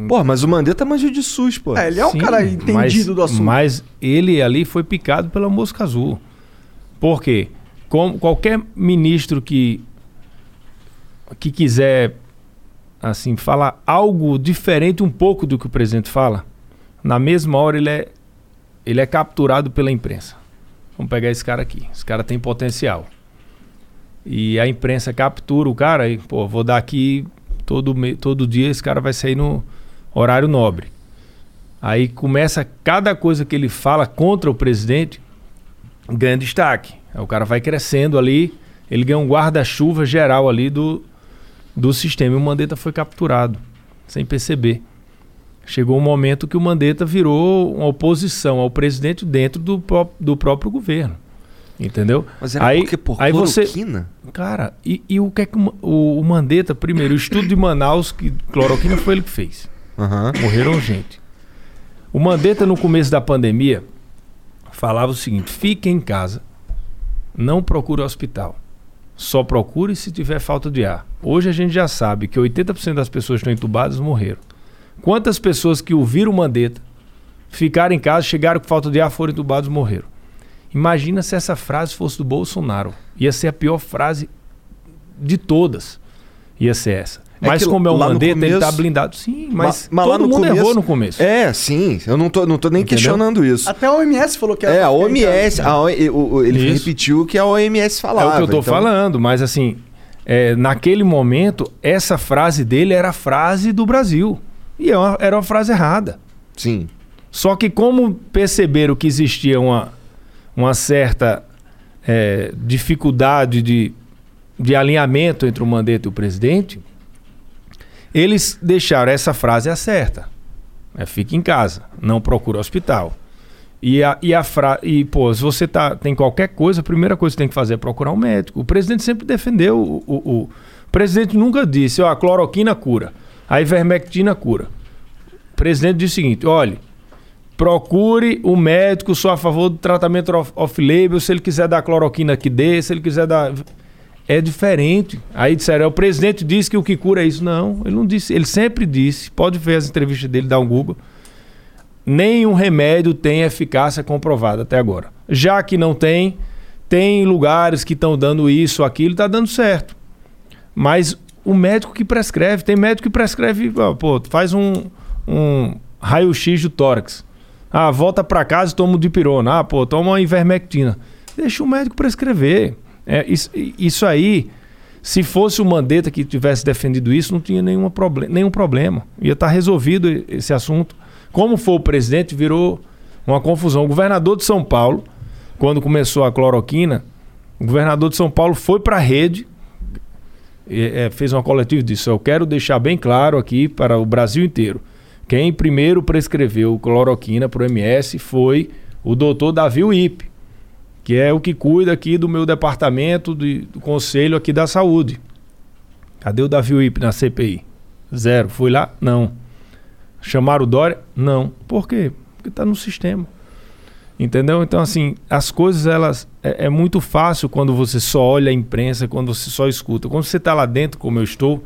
Pô, mas o Mandetta manjou de SUS, pô. É, ele é um Sim, cara entendido mas, do assunto. Mas ele ali foi picado pela mosca azul. Por quê? Qualquer ministro que que quiser assim falar algo diferente um pouco do que o presidente fala, na mesma hora ele é ele é capturado pela imprensa. Vamos pegar esse cara aqui. Esse cara tem potencial. E a imprensa captura o cara e, pô, vou dar aqui todo, todo dia, esse cara vai sair no horário nobre. Aí começa cada coisa que ele fala contra o presidente ganha destaque. Aí o cara vai crescendo ali, ele ganha um guarda-chuva geral ali do, do sistema. E o Mandetta foi capturado, sem perceber. Chegou um momento que o Mandetta virou uma oposição ao presidente dentro do, pró- do próprio governo. Entendeu? Mas era aí, porque por aí você, cloroquina? Cara, e, e o que é que o, o, Mandetta, primeiro, o estudo de Manaus, que cloroquina foi ele que fez. Aham. Morreram gente. O Mandetta, no começo da pandemia, falava o seguinte: fique em casa, não procure hospital. Só procure se tiver falta de ar. Hoje a gente já sabe que 80% das pessoas que estão entubadas morreram. Quantas pessoas que ouviram o Mandetta, ficaram em casa, chegaram com falta de ar, foram entubados morreram? Imagina se essa frase fosse do Bolsonaro. Ia ser a pior frase de todas. Ia ser essa. É mas como é o Mandetta, ele tá começo- blindado. Sim, mas, Ma- mas lá todo no mundo começo- errou no começo. É, sim. Eu não tô, não tô nem Entendeu? questionando isso. Até a OMS falou que É, a OMS, a O- o- ele Isso. repetiu o que a OMS É falava. o que eu tô então- falando, mas assim, é, naquele momento, essa frase dele era a frase do Brasil. E é uma- era uma frase errada. Sim. Só que como perceberam que existia uma, uma certa é, dificuldade de, de alinhamento entre o Mandetta e o presidente, eles deixaram essa frase certa. É, fique em casa, não procure hospital. E a, e a fra... e, pô, se você tá, tem qualquer coisa, a primeira coisa que tem que fazer é procurar um médico. O presidente sempre defendeu. O, o, o presidente nunca disse, ó, a cloroquina cura, a ivermectina cura. O presidente disse o seguinte: olhe, procure o médico, sou a favor do tratamento off-label. Se ele quiser dar cloroquina, que dê. Se ele quiser dar. É diferente. Aí disseram, é, o presidente disse que o que cura é isso. Não, ele não disse. Ele sempre disse. Pode ver as entrevistas dele, dá um Google nenhum remédio tem eficácia comprovada até agora. Já que não tem, tem lugares que estão dando isso, aquilo, está dando certo. Mas o médico que prescreve, tem médico que prescreve, pô, faz um, um raio-x do tórax. Ah, volta para casa e toma o dipirona. Ah, pô, toma uma ivermectina. Deixa o médico prescrever. É, isso, isso aí, se fosse o Mandetta que tivesse defendido isso, não tinha nenhuma problem nenhum problema. Ia estar tá resolvido esse assunto. Como foi o presidente, virou uma confusão. O governador de São Paulo, quando começou a cloroquina, o governador de São Paulo foi para a rede, é, fez uma coletiva e disse: Eu quero deixar bem claro aqui para o Brasil inteiro. Quem primeiro prescreveu cloroquina para o MS foi o doutor Davi Wip, que é o que cuida aqui do meu departamento de, do conselho aqui da saúde. Cadê o Davi Wip na CPI? Zero. Fui lá? Não. Chamaram o Dória? Não. Por quê? Porque está no sistema. Entendeu? Então, assim, as coisas, elas. É, é, muito fácil quando você só olha a imprensa, quando você só escuta. Quando você está lá dentro, como eu estou,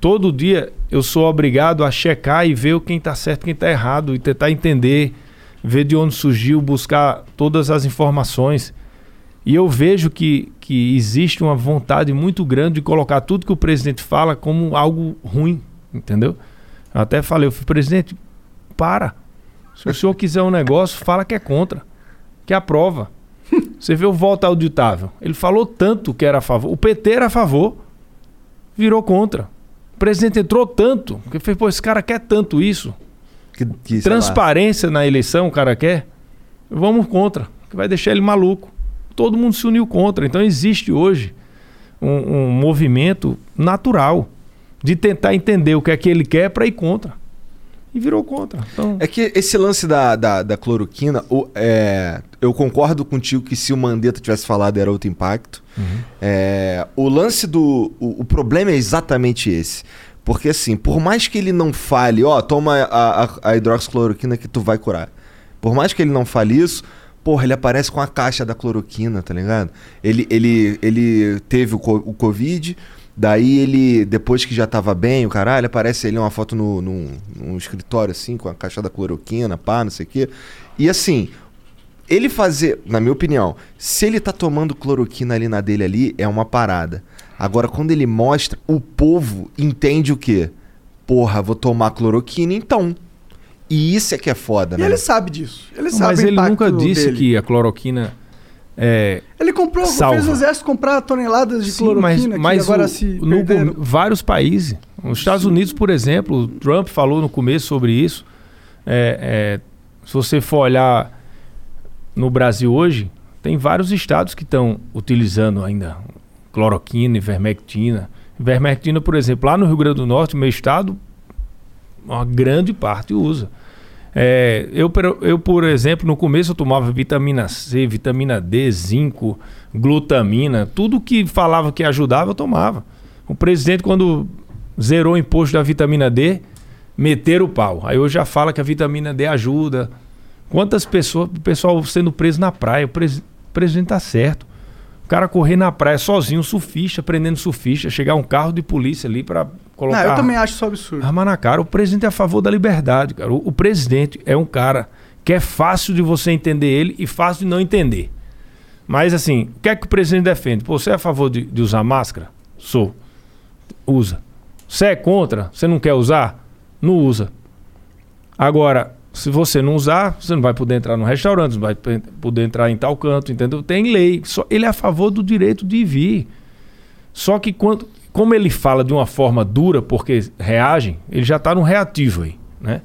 todo dia eu sou obrigado a checar e ver quem está certo quem está errado, e tentar entender, ver de onde surgiu, buscar todas as informações. E eu vejo que, que existe uma vontade muito grande de colocar tudo que o presidente fala como algo ruim, entendeu? Eu até falei, eu falei, presidente, para. Se o senhor quiser um negócio, fala que é contra, que aprova. *laughs* Você vê o voto auditável. Ele falou tanto que era a favor. O PT era a favor, virou contra. O presidente entrou tanto, que fez, pô, esse cara quer tanto isso. Que, que, Transparência na eleição, o cara quer. Vamos contra, que vai deixar ele maluco. Todo mundo se uniu contra. Então existe hoje um, um movimento natural de tentar entender o que é que ele quer para ir contra. E virou contra. Então... É que esse lance da, da, da cloroquina, o, é, eu concordo contigo que se o Mandetta tivesse falado era outro impacto. Uhum. É, o lance do. O, o, problema é exatamente esse. Porque assim, por mais que ele não fale, ó, toma a, a, a hidroxicloroquina que tu vai curar. Por mais que ele não fale isso, porra, ele aparece com a caixa da cloroquina, tá ligado? Ele, ele, ele teve o, o Covid, Daí ele, depois que já tava bem, o caralho, aparece ele uma foto no, no, num escritório assim, com a caixa da cloroquina, pá, não sei o quê. E assim, ele fazer, na minha opinião, se ele tá tomando cloroquina ali na dele ali, é uma parada. Agora, quando ele mostra, o povo entende o quê? Porra, vou tomar cloroquina então. E isso é que é foda, e né? ele sabe disso. Ele sabe Mas ele nunca disse dele. que a cloroquina é, ele comprou, salva. fez o exército comprar toneladas de Sim, cloroquina mas, mas agora o, se no, vários países. Os Estados Unidos, por exemplo, o Trump falou no começo sobre isso. É, é, se você for olhar no Brasil hoje, tem vários estados que estão utilizando ainda cloroquina, ivermectina. Ivermectina, por exemplo, lá no Rio Grande do Norte, meu estado, uma grande parte usa. É, eu, eu, por exemplo, no começo eu tomava vitamina C, vitamina D, zinco, glutamina, tudo que falava que ajudava eu tomava. O presidente, quando zerou o imposto da vitamina D, meteram o pau. Aí hoje já fala que a vitamina D ajuda. Quantas pessoas, o pessoal sendo preso na praia, o, pres, o presidente tá certo. O cara correr na praia sozinho, surfista, prendendo surfista, chegar um carro de polícia ali para colocar. Não, eu também acho isso absurdo. Arma na cara. O presidente é a favor da liberdade, cara. O, o, presidente é um cara que é fácil de você entender ele e fácil de não entender. Mas assim, o que é que o presidente defende? Pô, você é a favor de, de usar máscara? Sou. Usa. Você é contra? Você não quer usar? Não usa. Agora, se você não usar, você não vai poder entrar no restaurante, não vai poder entrar em tal canto, entendeu? Tem lei. Só, ele é a favor do direito de vir. Só que quando, como ele fala de uma forma dura, porque reagem, ele já está no reativo aí, né?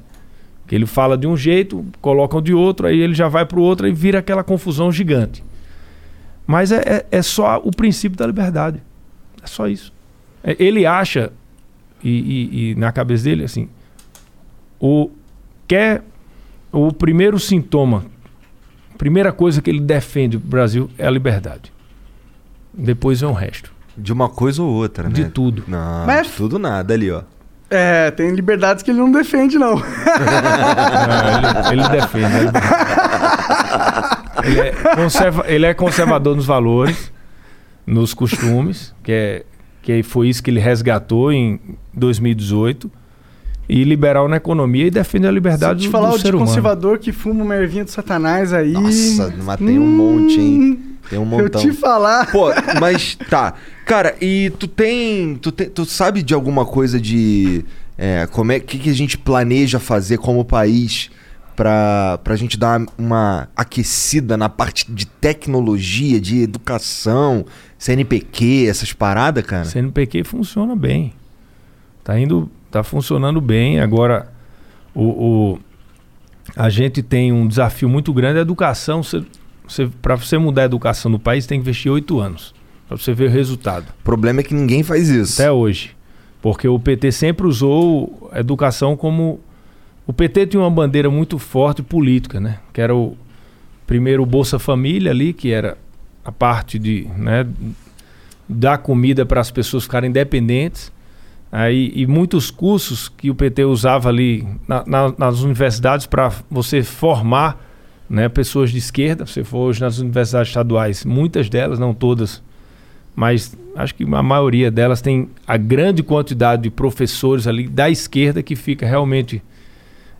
Que ele fala de um jeito, colocam de outro, aí ele já vai para o outro e vira aquela confusão gigante. Mas é, é, é só o princípio da liberdade. É só isso. É, Ele acha, e, e- e na cabeça dele, assim, o quer o primeiro sintoma, primeira coisa que ele defende pro Brasil é a liberdade. Depois vem o resto. De uma coisa ou outra, né? De tudo. Não, Mas- de tudo nada ali, ó. É, tem liberdades que ele não defende, não. Não, *laughs* ele, ele defende. a liberdade. *laughs* Ele é, conserva- ele é conservador nos valores, nos costumes, que, é, que foi isso que ele resgatou em 2018. E liberal na economia e defende a Se eu liberdade te do, falar do o de ser humano. conservador que fuma uma ervinha do satanás aí... Nossa, mas tem um monte, hein? Tem um Eu montão. te falar... Pô, mas tá. Cara, e tu tem. Tu, tem, tu sabe de alguma coisa de. É, como é que, que a gente planeja fazer como país pra, pra gente dar uma aquecida na parte de tecnologia, de educação, CNPq, essas paradas, cara? CNPq funciona bem. Tá indo, tá funcionando bem. Agora, o, o- a gente tem um desafio muito grande. A educação, para você mudar a educação no país, tem que investir oito anos para você ver o resultado. O problema é que ninguém faz isso. Até hoje, porque o PT sempre usou a educação como o PT tinha uma bandeira muito forte política, né? Que era o primeiro o Bolsa Família ali, que era a parte de, né, dar comida para as pessoas ficarem independentes. Aí, e muitos cursos que o PT usava ali na- na- nas universidades para você formar né, pessoas de esquerda. Se for hoje nas universidades estaduais, muitas delas, não todas, mas acho que a maioria delas tem a grande quantidade de professores ali da esquerda que fica realmente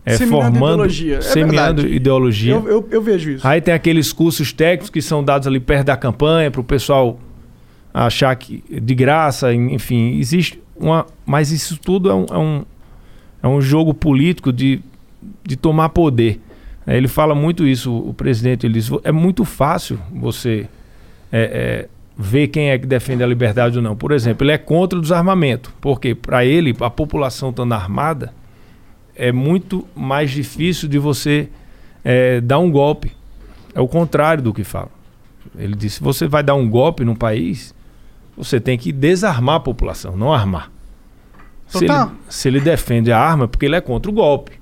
é, Seminando formando, ideologia. É semeando verdade. ideologia. Eu, eu, eu vejo isso. Aí tem aqueles cursos técnicos que são dados ali perto da campanha para o pessoal achar que de graça, en- enfim, existe uma, mas isso tudo é um, é um, é um jogo político de, de tomar poder. É, Ele fala muito isso, o presidente. Ele diz: "Vo- é muito fácil você é, é, ver quem é que defende a liberdade ou não. Por exemplo, ele é contra o desarmamento, porque para ele, a população estando armada, é muito mais difícil de você é, dar um golpe. É o contrário do que fala. Ele disse: se você vai dar um golpe num país, você tem que desarmar a população, não armar. Se ele, Total. se ele defende a arma, é porque ele é contra o golpe.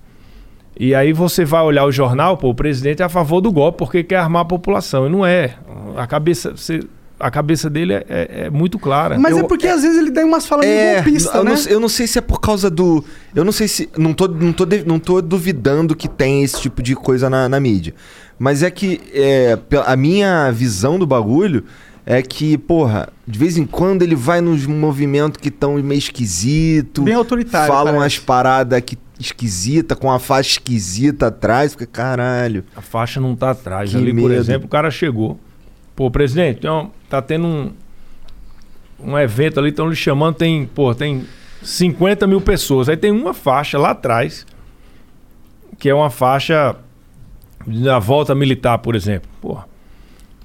E aí você vai olhar o jornal, pô, o presidente é a favor do golpe porque quer armar a população. E não é. A cabeça, você- a cabeça dele é, é- é muito clara. Mas Eu- é porque às vezes ele dá umas falas meio É, golpista, eu, né? não, sei- eu não sei se é por causa do. Eu não sei se. Não tô, não tô, de- não tô duvidando que tem esse tipo de coisa na, na mídia. Mas é que é, a minha visão do bagulho é que, porra, de vez em quando ele vai nos movimentos que estão meio esquisito. Bem autoritário, Falam parece. umas paradas que esquisita, com a faixa esquisita atrás. Fica, caralho. A faixa não tá atrás. Que Ali, por medo. exemplo, o cara chegou. Pô, presidente, uma- tá tendo um, um evento ali, estão lhe chamando, tem, pô, tem 50 mil pessoas. Aí tem uma faixa lá atrás, que é uma faixa da volta militar, por exemplo. Pô,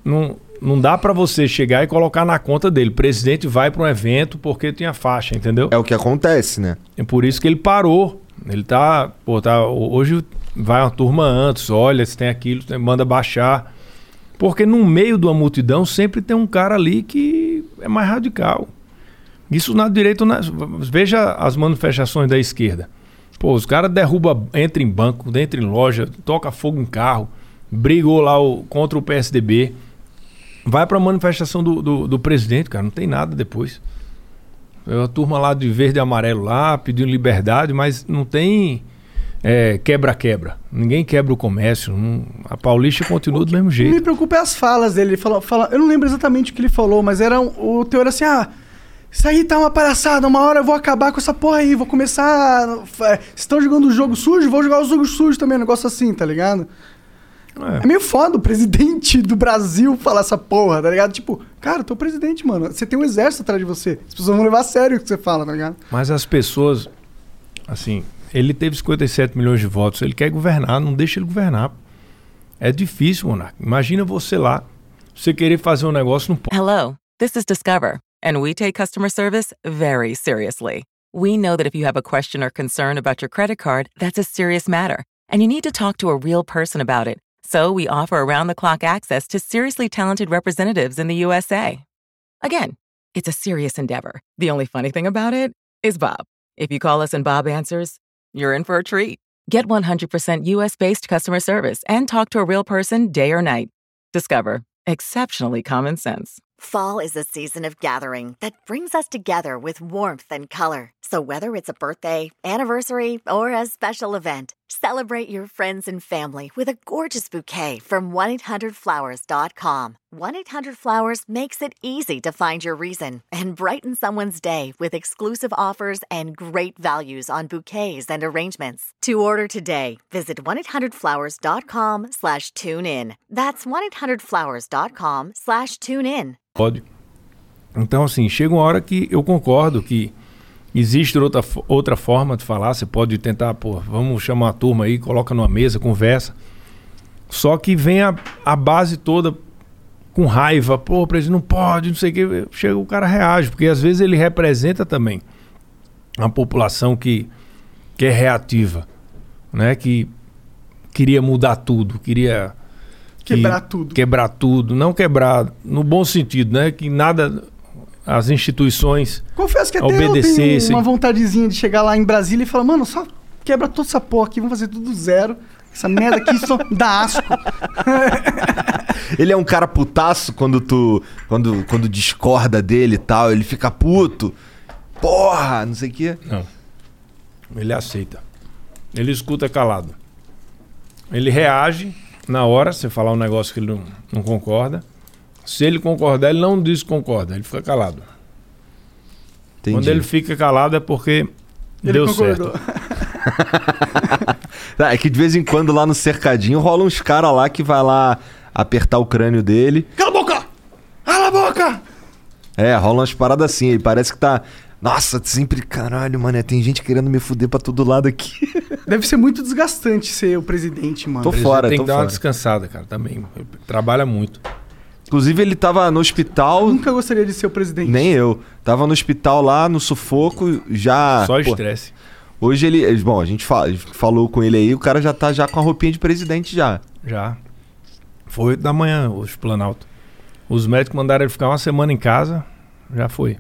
não, não dá pra você chegar e colocar na conta dele. O presidente vai pra um evento porque tem a faixa, entendeu? É o que acontece, né? É por isso que ele parou. Ele tá, pô, tá, hoje vai uma turma antes, olha, se tem aquilo, manda baixar. Porque no meio de uma multidão sempre tem um cara ali que é mais radical. Isso na direita, na, veja as manifestações da esquerda. Pô, os caras derrubam, entra em banco, entra em loja, toca fogo em carro, brigou lá o- contra o PSDB. Vai pra manifestação do, do, do presidente, cara, não tem nada depois. É a turma lá de verde e amarelo lá, pedindo liberdade, mas não tem é, quebra-quebra. Ninguém quebra o comércio. não- a Paulista continua do mesmo O que jeito. me preocupa é as falas dele. Ele fala, fala, eu não lembro exatamente o que ele falou, mas era um- o teor assim, ah, isso aí tá uma palhaçada, uma hora eu vou acabar com essa porra aí, vou começar. é, estão jogando o jogo sujo, vou jogar o jogo sujo também, um negócio assim, tá ligado? É meio foda o presidente do Brasil falar essa porra, tá ligado? Tipo, cara, eu tô presidente, mano. Você tem um exército atrás de você. As pessoas vão levar a sério o que você fala, tá ligado? Mas as pessoas, assim, ele teve 57 milhões de votos, ele quer governar, não deixa ele governar. É difícil, Monark. Imagina você lá, você querer fazer um negócio, não pode. Hello, this is Discover, and we take customer service very seriously. We know that if you have a question or concern about your credit card, that's a serious matter, and you need to talk to a real person about it. So we offer around the clock access to seriously talented representatives in the USA. Again, It's a serious endeavor. The only funny thing about it is Bob. If you call us and Bob answers, you're in for a treat. Get 100% US based customer service and talk to a real person day or night. Discover exceptionally common sense. Fall is a season of gathering that brings us together with warmth and color. So whether it's a birthday, anniversary, or a special event, celebrate your friends and family with a gorgeous bouquet from 1-800-Flowers.com. 1-800-Flowers makes it easy to find your reason and brighten someone's day with exclusive offers and great values on bouquets and arrangements. To order today, visit 1-800-Flowers.com slash tune in. That's 1-800-Flowers.com slash tune in. Então, assim, chega uma hora que eu concordo que existe outra, outra forma de falar. Você pode tentar, pô, vamos chamar a turma aí, coloca numa mesa, conversa. Só que vem a, a base toda com raiva. Pô, presidente, não pode, não sei o que. Chega, o cara reage, porque às vezes ele representa também uma população que, que é reativa, né? Que queria mudar tudo, queria que- Quebrar tudo. Quebrar tudo, não quebrar no bom sentido, né? Que nada as instituições Confesso que até eu Obedecesse. tenho uma vontadezinha de chegar lá em Brasília e falar, mano, só quebra toda essa porra aqui, vamos fazer tudo do zero. Essa merda aqui só *laughs* dá asco. *laughs* Ele é um cara putaço quando tu. Quando, quando discorda dele e tal, ele fica puto. Porra, não sei o quê. Não. Ele aceita. Ele escuta calado. Ele reage na hora, você falar um negócio que ele não, não concorda. Se ele concordar, ele não diz que concorda, ele fica calado. Entendi. Quando ele fica calado é porque Ele deu concordou. certo. *laughs* Tá, é que de vez em quando lá no cercadinho rola uns caras lá que vai lá apertar o crânio dele. Cala a boca! Cala a boca! É, rola umas paradas assim. Ele parece que tá. Nossa, sempre. Caralho, mano, tem gente querendo me fuder pra todo lado aqui. *laughs* Deve ser muito desgastante ser o presidente, mano. Tô fora, tem tô que dar uma fora. descansada, cara, também. Trabalha muito. Inclusive, ele tava no hospital. Nunca gostaria de ser o presidente. Nem eu. Tava no hospital lá, no sufoco, já. Só estresse. Hoje ele. Bom, a gente, fala, falou com ele aí, o cara já tá já com a roupinha de presidente já. Já. Foi 8 da manhã hoje, Planalto. Os médicos mandaram ele ficar uma semana em casa, já foi.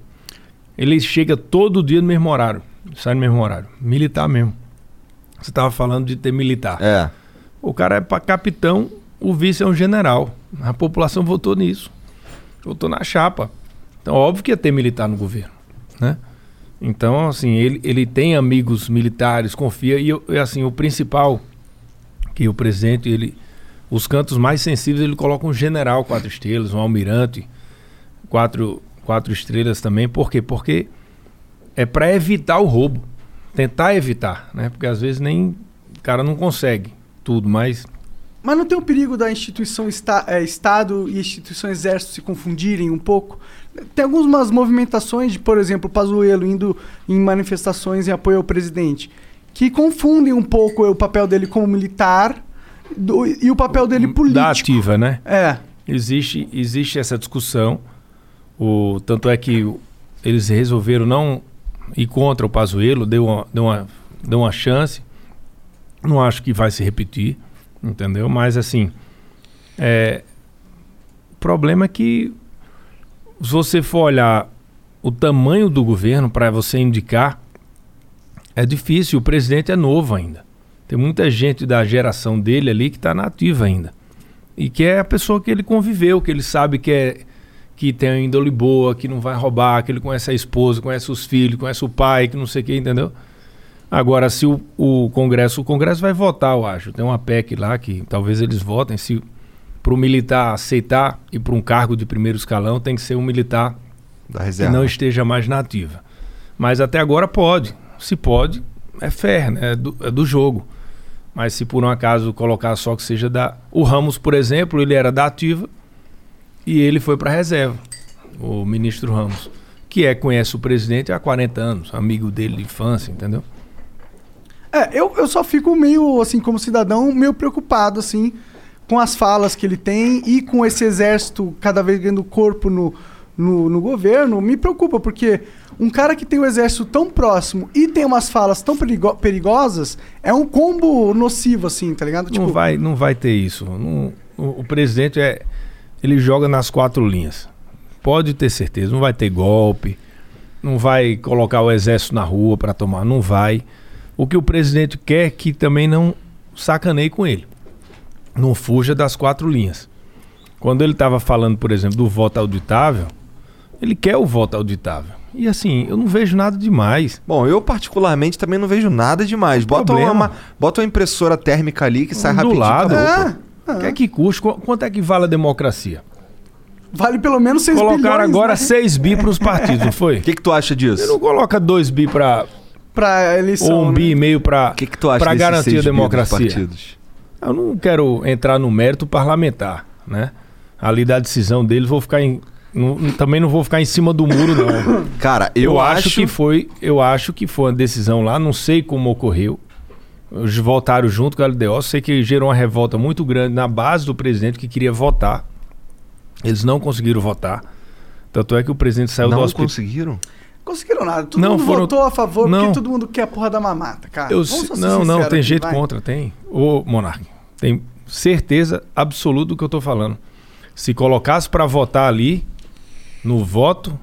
Ele chega todo dia no mesmo horário. Sai no mesmo horário. Militar mesmo. Você tava falando de ter militar. É. O cara é para capitão, o vice é um general. A população votou nisso. Votou na chapa. Então, óbvio que ia ter militar no governo, né? Então, assim, ele, ele tem amigos militares, confia. E, e, assim, o principal, que o presidente, ele... Os cantos mais sensíveis, ele coloca um general quatro estrelas, um almirante quatro, quatro estrelas também. Por quê? Porque é para evitar o roubo. Tentar evitar, né? Porque às vezes nem... O cara não consegue tudo, mas Mas não tem o perigo da instituição esta- é, Estado e instituição Exército se confundirem um pouco? Tem algumas movimentações de, por exemplo, o Pazuello indo em manifestações em apoio ao presidente, que confundem um pouco o papel dele como militar do- e o papel dele político. da ativa, né? É. Existe, existe essa discussão. O, tanto é que eles resolveram não ir contra o Pazuello, deu uma, deu, uma, deu uma chance. Não acho que vai se repetir, entendeu? Mas assim, é, o problema é que se você for olhar o tamanho do governo para você indicar, é difícil. O presidente é novo ainda. Tem muita gente da geração dele ali que está na ativa ainda. E que é a pessoa que ele conviveu, que ele sabe que é que tem uma índole boa, que não vai roubar, que ele conhece a esposa, conhece os filhos, conhece o pai, que não sei o que, entendeu? Agora, se o, o Congresso, o Congresso vai votar, eu acho. Tem uma PEC lá que talvez eles votem. Se para o militar aceitar e para um cargo de primeiro escalão, tem que ser um militar Da que não esteja mais na ativa. Mas até agora pode. Se pode, é fair, né? é, do, é do jogo. Mas se por um acaso colocar só que seja da. O Ramos, por exemplo, ele era da ativa e ele foi para a reserva, o ministro Ramos, que é conhece o presidente há 40 anos, amigo dele de infância, entendeu? É, eu, eu só fico meio, assim, como cidadão, meio preocupado, assim, com as falas que ele tem e com esse exército cada vez ganhando corpo no, no, no governo. Me preocupa, porque um cara que tem o exército tão próximo e tem umas falas tão perigo- perigosas é um combo nocivo, assim, tá ligado? não, vai, não vai ter isso. Não- o, o presidente é. Ele joga nas quatro linhas. pode ter certeza, não vai ter golpe, não vai colocar o exército na rua para tomar, não vai. O que o presidente quer é que também não sacaneie com ele. Não fuja das quatro linhas. Quando ele estava falando, por exemplo, do voto auditável, ele quer o voto auditável. E assim, eu não vejo nada demais. Bom, eu particularmente também não vejo nada demais. Bota Problema. uma, bota uma impressora térmica ali que sai Do rapidinho. lado. acabou, pô. Quer que custe? Qu- Quanto é que vale a democracia? Vale pelo menos 6 bilhões. Colocaram agora né? 6 bi para os partidos, não foi? *laughs* O que, que tu acha Ele não disso? coloca 2 bi para Pra eleição. ou um né? bi e meio para que, que tu acha para desses garantir a democracia. partidos? Eu não quero entrar no mérito parlamentar, né? Ali da decisão deles, vou ficar em não- também não vou ficar em cima do muro não. *coughs* Cara, eu, Eu, acho, que foi, eu acho que foi uma decisão lá, não sei como ocorreu. Eles voltaram junto com a LDO, sei que gerou uma revolta muito grande na base do presidente que queria votar. Eles não conseguiram votar. Tanto é que o presidente saiu do não hospital. conseguiram. Conseguiram nada. Todo Não, mundo foram- votou a favor Não. porque todo mundo quer a porra da mamata, cara. Eu não, não, tem aqui, jeito vai. contra, tem. Ô, Monark, tem certeza absoluta do que eu tô falando. Se colocasse para votar ali, no voto,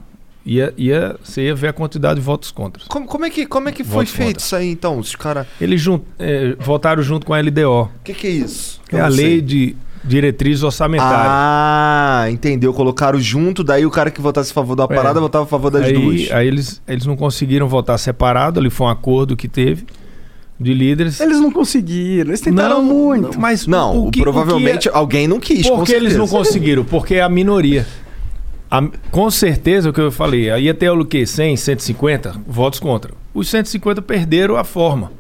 ia, ia, você ia ver a quantidade de votos contra. Como, como é que, como é que foi Voto feito contra. isso aí, então? Os caras... Eles jun- eh, votaram junto com a LDO, O que, que é isso? que é Eu a lei de diretrizes orçamentárias. Ah, entendeu. Colocaram junto, daí o cara que votasse a favor da É. parada votava a favor das aí, duas. aí eles, eles não conseguiram votar separado, ali foi um acordo que teve de líderes. Eles não conseguiram. Eles tentaram muito. mas Não, o que- o que provavelmente é- alguém não quis, Por que eles não conseguiram? Porque é a minoria. A- com certeza, o que eu falei, aí ia ter o quê? 100, 150 votos contra. Os 150 perderam a forma.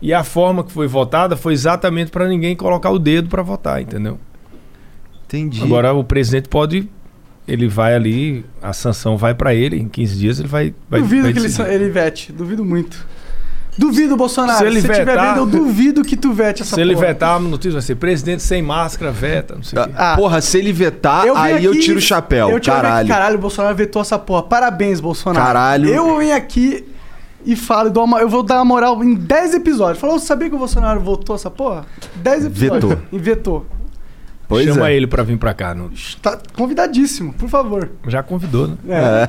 E a forma que foi votada foi exatamente para ninguém colocar o dedo para votar, entendeu? Entendi. Agora o presidente pode. Ele vai ali, a sanção vai para ele, em 15 dias ele vai. vai duvido vai que ele, ele vete. Duvido muito. Duvido, Bolsonaro. Se ele Se, tiver vetar- vendo, eu duvido que tu vete essa Se ele porra. vetar, a notícia vai ser presidente sem máscara, veta, não sei o quê. Ah, Porra, se ele vetar, eu aí eu aqui- tiro o chapéu. Eu tiro caralho. Aqui, caralho, o Bolsonaro vetou essa porra. Parabéns, Bolsonaro. Caralho. Eu venho aqui e falo, dou uma- eu vou dar uma moral em 10 episódios. Falou, sabia que o Bolsonaro votou essa porra? 10 episódios. Vetou. E vetou. Pois Chama é. ele para vir para cá. no- Tá convidadíssimo, por favor. Já convidou, né? É.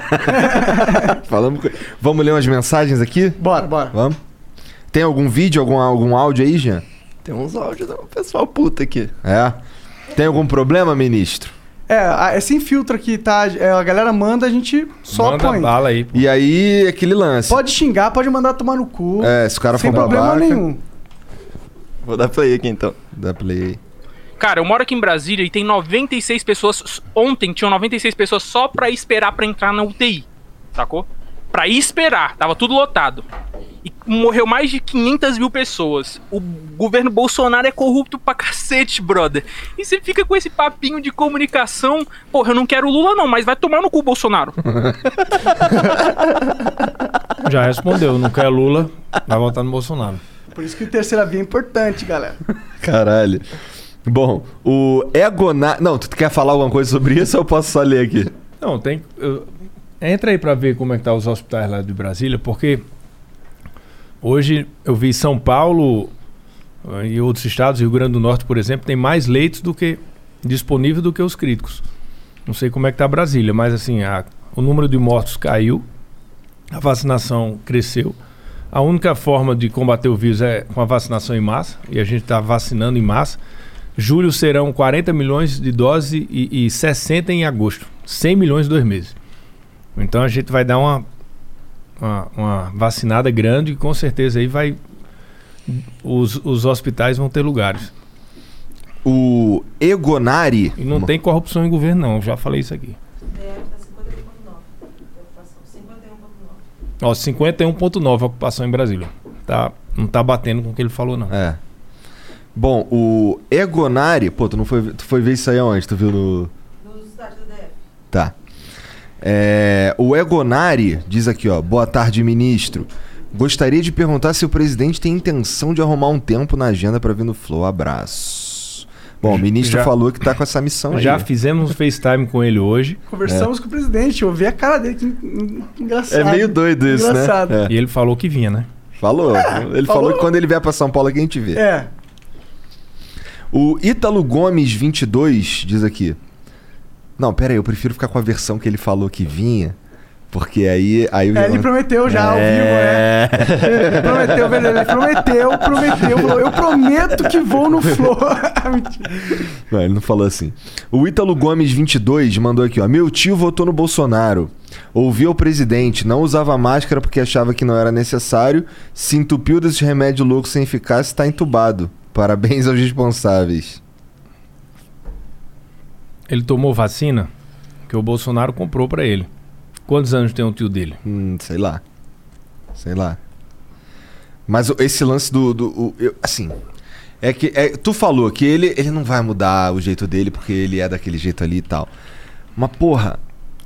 *laughs* Falamos com- Vamos ler umas mensagens aqui? Bora, bora. Vamos? Tem algum vídeo, algum, algum áudio aí, Jean? Tem uns áudios do pessoal puta aqui. É. Tem algum problema, ministro? É, a- esse infiltro aqui, tá? É, a galera manda, a gente só Manda põe. bala aí. E aí, aquele lance. Pode xingar, pode mandar tomar no cu. É, se o cara sem for problema babaca... nenhum. Vou dar play aqui então. Dá play aí. Cara, eu moro aqui em Brasília e tem 96 pessoas. Ontem tinham 96 pessoas só pra esperar pra entrar na UTI. Sacou? Pra esperar. Tava tudo lotado. E morreu mais de 500 mil pessoas. O governo Bolsonaro é corrupto pra cacete, brother. E você fica com esse papinho de comunicação. Porra, eu não quero o Lula, não, mas vai tomar no cu, Bolsonaro. *laughs* Já respondeu, não quer Lula, vai votar no Bolsonaro. Por isso que o terceira via é importante, galera. Caralho. Bom, o Egonar... Não, tu quer falar alguma coisa sobre isso ou eu posso só ler aqui? Não, tem. eu- entra aí pra ver como é que tá os hospitais lá de Brasília, porque hoje eu vi São Paulo eh, e outros estados, Rio Grande do Norte, por exemplo, tem mais leitos do que disponível do que os críticos. Não sei como é que tá Brasília, mas assim, a- o número de mortos caiu, a vacinação cresceu. A única forma de combater o vírus é com a vacinação em massa, e a gente está vacinando em massa. Julho serão 40 milhões de doses e, e 60 em agosto. 100 milhões em dois meses. Então a gente vai dar uma, uma, uma vacinada grande e com certeza aí vai. Os, os hospitais vão ter lugares. O Egonari... E não tem corrupção em governo, não. Já falei isso aqui. Ó, 51,9 a ocupação em Brasília. Tá, não tá batendo com o que ele falou, não. É. Bom, o Egonari... Pô, tu não foi, tu foi ver isso aí aonde? Tu viu no... No do DF. Tá. É, o Egonari diz aqui, ó. Boa tarde, ministro. Gostaria de perguntar se o presidente tem intenção de arrumar um tempo na agenda para vir no Flow. Abraço. Bom, o ministro Já- falou que tá com essa missão aí. Já fizemos um FaceTime com ele hoje. Conversamos com o presidente, eu vi a cara dele, que en- engraçado. É meio doido isso, Engraçado. né? É. E ele falou que vinha, né? Falou. Ele falou. Falou. que quando ele vier pra São Paulo aqui a gente vê. É. O Ítalo Gomes 22 diz aqui. Não, pera aí, eu prefiro ficar com a versão que ele falou que vinha. Porque aí. aí eu É, já- ele prometeu já ao vivo, É. né? Ele prometeu, velho. Ele prometeu, prometeu. Falou, eu prometo que vou no Flow. *laughs* Não, ele não falou assim. O Ítalo Gomes 22 mandou aqui, ó. Meu tio votou no Bolsonaro. Ouviu o presidente, não usava máscara porque achava que não era necessário. Se entupiu desses remédios loucos sem eficácia, está entubado. Parabéns aos responsáveis. Ele tomou vacina que o Bolsonaro comprou pra ele. Quantos anos tem o tio dele? Hum, sei lá. Sei lá. Mas esse lance do. do o- eu- assim. É que. é- tu falou que ele, ele não vai mudar o jeito dele porque ele é daquele jeito ali e tal. Mas, porra,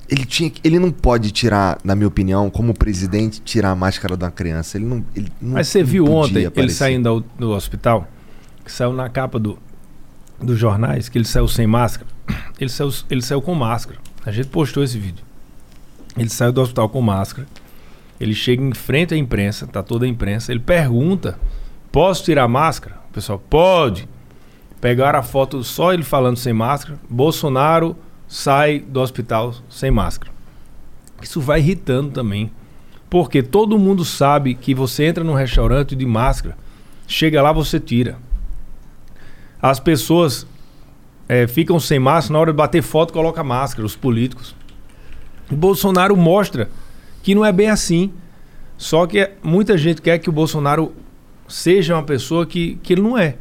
ele tinha Ele não pode tirar, na minha opinião, como presidente, tirar a máscara de uma criança. Ele não. Ele não Mas você viu ontem ele aparecer. saindo do, do hospital? Que saiu na capa do, dos jornais, que ele saiu sem máscara. *clears throat* Ele saiu, ele saiu com máscara. A gente postou esse vídeo. Ele saiu do hospital com máscara. Ele chega em frente à imprensa, tá toda a imprensa. Ele pergunta: Posso tirar máscara? O pessoal, pode. Pegaram a foto só ele falando sem máscara. Bolsonaro sai do hospital sem máscara. Isso vai irritando também. Porque todo mundo sabe que você entra num restaurante de máscara, chega lá, você tira. As pessoas eh, ficam sem máscara, na hora de bater foto, coloca máscara, os políticos. O Bolsonaro mostra que não é bem assim. Só que muita gente quer que o Bolsonaro seja uma pessoa que, que ele não é.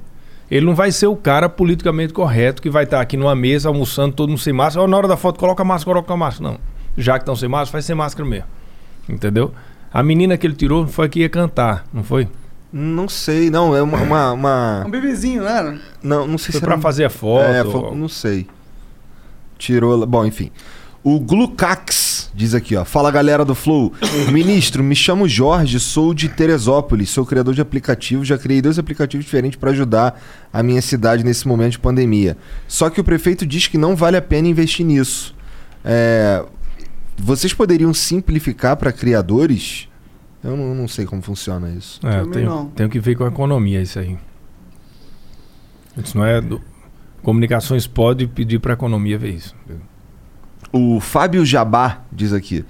Ele não vai ser o cara politicamente correto que vai estar aqui numa mesa almoçando, todo mundo sem máscara. Na hora da foto, coloca máscara, coloca máscara. Não. Já que estão sem máscara, faz sem máscara mesmo. Entendeu? A menina que ele tirou foi a que ia cantar, não foi? Não sei, não. É uma. uma, uma- Um bebezinho, né? Não, não sei Foi se pra era fazer a foto. É, fo- não sei. Tirou. Bom, enfim. O Glucax diz aqui, ó. Fala galera do Flow. *laughs* Ministro, me chamo Jorge, sou de Teresópolis, sou criador de aplicativos, já criei dois aplicativos diferentes para ajudar a minha cidade nesse momento de pandemia. Só que o prefeito diz que não vale a pena investir nisso. É, Vocês poderiam simplificar para criadores? Eu não, não sei como funciona isso. É, eu Também tenho, não. tenho que ver com a economia isso aí. Isso não é. Do... Comunicações pode pedir pra economia ver isso. O Fábio Jabá diz aqui: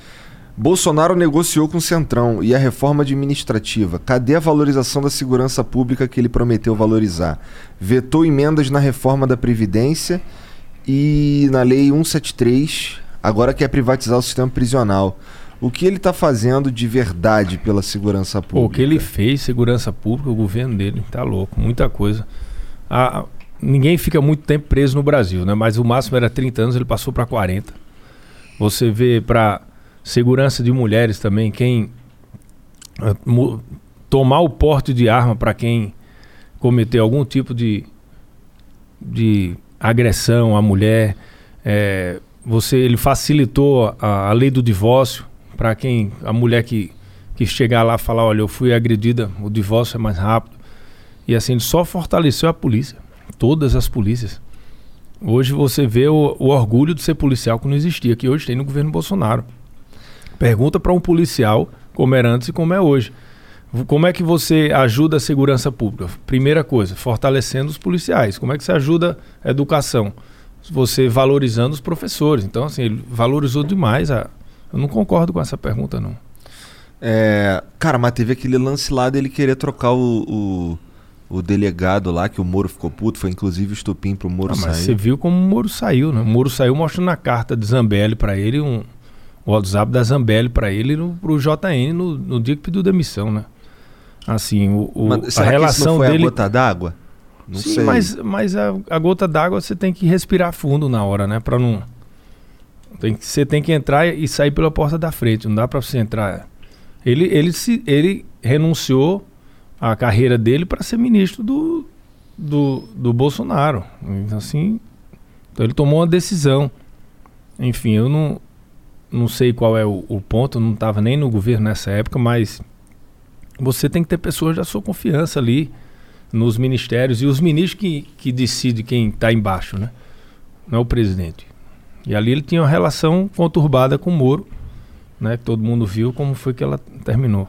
Bolsonaro negociou com o Centrão e a reforma administrativa. Cadê a valorização da segurança pública que ele prometeu valorizar? Vetou emendas na reforma da Previdência e na Lei 173, agora quer privatizar o sistema prisional. O que ele está fazendo de verdade pela segurança pública? O que ele fez, segurança pública, o governo dele, tá louco, muita coisa. A- ninguém fica muito tempo preso no Brasil, né? Mas o máximo era 30 anos, ele passou para 40. Você vê para segurança de mulheres também, quem ah, tomar o porte de arma para quem cometeu algum tipo de, de agressão à mulher, é, você ele facilitou a, a lei do divórcio para quem a mulher que que chegar lá e falar, olha, eu fui agredida, o divórcio é mais rápido. E assim, só fortaleceu a polícia, todas as polícias. Hoje você vê o, o orgulho de ser policial que não existia, que hoje tem no governo Bolsonaro. Pergunta para um policial como era antes e como é hoje. Como é que você ajuda a segurança pública? Primeira coisa, fortalecendo os policiais. Como é que você ajuda a educação? Você valorizando os professores. Então, assim, ele valorizou demais. A... Eu não concordo com essa pergunta, não. É, cara, mas teve aquele lance lá dele querer trocar o, o, o delegado lá, que o Moro ficou puto, foi inclusive o estupim pro Moro Ah, mas sair. você viu como o Moro saiu, né? O Moro saiu mostrando a carta de Zambelli pra ele, um, o WhatsApp da Zambelli pra ele no, pro JN no, no dia que pediu demissão, né? Assim, o, o- Mas a será que isso relação dele. a gota d'água? Não Sim, sei. mas, mas a, a gota d'água você tem que respirar fundo na hora, né? Pra não. Tem que, você tem que entrar e sair pela porta da frente, não dá pra você entrar. Ele, ele, se, ele renunciou à carreira dele para ser ministro do, do, do Bolsonaro. Então, assim, então ele tomou uma decisão. Enfim, eu não, não sei qual é o, o ponto, não estava nem no governo nessa época, mas você tem que ter pessoas da sua confiança ali nos ministérios e os ministros que, que decidem quem está embaixo, né? Não é o presidente. E ali ele tinha uma relação conturbada com o Moro, né? Que todo mundo viu como foi que ela terminou.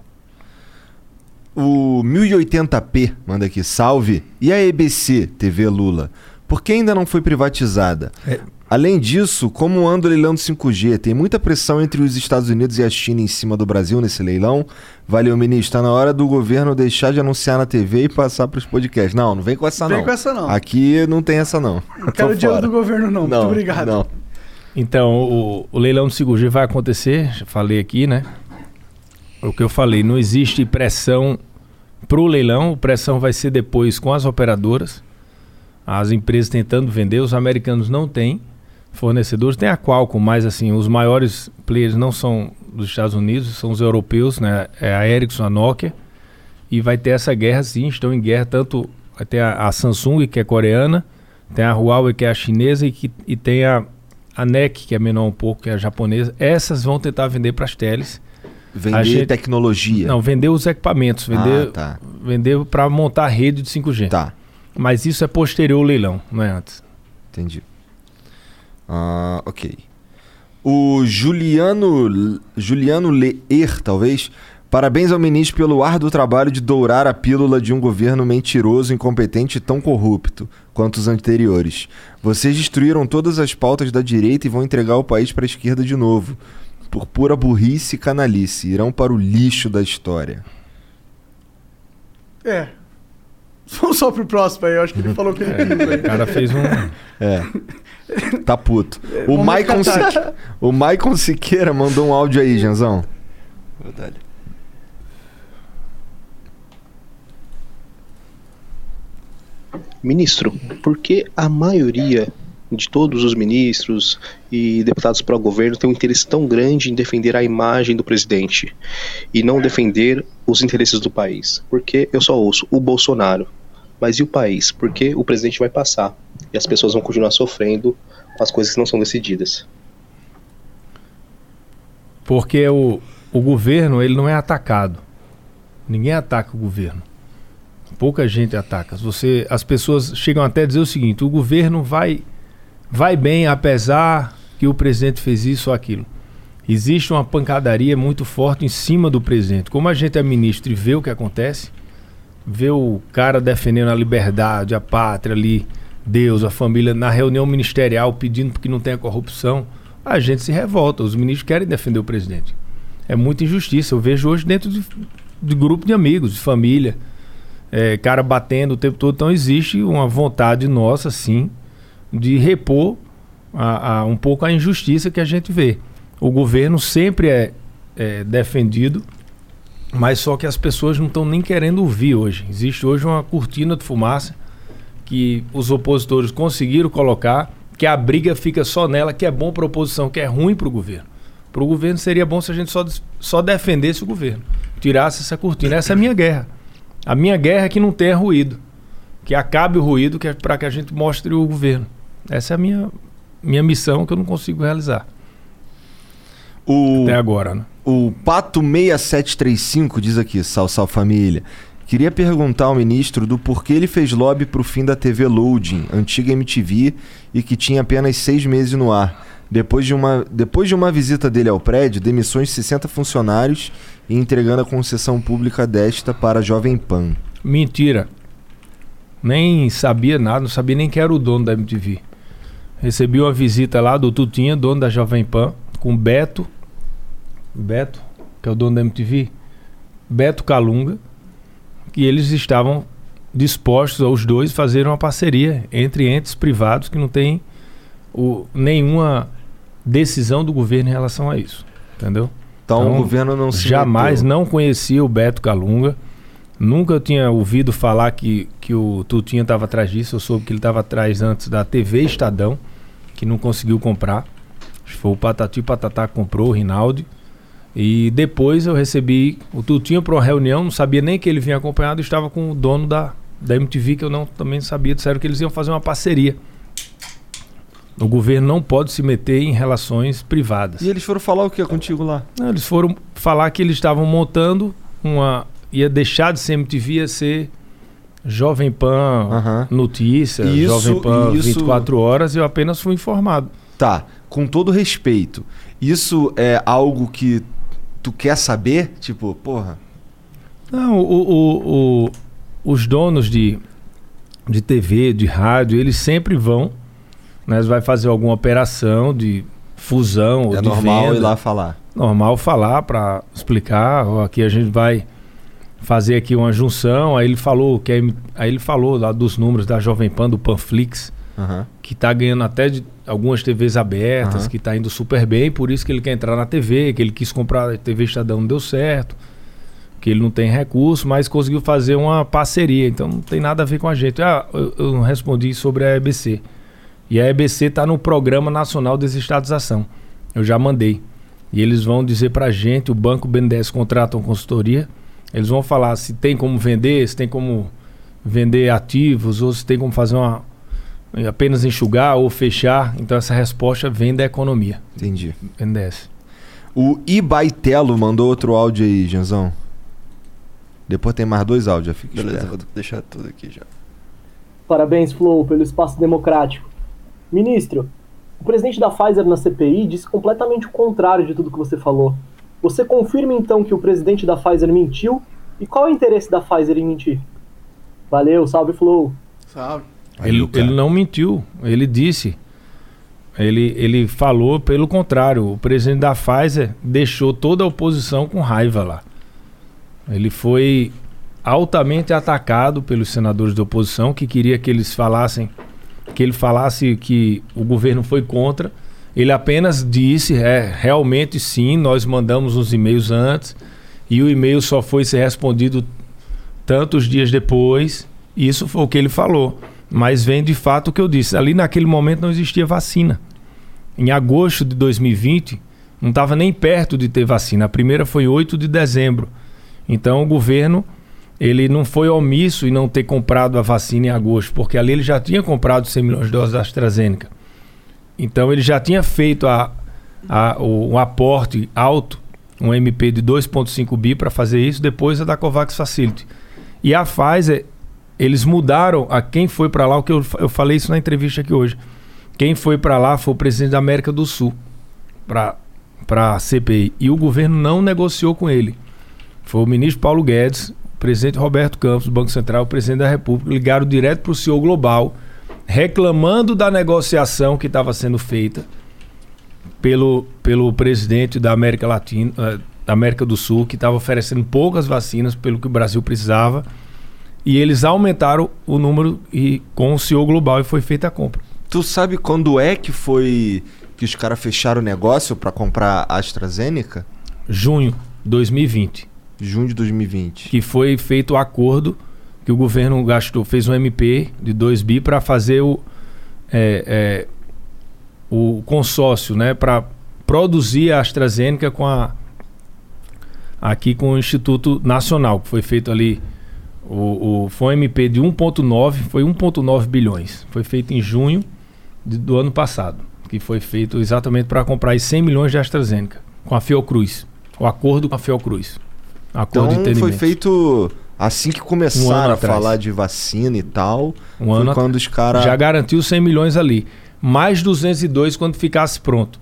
O 1080p manda aqui, salve. E a EBC, TV Lula? Por que ainda não foi privatizada? É. Além disso, como anda o leilão do 5G? Tem muita pressão entre os Estados Unidos e a China em cima do Brasil nesse leilão. Valeu, ministro. Está na hora do governo deixar de anunciar na TV e passar para os podcasts. Não, não vem com essa Vem não. com essa não. Aqui não tem essa não. Não quero *laughs* dinheiro do governo, não. Muito obrigado. Não. Então, o, o leilão do 5G vai acontecer, já falei aqui, né? O que eu falei, não existe pressão pro leilão, a pressão vai ser depois com as operadoras, as empresas tentando vender, os americanos não têm fornecedores, tem a Qualcomm, mas assim, os maiores players não são dos Estados Unidos, são os europeus, né? É a Ericsson, a Nokia, e vai ter essa guerra sim, estão em guerra tanto ter a, a Samsung, que é coreana, tem a Huawei, que é a chinesa, e, que, e tem a, a NEC, que é menor um pouco, que é a japonesa. Essas vão tentar vender para as teles. Vender gente- tecnologia. Não, vender os equipamentos, vender, Ah, tá. vender para montar a rede de 5G. Tá. Mas isso é posterior ao leilão, não é antes. Entendi. Ah, ok. O Juliano, Juliano Leer, talvez. Parabéns ao ministro pelo árduo trabalho de dourar a pílula de um governo mentiroso, incompetente e tão corrupto quanto os anteriores. Vocês destruíram todas as pautas da direita e vão entregar o país para a esquerda de novo. Por pura burrice e canalice. Irão para o lixo da história. É. *laughs* Vamos só pro próximo aí. Eu acho que ele *laughs* falou que ele aí. O cara fez um. É. Tá puto. O Vamos Maicon. Sique... o Maicon Siqueira mandou um áudio aí, Janzão. Verdade. Ministro, por que a maioria de todos os ministros e deputados para o governo tem um interesse tão grande em defender a imagem do presidente e não defender os interesses do país? Porque eu só ouço o Bolsonaro, mas e o país? Porque o presidente vai passar e as pessoas vão continuar sofrendo com as coisas que não são decididas. Porque o, o governo ele não é atacado. Ninguém ataca o governo. Pouca gente ataca. Você, as pessoas chegam até a dizer o seguinte: o governo vai, vai bem apesar que o presidente fez isso ou aquilo. Existe uma pancadaria muito forte em cima do presidente. Como a gente é ministro e vê o que acontece, vê o cara defendendo a liberdade, a pátria ali, Deus, a família, na reunião ministerial pedindo que não tenha corrupção, a gente se revolta. Os ministros querem defender o presidente. É muita injustiça. Eu vejo hoje dentro de, de grupo de amigos, de família, é, cara batendo o tempo todo. Então existe uma vontade nossa, sim, de repor a- a- um pouco a injustiça que a gente vê. O governo sempre é, é defendido, mas só que as pessoas não estão nem querendo ouvir hoje. Existe hoje uma cortina de fumaça que os opositores conseguiram colocar, que a briga fica só nela, que é bom para a oposição, que é ruim para o governo. Para o governo seria bom se a gente só, só defendesse o governo, tirasse essa cortina. Essa é a minha guerra. A minha guerra é que não tenha ruído, que acabe o ruído, que é para que a gente mostre o governo. Essa é a minha, minha missão que eu não consigo realizar. O, Até agora, né? O Pato 6735 diz aqui, sal, sal família. Queria perguntar ao ministro do porquê ele fez lobby pro fim da TV Loading, antiga MTV, e que tinha apenas seis meses no ar. Depois de, uma, depois de uma visita dele ao prédio, demissões de 60 funcionários e entregando a concessão pública desta para a Jovem Pan. Mentira. Nem sabia nada, não sabia nem quem era o dono da MTV. Recebi uma visita lá do Tutinha, dono da Jovem Pan, com Beto. Beto, que é o dono da MTV. Beto Calunga. E eles estavam dispostos, os dois, a fazer uma parceria entre entes privados que não tem o, nenhuma decisão do governo em relação a isso. Entendeu? Então, o governo não se Jamais meteu. não conhecia o Beto Calunga. Nunca eu tinha ouvido falar que, que o Tutinha estava atrás disso. Eu soube que ele estava atrás antes da TV Estadão, que não conseguiu comprar. Foi o Patati Patatá que comprou, o Rinaldi. E depois eu recebi o Tutinha para uma reunião, não sabia nem que ele vinha acompanhado, estava com o dono da, da MTV, que eu não também sabia. Disseram que eles iam fazer uma parceria. O governo não pode se meter em relações privadas. E eles foram falar o que contigo lá? Não, eles foram falar que eles estavam montando uma. ia deixar de ser MTV, ia ser Jovem Pan Notícia, Isso- Jovem Pan isso- 24 horas, eu apenas fui informado. Tá, com todo respeito, isso é algo que tu quer saber? Tipo, porra. Não, o, o- o- os donos de, de TV, de rádio, eles sempre vão Nós vai fazer alguma operação de fusão ou É de normal venda. ir lá falar. Normal falar para explicar. ó, Aqui a gente vai fazer aqui uma junção. Aí ele falou que é- aí ele falou lá dos números da Jovem Pan do Panflix Aham. que tá ganhando até de algumas TVs abertas, Aham. que tá indo super bem, por isso que ele quer entrar na TV, que ele quis comprar a TV Estadão, não deu certo, que ele não tem recurso, mas conseguiu fazer uma parceria, então não tem nada a ver com a gente. Ah, eu, eu não respondi sobre a EBC. E a EBC tá no Programa Nacional de Desestatização. Eu já mandei. E eles vão dizer pra gente, o Banco BNDES contrata uma consultoria, eles vão falar se tem como vender, se tem como vender ativos, ou se tem como fazer uma, apenas enxugar ou fechar. Então essa resposta vem da economia. Entendi. BNDES. O Ibaitelo mandou outro áudio aí, Janzão. Depois tem mais dois áudios, já fica Beleza, esperto. vou deixar tudo aqui já. Parabéns, Flow, pelo espaço democrático. Ministro, o presidente da Pfizer na CPI disse completamente o contrário de tudo que você falou. Você confirma então que o presidente da Pfizer mentiu? E qual é o interesse da Pfizer em mentir? Valeu, salve, Flow. Salve. Ele, ele não mentiu, ele disse. Ele, ele falou pelo contrário. O presidente da Pfizer deixou toda a oposição com raiva lá. Ele foi altamente atacado pelos senadores da oposição que queria que eles falassem que ele falasse que o governo foi contra. Ele apenas disse, é, realmente sim, nós mandamos uns e-mails antes e o e-mail só foi ser respondido tantos dias depois. Isso foi o que ele falou. Mas vem de fato o que eu disse. Ali naquele momento não existia vacina. Em agosto de 2020, não estava nem perto de ter vacina. A primeira foi 8 de dezembro. Então o governo ele não foi omisso em não ter comprado a vacina em agosto, porque ali ele já tinha comprado 100 milhões de doses da AstraZeneca. Então ele já tinha feito a, a, o, um aporte alto, um MP de 2,5 bi para fazer isso, depois a da COVAX Facility. E a Pfizer, eles mudaram a quem foi para lá, o que eu, eu falei isso na entrevista aqui hoje. Quem foi para lá foi o presidente da América do Sul, para a CPI. E o governo não negociou com ele. Foi o ministro Paulo Guedes, presidente Roberto Campos, do Banco Central, o presidente da República, ligaram direto para o CEO Global, reclamando da negociação que estava sendo feita pelo, pelo presidente da América Latina, eh, da América do Sul, que estava oferecendo poucas vacinas pelo que o Brasil precisava. E eles aumentaram o número e com o CEO Global e foi feita a compra. Tu sabe quando é que foi que os caras fecharam o negócio pra comprar a AstraZeneca? Junho de 2020. Junho de 2020. Que foi feito o acordo que o governo gastou, fez um MP de 2 bi para fazer o, é, é, o consórcio, né, para produzir a AstraZeneca com a aqui com o Instituto Nacional, que foi feito ali o, o foi um MP de 1.9, foi 1.9 bilhões. Foi feito em junho de- do ano passado, que foi feito exatamente para comprar aí 100 milhões de AstraZeneca com a Fiocruz. O acordo com a Fiocruz. Acordo de Então foi feito assim que Um começaram ano a falar de vacina e tal. Um foi ano quando os caras Já garantiu 100 milhões ali. Mais 202 quando ficasse pronto.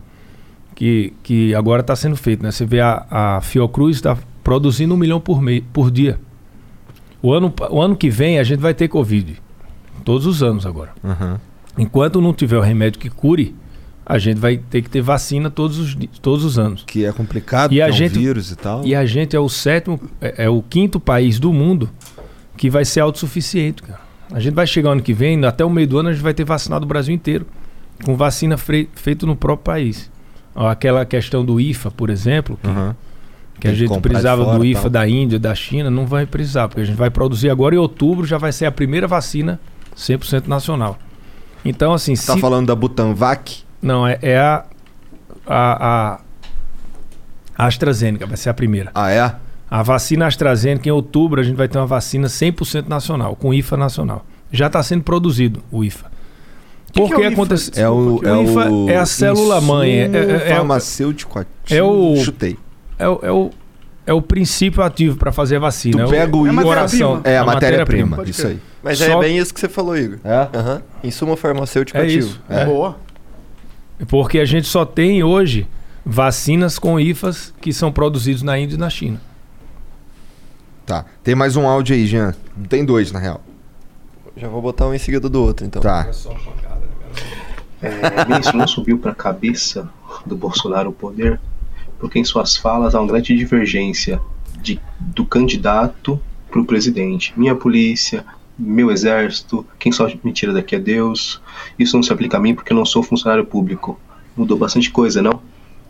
Que, que agora está sendo feito. Né? Você vê a, a Fiocruz está produzindo um milhão por, mei, por dia. O ano, o ano que vem a gente vai ter Covid. Todos os anos agora. Aham. Enquanto não tiver o remédio que cure, a gente vai ter que ter vacina todos os, todos os anos. Que é complicado, E a é um gente, vírus e tal. E a gente é o sétimo, é, é o quinto país do mundo que vai ser autossuficiente, cara. A gente vai chegar ano que vem, até o meio do ano a gente vai ter vacinado o Brasil inteiro. Com vacina feito no próprio país. Aquela questão do IFA, por exemplo, que, Aham. que a gente precisava fora do IFA da Índia, da China, não vai precisar, porque a gente vai produzir agora em outubro, já vai ser a primeira vacina 100% nacional. Então, assim, Tá se... falando da Butanvac? Não, é, é a, a, a a AstraZeneca, vai ser a primeira. Ah, é? A vacina AstraZeneca, em outubro, a gente vai ter uma vacina 100% nacional, com IFA nacional. Já está sendo produzido o IFA. Por que que, é o IFA? aconteceu? É o, o é IFA o é a célula mãe. É, é- é- farmacêutico ativo. é o- Chutei. é o, é o, é o princípio ativo para fazer a vacina. Tu é pega o É IFA. matéria-prima. É a matéria-prima. Pode isso aí. Mas Só- é bem isso que você falou, Igor. É? Aham. Insumo farmacêutico É ativo. isso. É. Boa. Porque a gente só tem hoje vacinas com IFAs que são produzidos na Índia e na China. Tá. Tem mais um áudio aí, Jean. Tem dois, na real. Já vou botar um em seguida do outro, então. Tá. É, ministro, não subiu para a cabeça do Bolsonaro o poder? Porque em suas falas há uma grande divergência de, do candidato para o presidente. Minha polícia, meu exército, quem só me tira daqui é Deus. Isso não se aplica a mim porque eu não sou funcionário público. Mudou bastante coisa, não?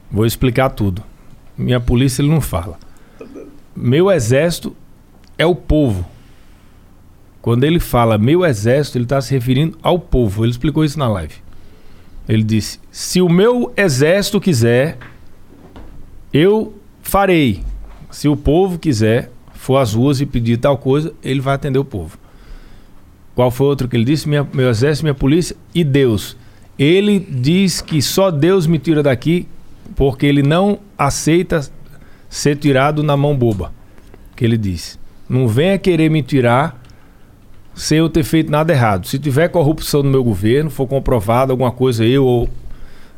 Vou explicar tudo. Minha polícia ele não fala. Meu exército é o povo. Quando ele fala meu exército, ele está se referindo ao povo. Ele explicou isso na live. Ele disse: se o meu exército quiser, eu farei. Se o povo quiser, for às ruas e pedir tal coisa, ele vai atender o povo. Qual foi outro que ele disse? Minha, meu exército, minha polícia e Deus. Ele diz que só Deus me tira daqui porque ele não aceita ser tirado na mão boba. Que ele disse. Não venha querer me tirar sem eu ter feito nada errado. Se tiver corrupção no meu governo, for comprovado alguma coisa, eu ou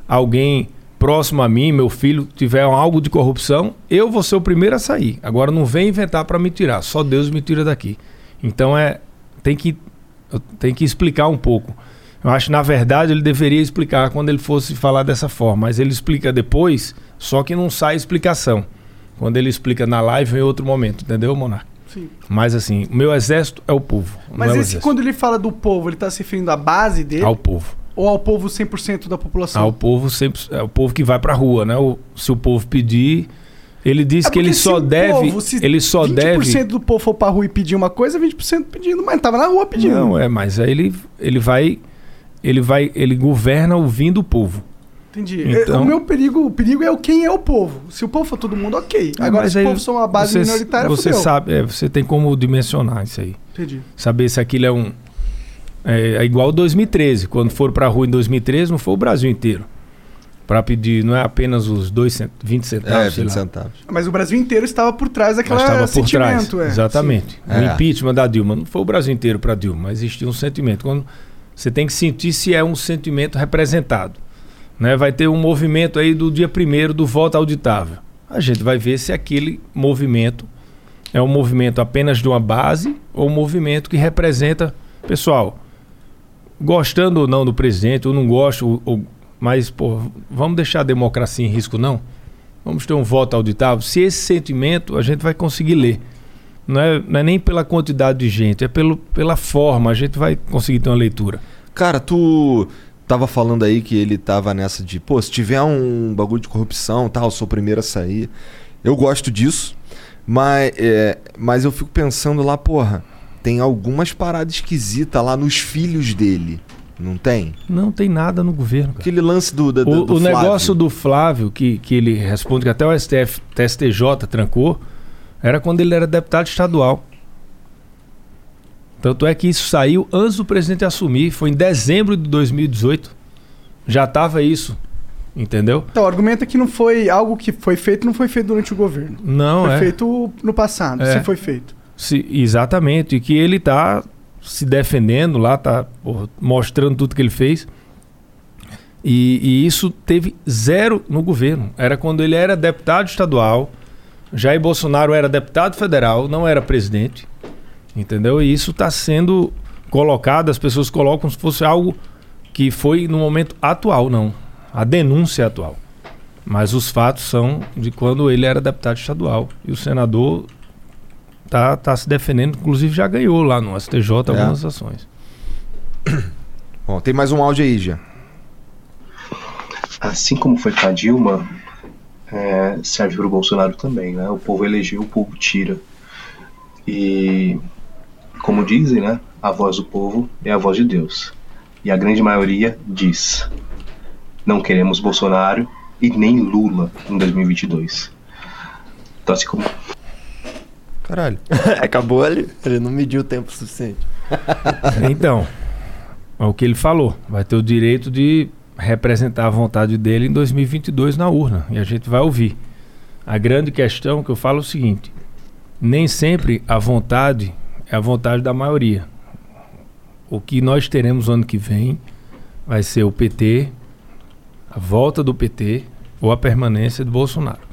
alguém próximo a mim, meu filho, tiver algo de corrupção, eu vou ser o primeiro a sair. Agora não vem inventar para me tirar, só Deus me tira daqui. Então é tem que tem que explicar um pouco. Eu acho na verdade ele deveria explicar quando ele fosse falar dessa forma, mas ele explica depois, só que não sai explicação. Quando ele explica na live em outro momento, entendeu, Monarca? Sim. Mas assim, o meu exército é o povo. Mas esse, exército. quando ele fala do povo, ele tá se referindo à base dele? Ao povo. Ou ao povo 100% da população? Ao povo sempre é o povo que vai pra rua, né? O, se o povo pedir, ele diz É que ele só deve, povo, se ele só 20% deve. do povo for pra rua e pedir uma coisa, 20% pedindo, mas tava na rua pedindo. Não, é, mas aí ele ele vai ele vai ele governa ouvindo o povo. Entendi. Então- É, O meu perigo, o perigo é o quem é o povo. Se o povo for todo mundo, ok. É, Agora, se o povo for uma base você, minoritária, você fudeu. sabe, é, você tem como dimensionar isso aí. Entendi. Saber se aquilo é um é, é igual 2013, quando foram pra rua em 2013, não foi o Brasil inteiro. Pra pedir, não é apenas os dois cent... 20 centavos, É, sei 20 lá. centavos. Mas o Brasil inteiro estava por trás daquela Mas estava por trás. sentimento. É. Exatamente. Sim. O É. impeachment da Dilma não foi o Brasil inteiro para Dilma, mas existia um sentimento. Quando você tem que sentir se é um sentimento representado. Né? Vai ter um movimento aí do dia primeiro do voto auditável. A gente vai ver se aquele movimento é um movimento apenas de uma base ou um movimento que representa. Pessoal, gostando ou não do presidente, ou não gosto, ou- ou- mas pô, vamos deixar a democracia em risco, não? Vamos ter um voto auditável. Se esse sentimento a gente vai conseguir ler. Não é, não é nem pela quantidade de gente, é pelo, pela forma. A gente vai conseguir ter uma leitura. Cara, tu tava falando aí que ele tava nessa de, pô, se tiver um bagulho de corrupção tal, sou o primeiro a sair. Eu gosto disso, mas, é, mas eu fico pensando lá, porra, tem algumas paradas esquisitas lá nos filhos dele. Não tem? Não tem nada no governo. Cara. Aquele lance do, do, O, do o negócio do Flávio, que, que ele responde que até o STF, TSTJ trancou, era quando ele era deputado estadual. Tanto é que isso saiu antes do presidente assumir, foi em dezembro de 2018. Já estava isso, entendeu? Então, o argumento é que não foi algo que foi feito, não foi feito durante o governo. Não, foi é. feito no passado, É. se foi feito. Se- exatamente, e que ele tá se defendendo lá, tá porra, mostrando tudo que ele fez. E, e isso teve zero no governo. Era quando ele era deputado estadual, Jair Bolsonaro era deputado federal, não era presidente. Entendeu? E isso está sendo colocado, as pessoas colocam se fosse algo que foi no momento atual, não. A denúncia é atual. Mas os fatos são de quando ele era deputado estadual. E o senador tá, tá se defendendo, inclusive já ganhou lá no STJ algumas ações. *coughs* Bom, tem mais um áudio aí, já. Assim como foi com a Dilma, é, serve para o Bolsonaro também, né? O povo elegeu, o povo tira. E, como dizem, né? A voz do povo é a voz de Deus. E a grande maioria diz: não queremos Bolsonaro e nem Lula em 2022. Então, assim como Caralho. *laughs* Acabou ali. Ele não mediu o tempo suficiente. *laughs* Então, é o que ele falou. Vai ter o direito de representar a vontade dele em 2022 na urna. E a gente vai ouvir. A grande questão que eu falo é o seguinte: nem sempre a vontade é a vontade da maioria. O que nós teremos ano que vem vai ser o PT, a volta do PT ou a permanência do Bolsonaro.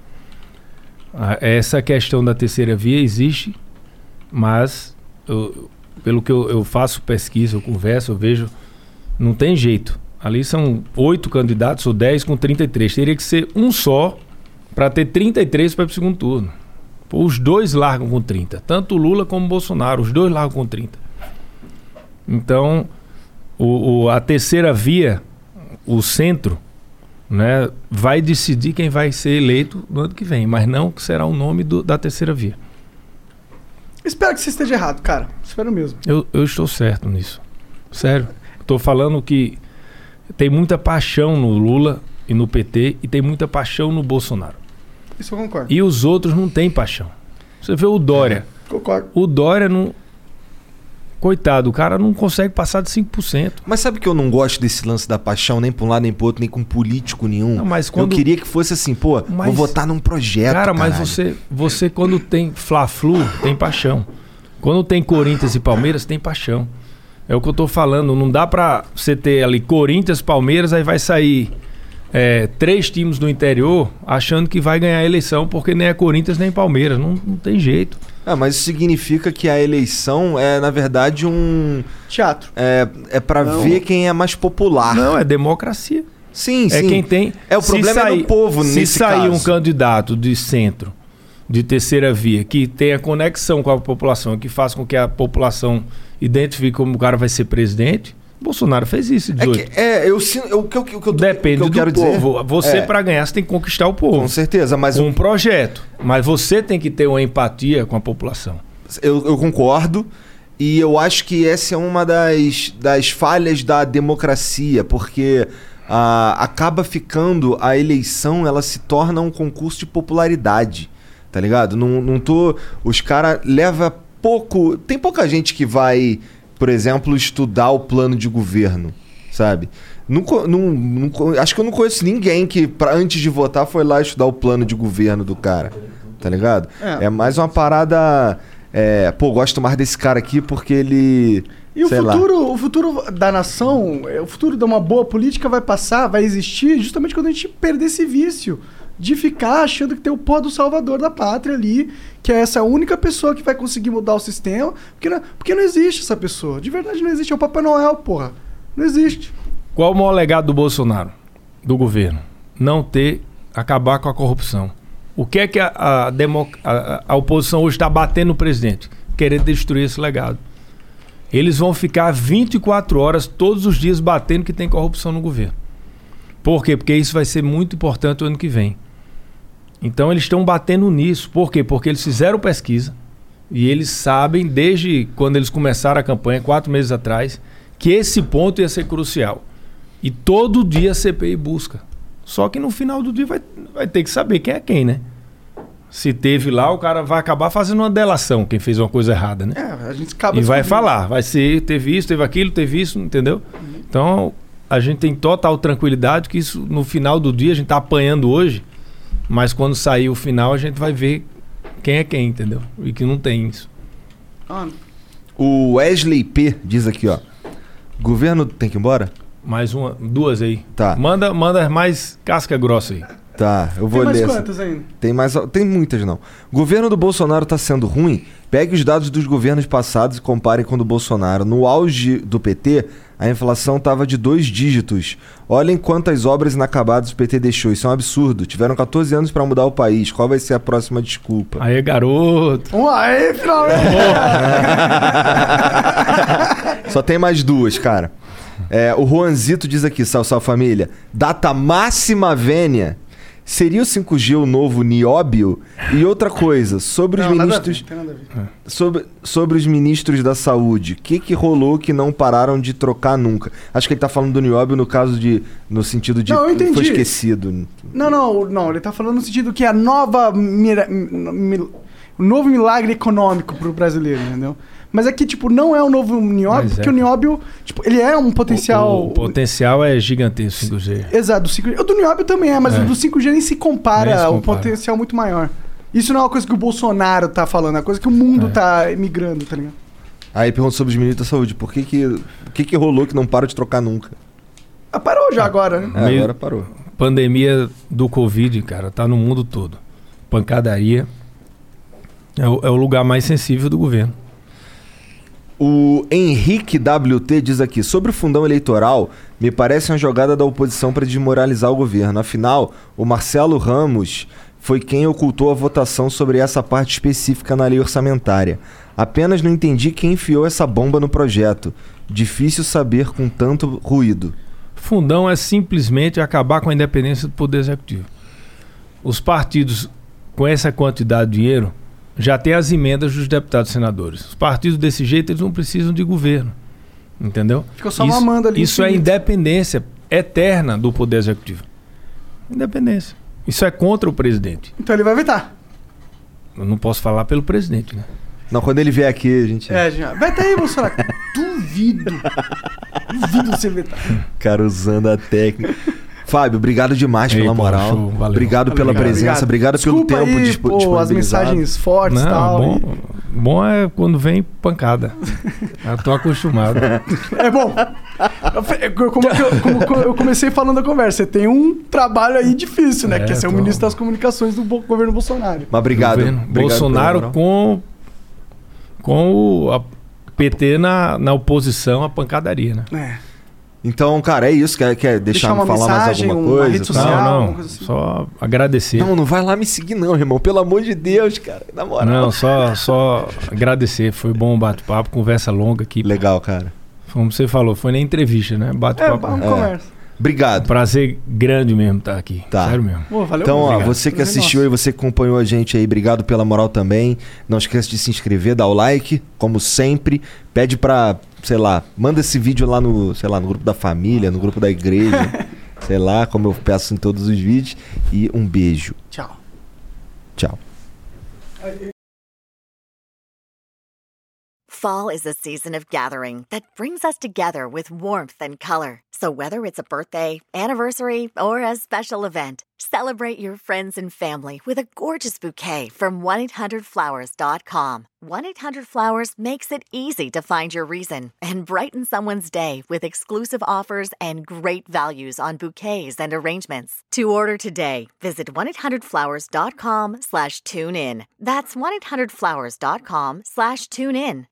Ah, Essa questão da terceira via existe, mas eu- pelo que eu, eu faço pesquisa, eu converso, eu vejo, não tem jeito. Ali são oito candidatos ou 10 com 33. Teria que ser um só para ter 33 para o segundo turno. Os dois largam com 30. Tanto Lula como Bolsonaro. Os dois largam com 30. Então, o, o- a terceira via, o centro, né, vai decidir quem vai ser eleito no ano que vem. Mas não será o nome do- da terceira via. Espero que você esteja errado, cara. Espero mesmo. Eu, eu estou certo nisso. Sério. Estou falando que tem muita paixão no Lula e no PT e tem muita paixão no Bolsonaro. Isso eu concordo. E os outros não têm paixão. Você vê o Dória. Concordo. O Dória não. Coitado, o cara não consegue passar de 5%. Mas sabe que eu não gosto desse lance da paixão, nem pra um lado nem pro outro, nem com político nenhum? Não, mas quando- Eu queria que fosse assim, pô, vou Mas- votar num projeto. Cara, mas caralho. você, você quando tem Fla-Flu, tem paixão. Quando tem Corinthians e Palmeiras, tem paixão. É o que eu tô falando. Não dá pra você ter ali Corinthians, Palmeiras, aí vai sair é, três times do interior achando que vai ganhar a eleição porque nem é Corinthians nem Palmeiras. Não, não tem jeito. Ah, mas isso significa que a eleição é, na verdade, um. Teatro. É, é para ver quem é mais popular. Não, é democracia. Sim, É sim. quem tem. É, o se problema é sair- do povo Se nesse sair caso. um candidato de centro, de terceira via, que tenha conexão com a população, que faça com que a população identifique como o cara vai ser presidente, Bolsonaro fez isso. em É, 18. que, é eu sinto. eu- O que, eu- eu, Depende eu do quero povo. dizer. Você, é, pra ganhar, você tem que conquistar o povo. Com certeza, mas um projeto. Mas você tem que ter uma empatia com a população. Eu, eu concordo. E eu acho que essa é uma das, das falhas da democracia, porque ah, acaba ficando a eleição, ela se torna um concurso de popularidade, tá ligado? Não, não tô. Os caras leva pouco. Tem pouca gente que vai, por exemplo, estudar o plano de governo, sabe? Não, co- não- acho que eu não conheço ninguém que, pra, antes de votar, foi lá estudar o plano de governo do cara, tá ligado? É. É mais uma parada. É, pô, gosto mais desse cara aqui porque ele. E o sei lá. futuro, o futuro da nação, é, o futuro de uma boa política vai passar, vai existir justamente quando a gente perder esse vício de ficar achando que tem o pó do salvador da pátria ali, que é essa única pessoa que vai conseguir mudar o sistema, porque não, porque não existe essa pessoa. De verdade não existe, é o Papai Noel, porra. Não existe. Qual o maior legado do Bolsonaro, do governo? Não ter, acabar com a corrupção. O que é que a, a, demo- a- a oposição hoje está batendo no presidente? Querer destruir esse legado. Eles vão ficar 24 horas todos os dias batendo que tem corrupção no governo. Por quê? Porque isso vai ser muito importante o ano que vem. Então eles estão batendo nisso. Por quê? Porque eles fizeram pesquisa e eles sabem, desde quando eles começaram a campanha, quatro meses atrás, que esse ponto ia ser crucial. E todo dia a CPI busca. Só que no final do dia vai, vai ter que saber quem é quem, né? Se teve lá, o cara vai acabar fazendo uma delação, quem fez uma coisa errada, né? É, a gente acaba E vai falar, vai ser, teve isso, teve aquilo, teve isso, entendeu? Então, a gente tem total tranquilidade que isso, no final do dia, a gente tá apanhando hoje, mas quando sair o final, a gente vai ver quem é quem, entendeu? E que não tem isso. O Wesley P diz aqui, ó. Governo tem que ir embora? Mais uma, duas aí. Tá. Manda, manda mais casca grossa aí. Tá, eu vou Tem mais ler. essa. quantas ainda? Tem mais, tem muitas não. Governo do Bolsonaro tá sendo ruim? Pegue os dados dos governos passados e compare com o do Bolsonaro. No auge do PT, a inflação tava de dois dígitos. Olhem quantas obras inacabadas o PT deixou. Isso é um absurdo. Tiveram 14 anos para mudar o país. Qual vai ser a próxima desculpa? Aí, garoto. Aí, finalmente. *laughs* Só tem mais duas, cara. É, o Juanzito diz aqui, sal, sal família. Data máxima vênia. Seria o 5G o novo nióbio? E outra coisa, sobre os Não, nada ver, ministros. tem nada a ver. Sobre, sobre os ministros da saúde, o que, que rolou que não pararam de trocar nunca? Acho que ele tá falando do nióbio no caso de. no sentido de Não, eu entendi. foi esquecido. Não, não, não, ele tá falando no sentido que é a nova. Mira, mil- o novo milagre econômico pro brasileiro, entendeu? Mas aqui, tipo, não é o novo nióbio, Mas é, porque o nióbio, tipo, ele é um potencial. O, o potencial é gigantesco 5G. Exato, do 5G. O do nióbio também é, mas É. o do 5G nem se compara, Nem se o compara. potencial é muito maior. Isso não é uma coisa que o Bolsonaro tá falando, é uma coisa que o mundo É. tá migrando, tá ligado? Aí pergunta sobre os ministros da saúde, por que que, o que que rolou que não para de trocar nunca? Ah, parou já agora, né? É, agora parou. Pandemia do Covid, cara, tá no mundo todo. Pancadaria. É o, é o lugar mais sensível do governo. O Henrique WT diz aqui: sobre o fundão eleitoral, me parece uma jogada da oposição para desmoralizar o governo. Afinal, o Marcelo Ramos foi quem ocultou a votação sobre essa parte específica na lei orçamentária. Apenas não entendi quem enfiou essa bomba no projeto. Difícil saber com tanto ruído. Fundão é simplesmente acabar com a independência do Poder Executivo. Os partidos, com essa quantidade de dinheiro, já têm as emendas dos deputados e senadores. Os partidos desse jeito, eles não precisam de governo. Entendeu? Fica só isso, mamando ali Isso é independência eterna do Poder Executivo. Independência. Isso é contra o presidente. Então ele vai vetar. Eu não posso falar pelo presidente, né? Não, quando ele vier aqui, a gente. É, já. Veta aí, Bolsonaro. *laughs* Duvido. Duvido você vetar. Cara, usando a técnica. Fábio, obrigado demais Ei, pela pô, moral. show, valeu. Obrigado pela Obrigado, presença, obrigado, pelo Desculpa tempo aí, dispo- pô, as mensagens fortes e Não, tal. bom, bom é quando vem pancada. Eu tô acostumado. É bom. Eu Como, eu, como eu comecei falando a conversa, você tem um trabalho aí difícil, né? É, que é ser o tô- ministro das comunicações do governo Bolsonaro. Mas obrigado. Governo obrigado Bolsonaro com, com o a PT na, na oposição à pancadaria, né? É. Então, cara, é isso. Quer, quer deixar Deixar uma falar mensagem, mais uma alguma coisa? rede social. Tá? não, alguma não. coisa assim. Só agradecer. Não, não vai lá me seguir, não, irmão. Pelo amor de Deus, cara. Na moral. Não, só, só agradecer. Foi bom o bate-papo, conversa longa aqui. Legal, cara. Como você falou, foi na entrevista, né? É, Bate-papo. vamos É. conversa. Obrigado. Prazer grande mesmo estar aqui. Tá. Sério mesmo. Pô, valeu Então, ó, você que Prazer assistiu nosso. e você que acompanhou a gente aí, obrigado pela moral também. Não esqueça de se inscrever, dar o like, como sempre. Pede pra, sei lá, manda esse vídeo lá no, sei lá, no grupo da família, no grupo da igreja, *laughs* sei lá, como eu peço em todos os vídeos. E um beijo. Tchau. Tchau. Fall is a season of gathering that brings us together with warmth and color. So whether it's a birthday, anniversary, or a special event, celebrate your friends and family with a gorgeous bouquet from 1-800-Flowers.com. 1-800-Flowers makes it easy to find your reason and brighten someone's day with exclusive offers and great values on bouquets and arrangements. To order today, visit 1-800-Flowers.com slash tune in. That's 1-800-Flowers.com slash tune in.